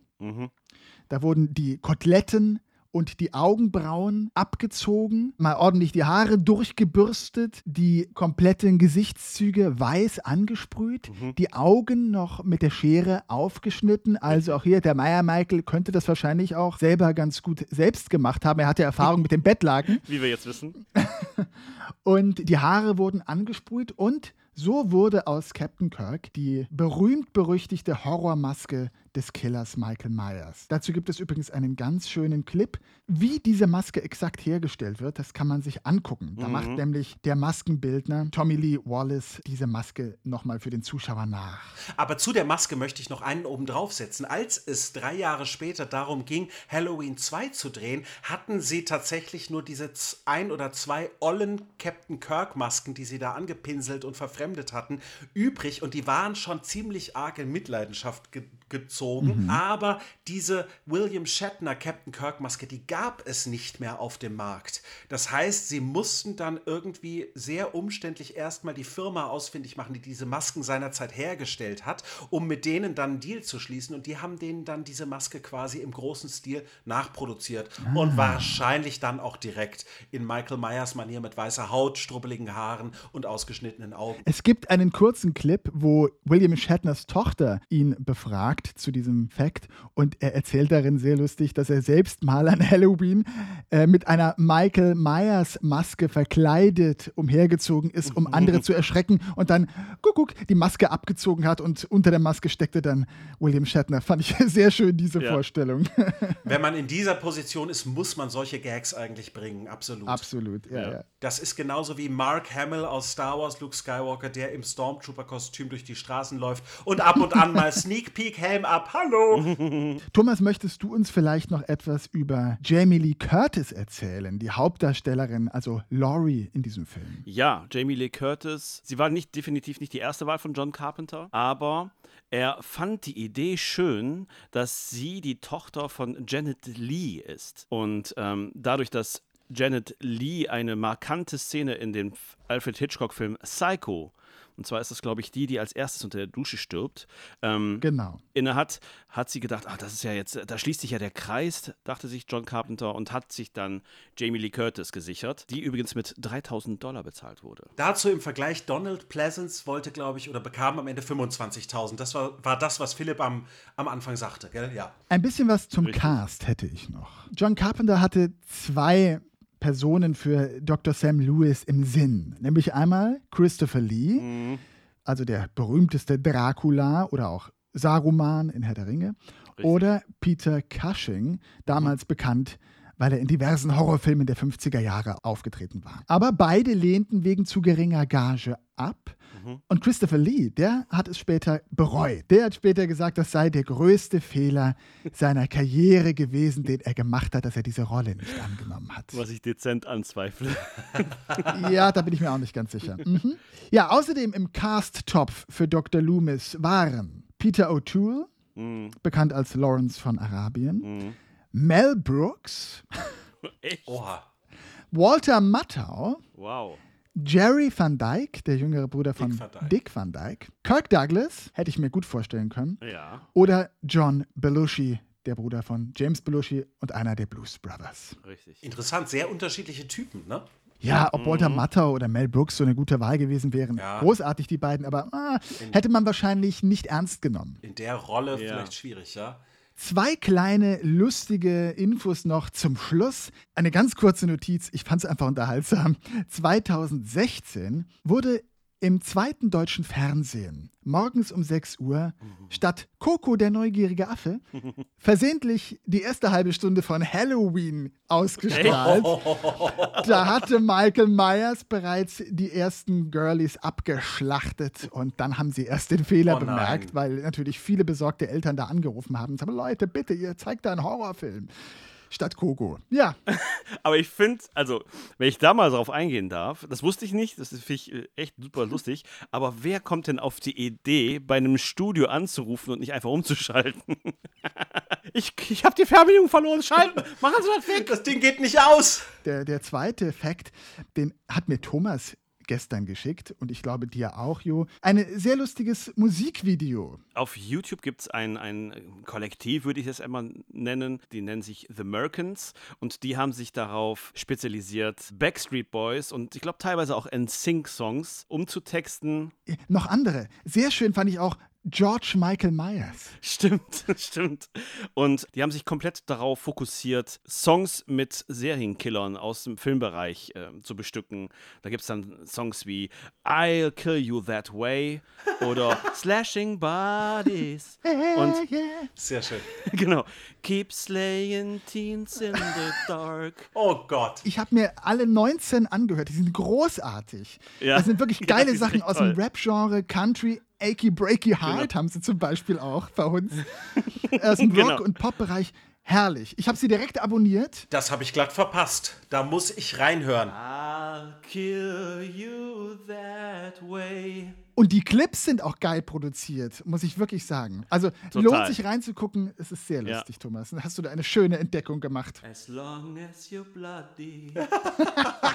Da wurden die Koteletten und die Augenbrauen abgezogen, mal ordentlich die Haare durchgebürstet, die kompletten Gesichtszüge weiß angesprüht, die Augen noch mit der Schere aufgeschnitten. Also auch hier, der Meier Michael könnte das wahrscheinlich auch selber ganz gut selbst gemacht haben. Er hatte Erfahrung mit dem Bettlaken. Wie wir jetzt wissen. Und die Haare wurden angesprüht und so wurde aus Captain Kirk die berühmt-berüchtigte Horrormaske des Killers Michael Myers. Dazu gibt es übrigens einen ganz schönen Clip. Wie diese Maske exakt hergestellt wird, das kann man sich angucken. Da Mhm. macht nämlich der Maskenbildner Tommy Lee Wallace diese Maske nochmal für den Zuschauer nach. Aber zu der Maske möchte ich noch einen oben draufsetzen. Als es drei Jahre später darum ging, Halloween 2 zu drehen, hatten sie tatsächlich nur diese ein oder zwei ollen Captain Kirk-Masken, die sie da angepinselt und verfremdet hatten, übrig. Und die waren schon ziemlich arg in Mitleidenschaft ge gezogen, Mhm. aber diese William Shatner Captain Kirk Maske, die gab es nicht mehr auf dem Markt. Das heißt, sie mussten dann irgendwie sehr umständlich erstmal die Firma ausfindig machen, die diese Masken seinerzeit hergestellt hat, um mit denen dann einen Deal zu schließen und die haben denen dann diese Maske quasi im großen Stil nachproduziert Ah. und wahrscheinlich dann auch direkt in Michael Myers Manier mit weißer Haut, strubbeligen Haaren und ausgeschnittenen Augen. Es gibt einen kurzen Clip, wo William Shatners Tochter ihn befragt zu diesem Fact und er erzählt darin sehr lustig, dass er selbst mal an Halloween äh, mit einer Michael Myers Maske verkleidet umhergezogen ist, um andere zu erschrecken und dann guck, guck, die Maske abgezogen hat und unter der Maske steckte dann William Shatner. Fand ich sehr schön, diese Ja. Vorstellung. Wenn man in dieser Position ist, muss man solche Gags eigentlich bringen, absolut. Absolut, ja, ja. Das ist genauso wie Mark Hamill aus Star Wars, Luke Skywalker, der im Stormtrooper-Kostüm durch die Straßen läuft und ab und an mal Sneak Peek Helm ab. Hallo! Thomas, möchtest du uns vielleicht noch etwas über Jamie Lee Curtis erzählen, die Hauptdarstellerin, also Laurie in diesem Film? Ja, Jamie Lee Curtis. Sie war nicht definitiv nicht die erste Wahl von John Carpenter, aber er fand die Idee schön, dass sie die Tochter von Janet Lee ist. Und ähm, dadurch, dass Janet Lee eine markante Szene in dem Alfred Hitchcock-Film Psycho, und zwar ist das, glaube ich, die, die als erstes unter der Dusche stirbt, ähm, Genau. inne hat, hat sie gedacht, ah, das ist ja jetzt, da schließt sich ja der Kreis, dachte sich John Carpenter und hat sich dann Jamie Lee Curtis gesichert, die übrigens mit 3000 Dollar bezahlt wurde. Dazu im Vergleich, Donald Pleasance wollte, glaube ich, oder bekam am Ende 25.000. Das war, war das, was Philipp am, am Anfang sagte, gell? Ja. Ein bisschen was zum Cast hätte ich noch. John Carpenter hatte zwei Personen für Dr. Sam Lewis im Sinn. Nämlich einmal Christopher Lee, also der berühmteste Dracula oder auch Saruman in Herr der Ringe. Oder Peter Cushing, damals bekannt, weil er in diversen Horrorfilmen der 50er Jahre aufgetreten war. Aber beide lehnten wegen zu geringer Gage ab. Und Christopher Lee, der hat es später bereut. Der hat später gesagt, das sei der größte Fehler seiner Karriere gewesen, den er gemacht hat, dass er diese Rolle nicht angenommen hat. Was ich dezent anzweifle. Ja, da bin ich mir auch nicht ganz sicher. Mhm. Ja, außerdem im Cast-Topf für Dr. Loomis waren Peter O'Toole, Mhm. bekannt als Lawrence von Arabien, Mel Brooks, Echt? Walter Matthau, Wow. Jerry Van Dyke, der jüngere Bruder von Van Dyke. Dick Van Dyke, Kirk Douglas, hätte ich mir gut vorstellen können, Ja. oder John Belushi, der Bruder von James Belushi und einer der Blues Brothers. Richtig. Interessant, sehr unterschiedliche Typen, ne? Ja, ob Walter Matthau oder Mel Brooks so eine gute Wahl gewesen wären, Ja. großartig die beiden, aber ah, hätte man wahrscheinlich nicht ernst genommen. In der Rolle Ja. vielleicht schwierig, ja? Zwei kleine lustige Infos noch zum Schluss. Eine ganz kurze Notiz, ich fand es einfach unterhaltsam. 2016 wurde im zweiten deutschen Fernsehen morgens um 6 Uhr statt Coco der neugierige Affe versehentlich die erste halbe Stunde von Halloween ausgestrahlt. Da hatte Michael Myers bereits die ersten Girlies abgeschlachtet und dann haben sie erst den Fehler Oh bemerkt, weil natürlich viele besorgte Eltern da angerufen haben und sagen, Leute, bitte, ihr zeigt da einen Horrorfilm statt Coco. Ja, Aber ich finde, also, wenn ich da mal drauf eingehen darf, das wusste ich nicht, das finde ich äh, echt super lustig, aber wer kommt denn auf die Idee, bei einem Studio anzurufen und nicht einfach umzuschalten? Ich, ich habe die Fernbedienung verloren. Schalten. Machen Sie das weg. Das Ding geht nicht aus! der, der zweite Fakt, den hat mir Thomas gestern geschickt und ich glaube dir auch, Jo. Ein sehr lustiges Musikvideo. Auf YouTube gibt es ein, ein Kollektiv, würde ich es einmal nennen. Die nennen sich The Merkins und die haben sich darauf spezialisiert, Backstreet Boys und ich glaube teilweise auch NSYNC-Songs umzutexten. Noch andere. Sehr schön fand ich auch George Michael Myers. Stimmt, stimmt. Und die haben sich komplett darauf fokussiert, Songs mit Serienkillern aus dem Filmbereich äh, zu bestücken. Da gibt es dann Songs wie I'll Kill You That Way oder Slashing Bodies. Und Sehr schön. genau, Keep Slaying Teens in the Dark. Oh Gott. Ich habe mir alle 19 angehört. Die sind großartig. Ja. Das sind wirklich Ja, geile sind Sachen aus dem. Rap-Genre, Country, Achy Breaky Heart Genau. haben sie zum Beispiel auch bei uns. Aus dem Rock- Genau. und Pop-Bereich. Herrlich. Ich habe sie direkt abonniert. Das habe ich glatt verpasst. Da muss ich reinhören. I'll kill you that way. Und die Clips sind auch geil produziert, muss ich wirklich sagen. Also Total. lohnt sich reinzugucken, es ist sehr Ja. lustig, Thomas. Dann hast du da eine schöne Entdeckung gemacht. As long as you're bloody.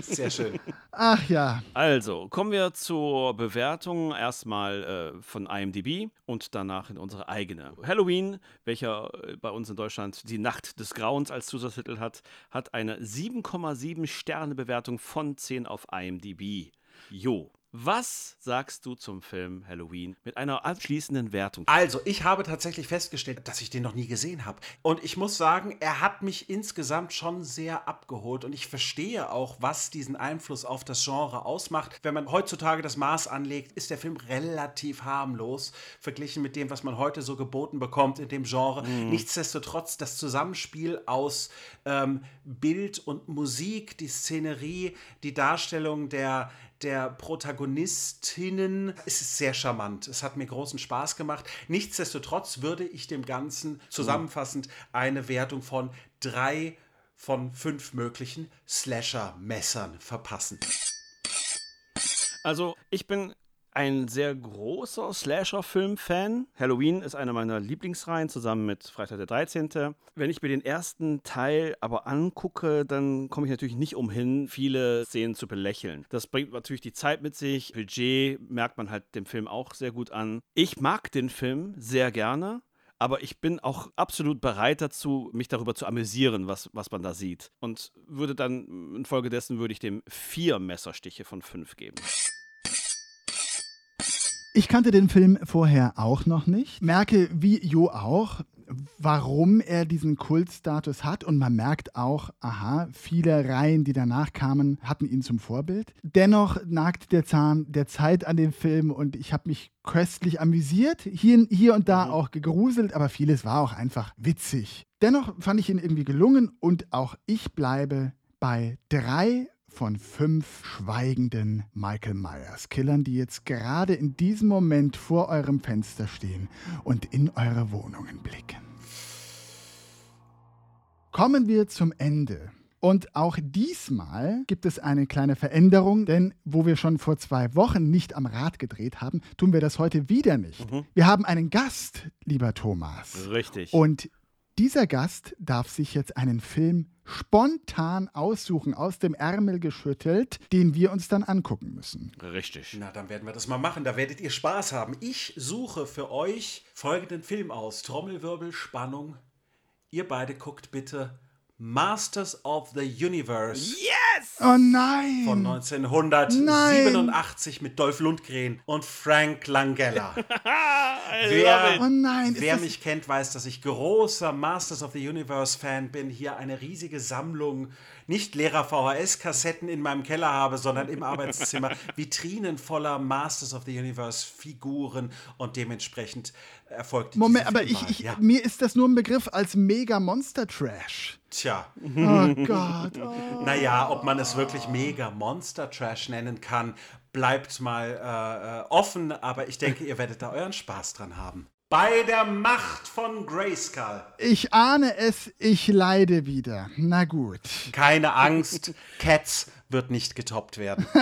Sehr schön. Ach ja. Also, kommen wir zur Bewertung. Erstmal äh, von IMDb und danach in unsere eigene. Halloween, welcher äh, bei uns in Deutschland die Nacht des Grauens als Zusatztitel hat, hat eine 7,7 Sterne Bewertung von 10 auf IMDb. Jo. Was sagst du zum Film Halloween mit einer abschließenden Wertung? Also, ich habe tatsächlich festgestellt, dass ich den noch nie gesehen habe. Und ich muss sagen, er hat mich insgesamt schon sehr abgeholt. Und ich verstehe auch, was diesen Einfluss auf das Genre ausmacht. Wenn man heutzutage das Maß anlegt, ist der Film relativ harmlos, verglichen mit dem, was man heute so geboten bekommt in dem Genre. Mhm. Nichtsdestotrotz, das Zusammenspiel aus ähm, Bild und Musik, die Szenerie, die Darstellung der der Protagonistinnen. Es ist sehr charmant. Es hat mir großen Spaß gemacht. Nichtsdestotrotz würde ich dem Ganzen zusammenfassend eine Wertung von drei von fünf möglichen Slasher-Messern verpassen. Also, ich bin ein sehr großer Slasher-Film-Fan. Halloween ist einer meiner Lieblingsreihen, zusammen mit Freitag der 13. Wenn ich mir den ersten Teil aber angucke, dann komme ich natürlich nicht umhin, viele Szenen zu belächeln. Das bringt natürlich die Zeit mit sich. Budget merkt man halt dem Film auch sehr gut an. Ich mag den Film sehr gerne. Aber ich bin auch absolut bereit dazu, mich darüber zu amüsieren, was, was man da sieht. Und würde dann, infolgedessen würde ich dem vier Messerstiche von fünf geben. Ich kannte den Film vorher auch noch nicht. Merke, wie Jo auch, warum er diesen Kultstatus hat. Und man merkt auch, aha, viele Reihen, die danach kamen, hatten ihn zum Vorbild. Dennoch nagt der Zahn der Zeit an dem Film und ich habe mich köstlich amüsiert. Hier, hier und da auch gegruselt, aber vieles war auch einfach witzig. Dennoch fand ich ihn irgendwie gelungen und auch ich bleibe bei drei von fünf schweigenden Michael Myers Killern, die jetzt gerade in diesem Moment vor eurem Fenster stehen und in eure Wohnungen blicken. Kommen wir zum Ende. Und auch diesmal gibt es eine kleine Veränderung, denn wo wir schon vor zwei Wochen nicht am Rad gedreht haben, tun wir das heute wieder nicht. Wir haben einen Gast, lieber Thomas. Richtig. Und dieser Gast darf sich jetzt einen Film spontan aussuchen, aus dem Ärmel geschüttelt, den wir uns dann angucken müssen. Richtig. Na, dann werden wir das mal machen. Da werdet ihr Spaß haben. Ich suche für euch folgenden Film aus. Trommelwirbel, Spannung. Ihr beide guckt bitte Masters of the Universe. Yes! Oh nein! Von 1987 mit Dolph Lundgren und Frank Langella. wer Oh nein, wer mich kennt, weiß, dass ich großer Masters of the Universe Fan bin. Hier eine riesige Sammlung, nicht leerer VHS-Kassetten in meinem Keller habe, sondern im Arbeitszimmer. Vitrinen voller Masters of the Universe Figuren und dementsprechend erfolgt Moment, diese aber ich, ich, ja. mir ist das nur ein Begriff als Mega Monster Trash. Tja. Oh Gott. Oh. Naja, ob man es wirklich mega Monster Trash nennen kann, bleibt mal äh, äh, offen, aber ich denke, ihr werdet da euren Spaß dran haben. Bei der Macht von Grayskull. Ich ahne es, ich leide wieder. Na gut. Keine Angst, Cats wird nicht getoppt werden.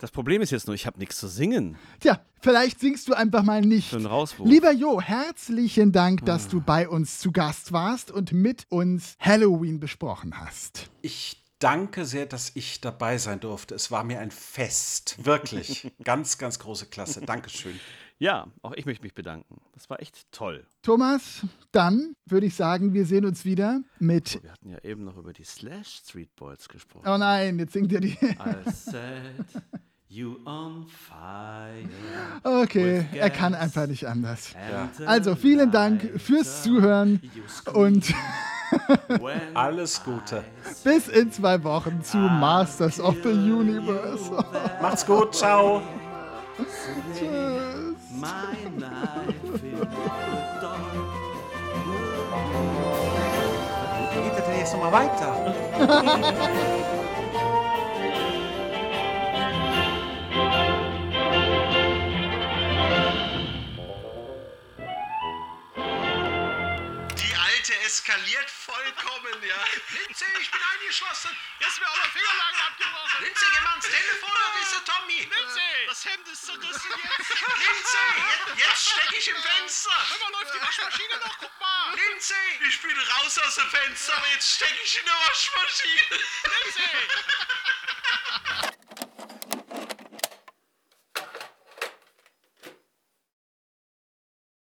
Das Problem ist jetzt nur, ich habe nichts zu singen. Tja, vielleicht singst du einfach mal nicht. Für einen Rauswurf. Lieber Jo, herzlichen Dank, dass du bei uns zu Gast warst und mit uns Halloween besprochen hast. Ich danke sehr, dass ich dabei sein durfte. Es war mir ein Fest. Wirklich. Ganz, ganz große Klasse. Dankeschön. Ja, auch ich möchte mich bedanken. Das war echt toll. Thomas, dann würde ich sagen, wir sehen uns wieder mit. Wir hatten ja eben noch über die Slash Street Boys gesprochen. Oh nein, jetzt singt er die. I set you on fire. Okay, er kann einfach nicht anders. Also vielen Dank fürs Zuhören und Alles Gute. bis in zwei Wochen zu Masters of the Universe. Macht's gut. Ciao. My life in the dark. Wie geht das eskaliert vollkommen, ja. Linze, ich bin eingeschossen. Jetzt mir noch Fingerlagen abgebrochen. Linze, geh mal ans Telefon, das ist der Tommy. Linze! das Hemd ist zerrissen jetzt. Lindsay, jetzt, jetzt stecke ich im Fenster. Hör mal, läuft die Waschmaschine noch? Guck mal. Lindsay, ich bin raus aus dem Fenster, aber jetzt stecke ich in der Waschmaschine. Lindsay,